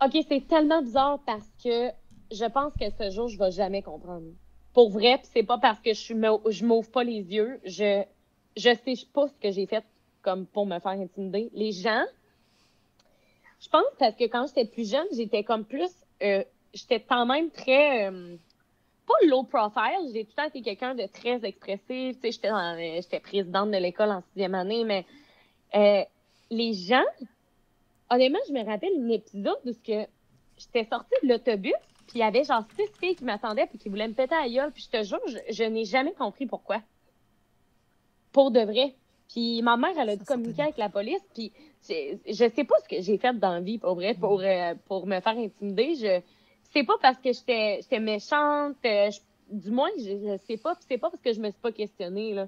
OK, c'est tellement bizarre parce que je pense que ce jour, je vais jamais comprendre. Pour vrai, puis c'est pas parce que je je m'ouvre pas les yeux, je je sais pas ce que j'ai fait comme pour me faire intimider. Les gens, je pense parce que quand j'étais plus jeune, j'étais comme plus euh, j'étais quand même très euh, pas low profile, j'ai tout le temps été quelqu'un de très expressif, tu sais, j'étais dans- euh, j'étais présidente de l'école en sixième année, mais euh, les gens honnêtement, je me rappelle un épisode où j'étais sortie de l'autobus, puis il y avait genre six filles qui m'attendaient puis qui voulaient me péter à la gueule, puis je te jure, je n'ai jamais compris pourquoi. Pour de vrai. Puis ma mère, elle a dû communiquer avec la police, puis je, sais pas ce que j'ai fait dans la vie, pour vrai, pour, euh, pour me faire intimider. Je c'est pas parce que j'étais j'étais méchante, euh, je- du moins, je, je sais pas, puis c'est pas parce que je me suis pas questionnée, là.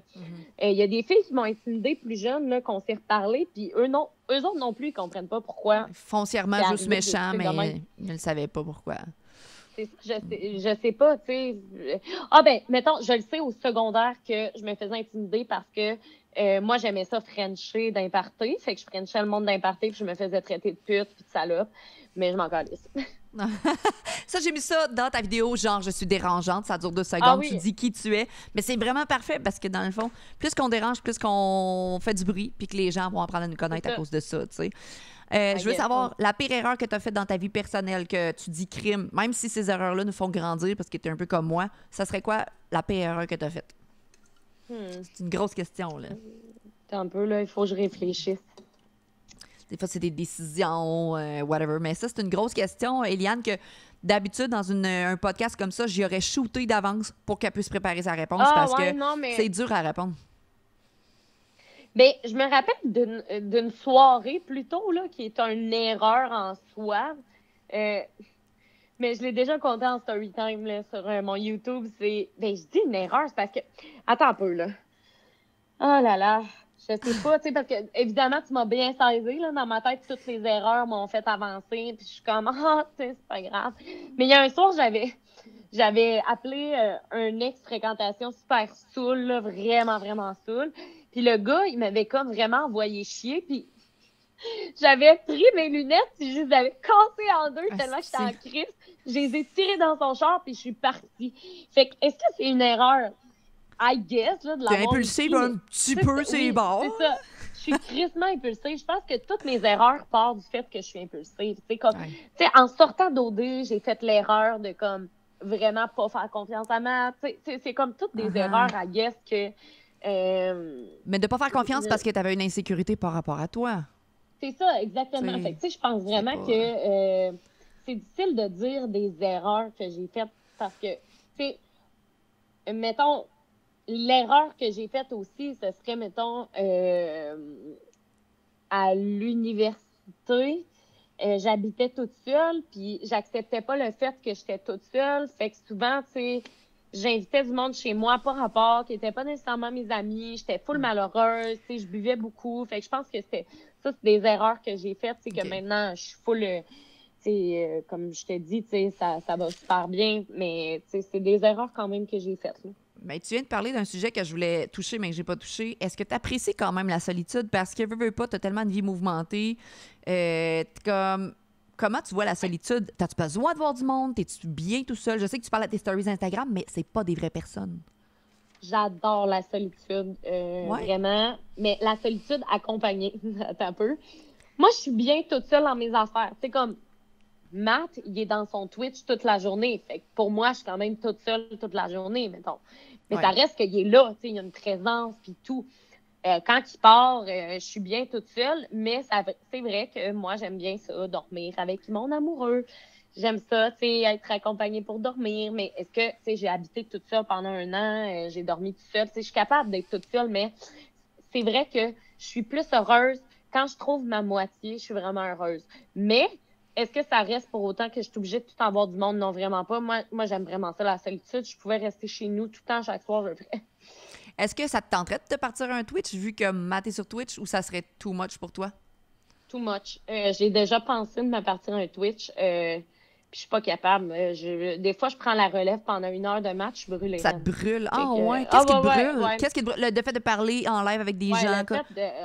Euh, Il y a des filles qui m'ont intimidée plus jeune, là, qu'on s'est reparlé, puis eux, non, eux autres non plus, ils comprennent pas pourquoi. Foncièrement, juste méchant, mais ils ne savaient pas pourquoi. C'est- Je sais, je sais pas, tu sais. Ah ben, mettons, je le sais au secondaire que je me faisais intimider parce que euh, moi, j'aimais ça frencher d'imparté. Fait que je frenchais le monde d'imparté puis je me faisais traiter de pute puis de salope. Mais je m'en calisse. [laughs] Ça, j'ai mis ça dans ta vidéo, genre, je suis dérangeante, ça dure deux secondes, Ah oui. tu dis qui tu es. Mais c'est vraiment parfait parce que dans le fond, plus qu'on dérange, plus qu'on fait du bruit, puis que les gens vont apprendre à nous connaître à cause de ça, tu sais. Euh, je veux savoir la pire erreur que tu as faite dans ta vie personnelle, que tu dis crime, même si ces erreurs-là nous font grandir parce que tu es un peu comme moi, ça serait quoi la pire erreur que tu as faite? Hmm. C'est une grosse question, là. Un peu, là, il faut que je réfléchisse. Des fois, c'est des décisions, euh, whatever. Mais ça, c'est une grosse question, Eliane, que d'habitude, dans une- un podcast comme ça, j'y aurais shooté d'avance pour qu'elle puisse préparer sa réponse Ah, parce ouais, que mais. c'est dur à répondre. Ben, je me rappelle d'une d'une soirée plutôt, là, qui est une erreur en soi. Euh, Mais je l'ai déjà compté en story time là, sur euh, mon YouTube. C'est. Ben, je dis une erreur, c'est parce que. Attends un peu, là. Oh là là. Je sais pas, tu sais, parce que évidemment, tu m'as bien saisi, là, dans ma tête, toutes les erreurs m'ont fait avancer, puis je suis comme, [laughs] ah, sais, c'est pas grave. Mais il y a un soir, j'avais, j'avais appelé euh, un ex-fréquentation super saoul, là, vraiment, vraiment saoul. Puis le gars, il m'avait comme vraiment envoyé chier, puis [laughs] j'avais pris mes lunettes, puis je les avais cassées en deux Ah, tellement que j'étais en crise. Je les ai tirées dans son char, puis je suis partie. Fait que, est-ce que c'est une erreur? I guess, là, de T'es l'avoir impulsive un petit peu, [laughs] c'est oui, bon. C'est ça. Je suis crissement impulsive. Je pense que toutes mes erreurs partent du fait que je suis impulsive. Tu sais, comme, Ouais. tu sais, en sortant d'OD, j'ai fait l'erreur de comme vraiment pas faire confiance à sais, c'est- comme toutes des Uh-huh. erreurs, I guess, que euh, Mais de pas faire confiance parce que tu avais une insécurité par rapport à toi. c'est ça, exactement. Fait que, je pense vraiment pas- que euh, c'est difficile de dire des erreurs que j'ai faites parce que, tu sais, mettons, l'erreur que j'ai faite aussi, ce serait, mettons, euh, à l'université, euh, j'habitais toute seule, puis j'acceptais pas le fait que j'étais toute seule. Fait que souvent, tu sais, j'invitais du monde chez moi par rapport, qui n'étaient pas nécessairement mes amis. J'étais full malheureuse, tu sais, je buvais beaucoup. Fait que je pense que c'était ça, c'est des erreurs que j'ai faites. C'est que maintenant, je suis full. euh, euh, comme je t'ai dit, tu sais, ça, ça va super bien, mais c'est des erreurs quand même que j'ai faites. là. Ben, tu viens de parler d'un sujet que je voulais toucher, mais que j'ai pas touché. Est-ce que tu apprécies quand même la solitude? Parce que, veux, veux pas, tu as tellement de vie mouvementée. Euh, comme... Comment tu vois la solitude? T'as-tu besoin de voir du monde? T'es-tu bien tout seul? Je sais que tu parles à tes stories Instagram, mais c'est pas des vraies personnes. J'adore la solitude, euh, Ouais. vraiment. Mais la solitude accompagnée, [laughs] un peu. Moi, je suis bien toute seule dans mes affaires. C'est comme Matt, il est dans son Twitch toute la journée. Fait que pour moi, je suis quand même toute seule toute la journée, mettons. Mais Ouais. ça reste qu'il est là, tu sais, il y a une présence puis tout. Euh, quand il part, euh, je suis bien toute seule, mais c'est vrai que moi, j'aime bien ça, dormir avec mon amoureux. J'aime ça, tu sais, être accompagnée pour dormir. Mais est-ce que, tu sais, j'ai habité toute seule pendant un an, euh, j'ai dormi toute seule. Tu sais, je suis capable d'être toute seule, mais c'est vrai que je suis plus heureuse quand je trouve ma moitié. Je suis vraiment heureuse. Mais est-ce que ça reste pour autant que je suis obligée de tout avoir du monde? Non, vraiment pas. Moi, moi j'aime vraiment ça, la solitude. Je pouvais rester chez nous tout le temps, chaque soir, je. Est-ce que ça te tenterait de te partir un Twitch vu que Matt est sur Twitch ou ça serait too much pour toi? Too much. Euh, j'ai déjà pensé de me partir un Twitch. Euh, puis je suis pas capable. Euh, je- des fois, je prends la relève pendant une heure de match, je suis brûlée. Ça te brûle. Ah que- ouais. Ah, Qu'est-ce qui te ouais, ouais, brûle? ouais. Qu'est-ce qui te brûle? Le fait de parler en live avec des Ouais, gens.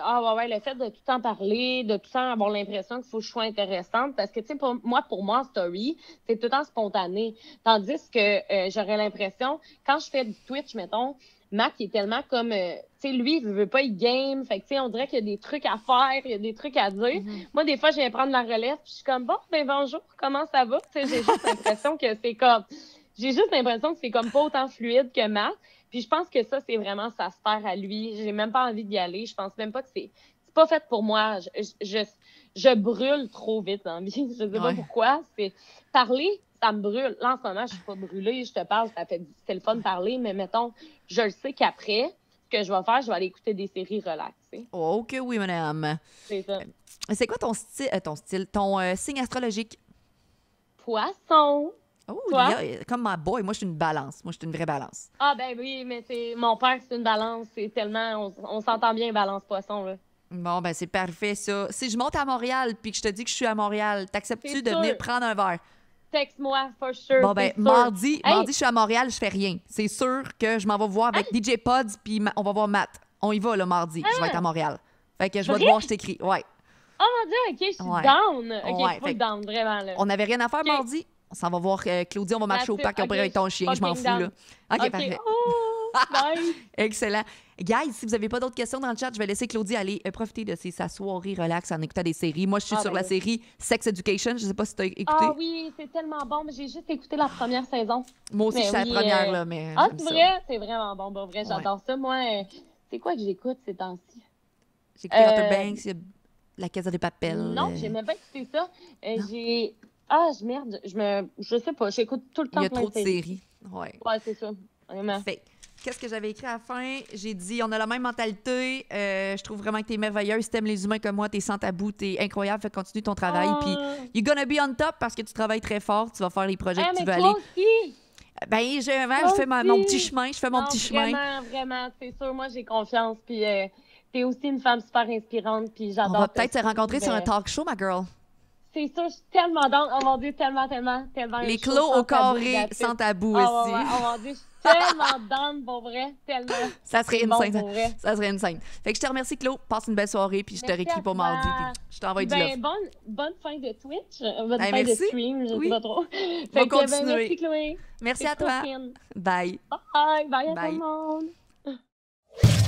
ah ouais, ouais, le fait de tout le temps parler, de tout le temps avoir l'impression qu'il faut que je sois intéressante, parce que, tu sais, pour moi, pour moi, story, c'est tout le temps spontané. Tandis que euh, j'aurais l'impression, quand je fais du Twitch, mettons, Mac il est tellement comme, euh, tu sais, lui, il veut pas y game, fait que, tu sais, on dirait qu'il y a des trucs à faire, il y a des trucs à dire. Mhm. Moi, des fois, je viens prendre la relève, puis je suis comme, bon, ben bonjour, comment ça va? Tu sais, j'ai juste l'impression que c'est comme, j'ai juste l'impression que c'est comme pas autant fluide que Matt. Puis je pense que ça, c'est vraiment sa sphère à lui. J'ai même pas envie d'y aller. Je pense même pas que c'est, c'est pas fait pour moi. Je, je, je, brûle trop vite en vie. [laughs] Je sais pas pourquoi. C'est, parler, ça me brûle. Là, en ce moment, je suis pas brûlée. Je te parle, ça fait, c'est le fun de parler, mais mettons, je le sais qu'après, ce que je vais faire, je vais aller écouter des séries relaxées. Oh, que oui, madame. C'est ça. C'est quoi ton style, euh, ton style, ton euh, signe astrologique? Poisson. Oh, comme ma boy, moi je suis une balance. Moi je suis une vraie balance. Ah ben oui, mais c'est mon père, c'est une balance. C'est tellement, on, on s'entend bien, balance poisson là. Bon, ben c'est parfait ça. Si je monte à Montréal puis que je te dis que je suis à Montréal, t'acceptes-tu de venir prendre un verre? Texte-moi, for sure. Bon, ben mardi, Hey! mardi, je suis à Montréal, je fais rien. C'est sûr que je m'en vais voir avec DJ Pods puis on va voir Matt. On y va le mardi. Je vais être à Montréal. Fait que je vais te voir, je t'écris. Ouais. Oh mon dieu, ok, je suis Ouais. down. Ok, Ouais, full down, vraiment là. On n'avait rien à faire mardi. On s'en va voir euh, Claudia, on va marcher au That's it. parc, on Ok, pourrait avec ton chien, je m'en fous là. OK, Ok, parfait. Oh, Excellent. Guys, si vous n'avez pas d'autres questions dans le chat, je vais laisser Claudie aller euh, profiter de ses, sa soirée relax en écoutant des séries. Moi, je suis Ah, sur ben la série Sex Education. Je sais pas si tu as écouté. Ah oui, c'est tellement bon, mais j'ai juste écouté la première saison. Moi aussi, mais je suis à oui, la première, euh, là, mais Ah, c'est vrai? C'est vraiment bon, bon vrai, j'adore ça. Moi, euh, c'est quoi que j'écoute ces temps-ci? J'ai écouté Euh, Banks, il y a La Casa des Papels. Non, euh, j'ai même pas écouté ça. J'ai. Ah, je merde, je me. Je sais pas, j'écoute tout le temps Il y a trop de séries. séries. Ouais. Ouais, c'est ça. Vraiment. Fait, qu'est-ce que j'avais écrit à la fin? J'ai dit, on a la même mentalité. Euh, je trouve vraiment que t'es merveilleuse. Si t'aimes les humains comme moi, t'es sans tabou, t'es incroyable. Fais continue ton travail. Puis, Ah. you're gonna be on top parce que tu travailles très fort. Tu vas faire les projets Ah, que tu veux aller. aussi! Ben, je, Toi je fais ma- mon petit chemin. Je fais mon Non, petit chemin. Vraiment, vraiment, c'est sûr. Moi, j'ai confiance. Puis, euh, t'es aussi une femme super inspirante. Puis, On j'adore. va te peut-être se rencontrer sur un talk show, ma girl. C'est sûr, je suis tellement down. Oh mon Dieu, tellement, tellement, tellement. Les clos au carré, sans tabou Ah, aussi. Oh mon Dieu, je suis tellement down pour vrai. Tellement. Ça serait une bon scène. Ça serait une scène. Fait que je te remercie, Claude. Passe une belle soirée, puis je te réécris pour mardi, puis je t'envoie du love. Ben, bonne, bonne fin de Twitch, euh, bonne Ben, fin merci. de stream, je Oui. sais pas trop. Fait que, ben, merci Chloé. Merci à toi. fine. Bye. Bye, bye à Bye. tout le monde.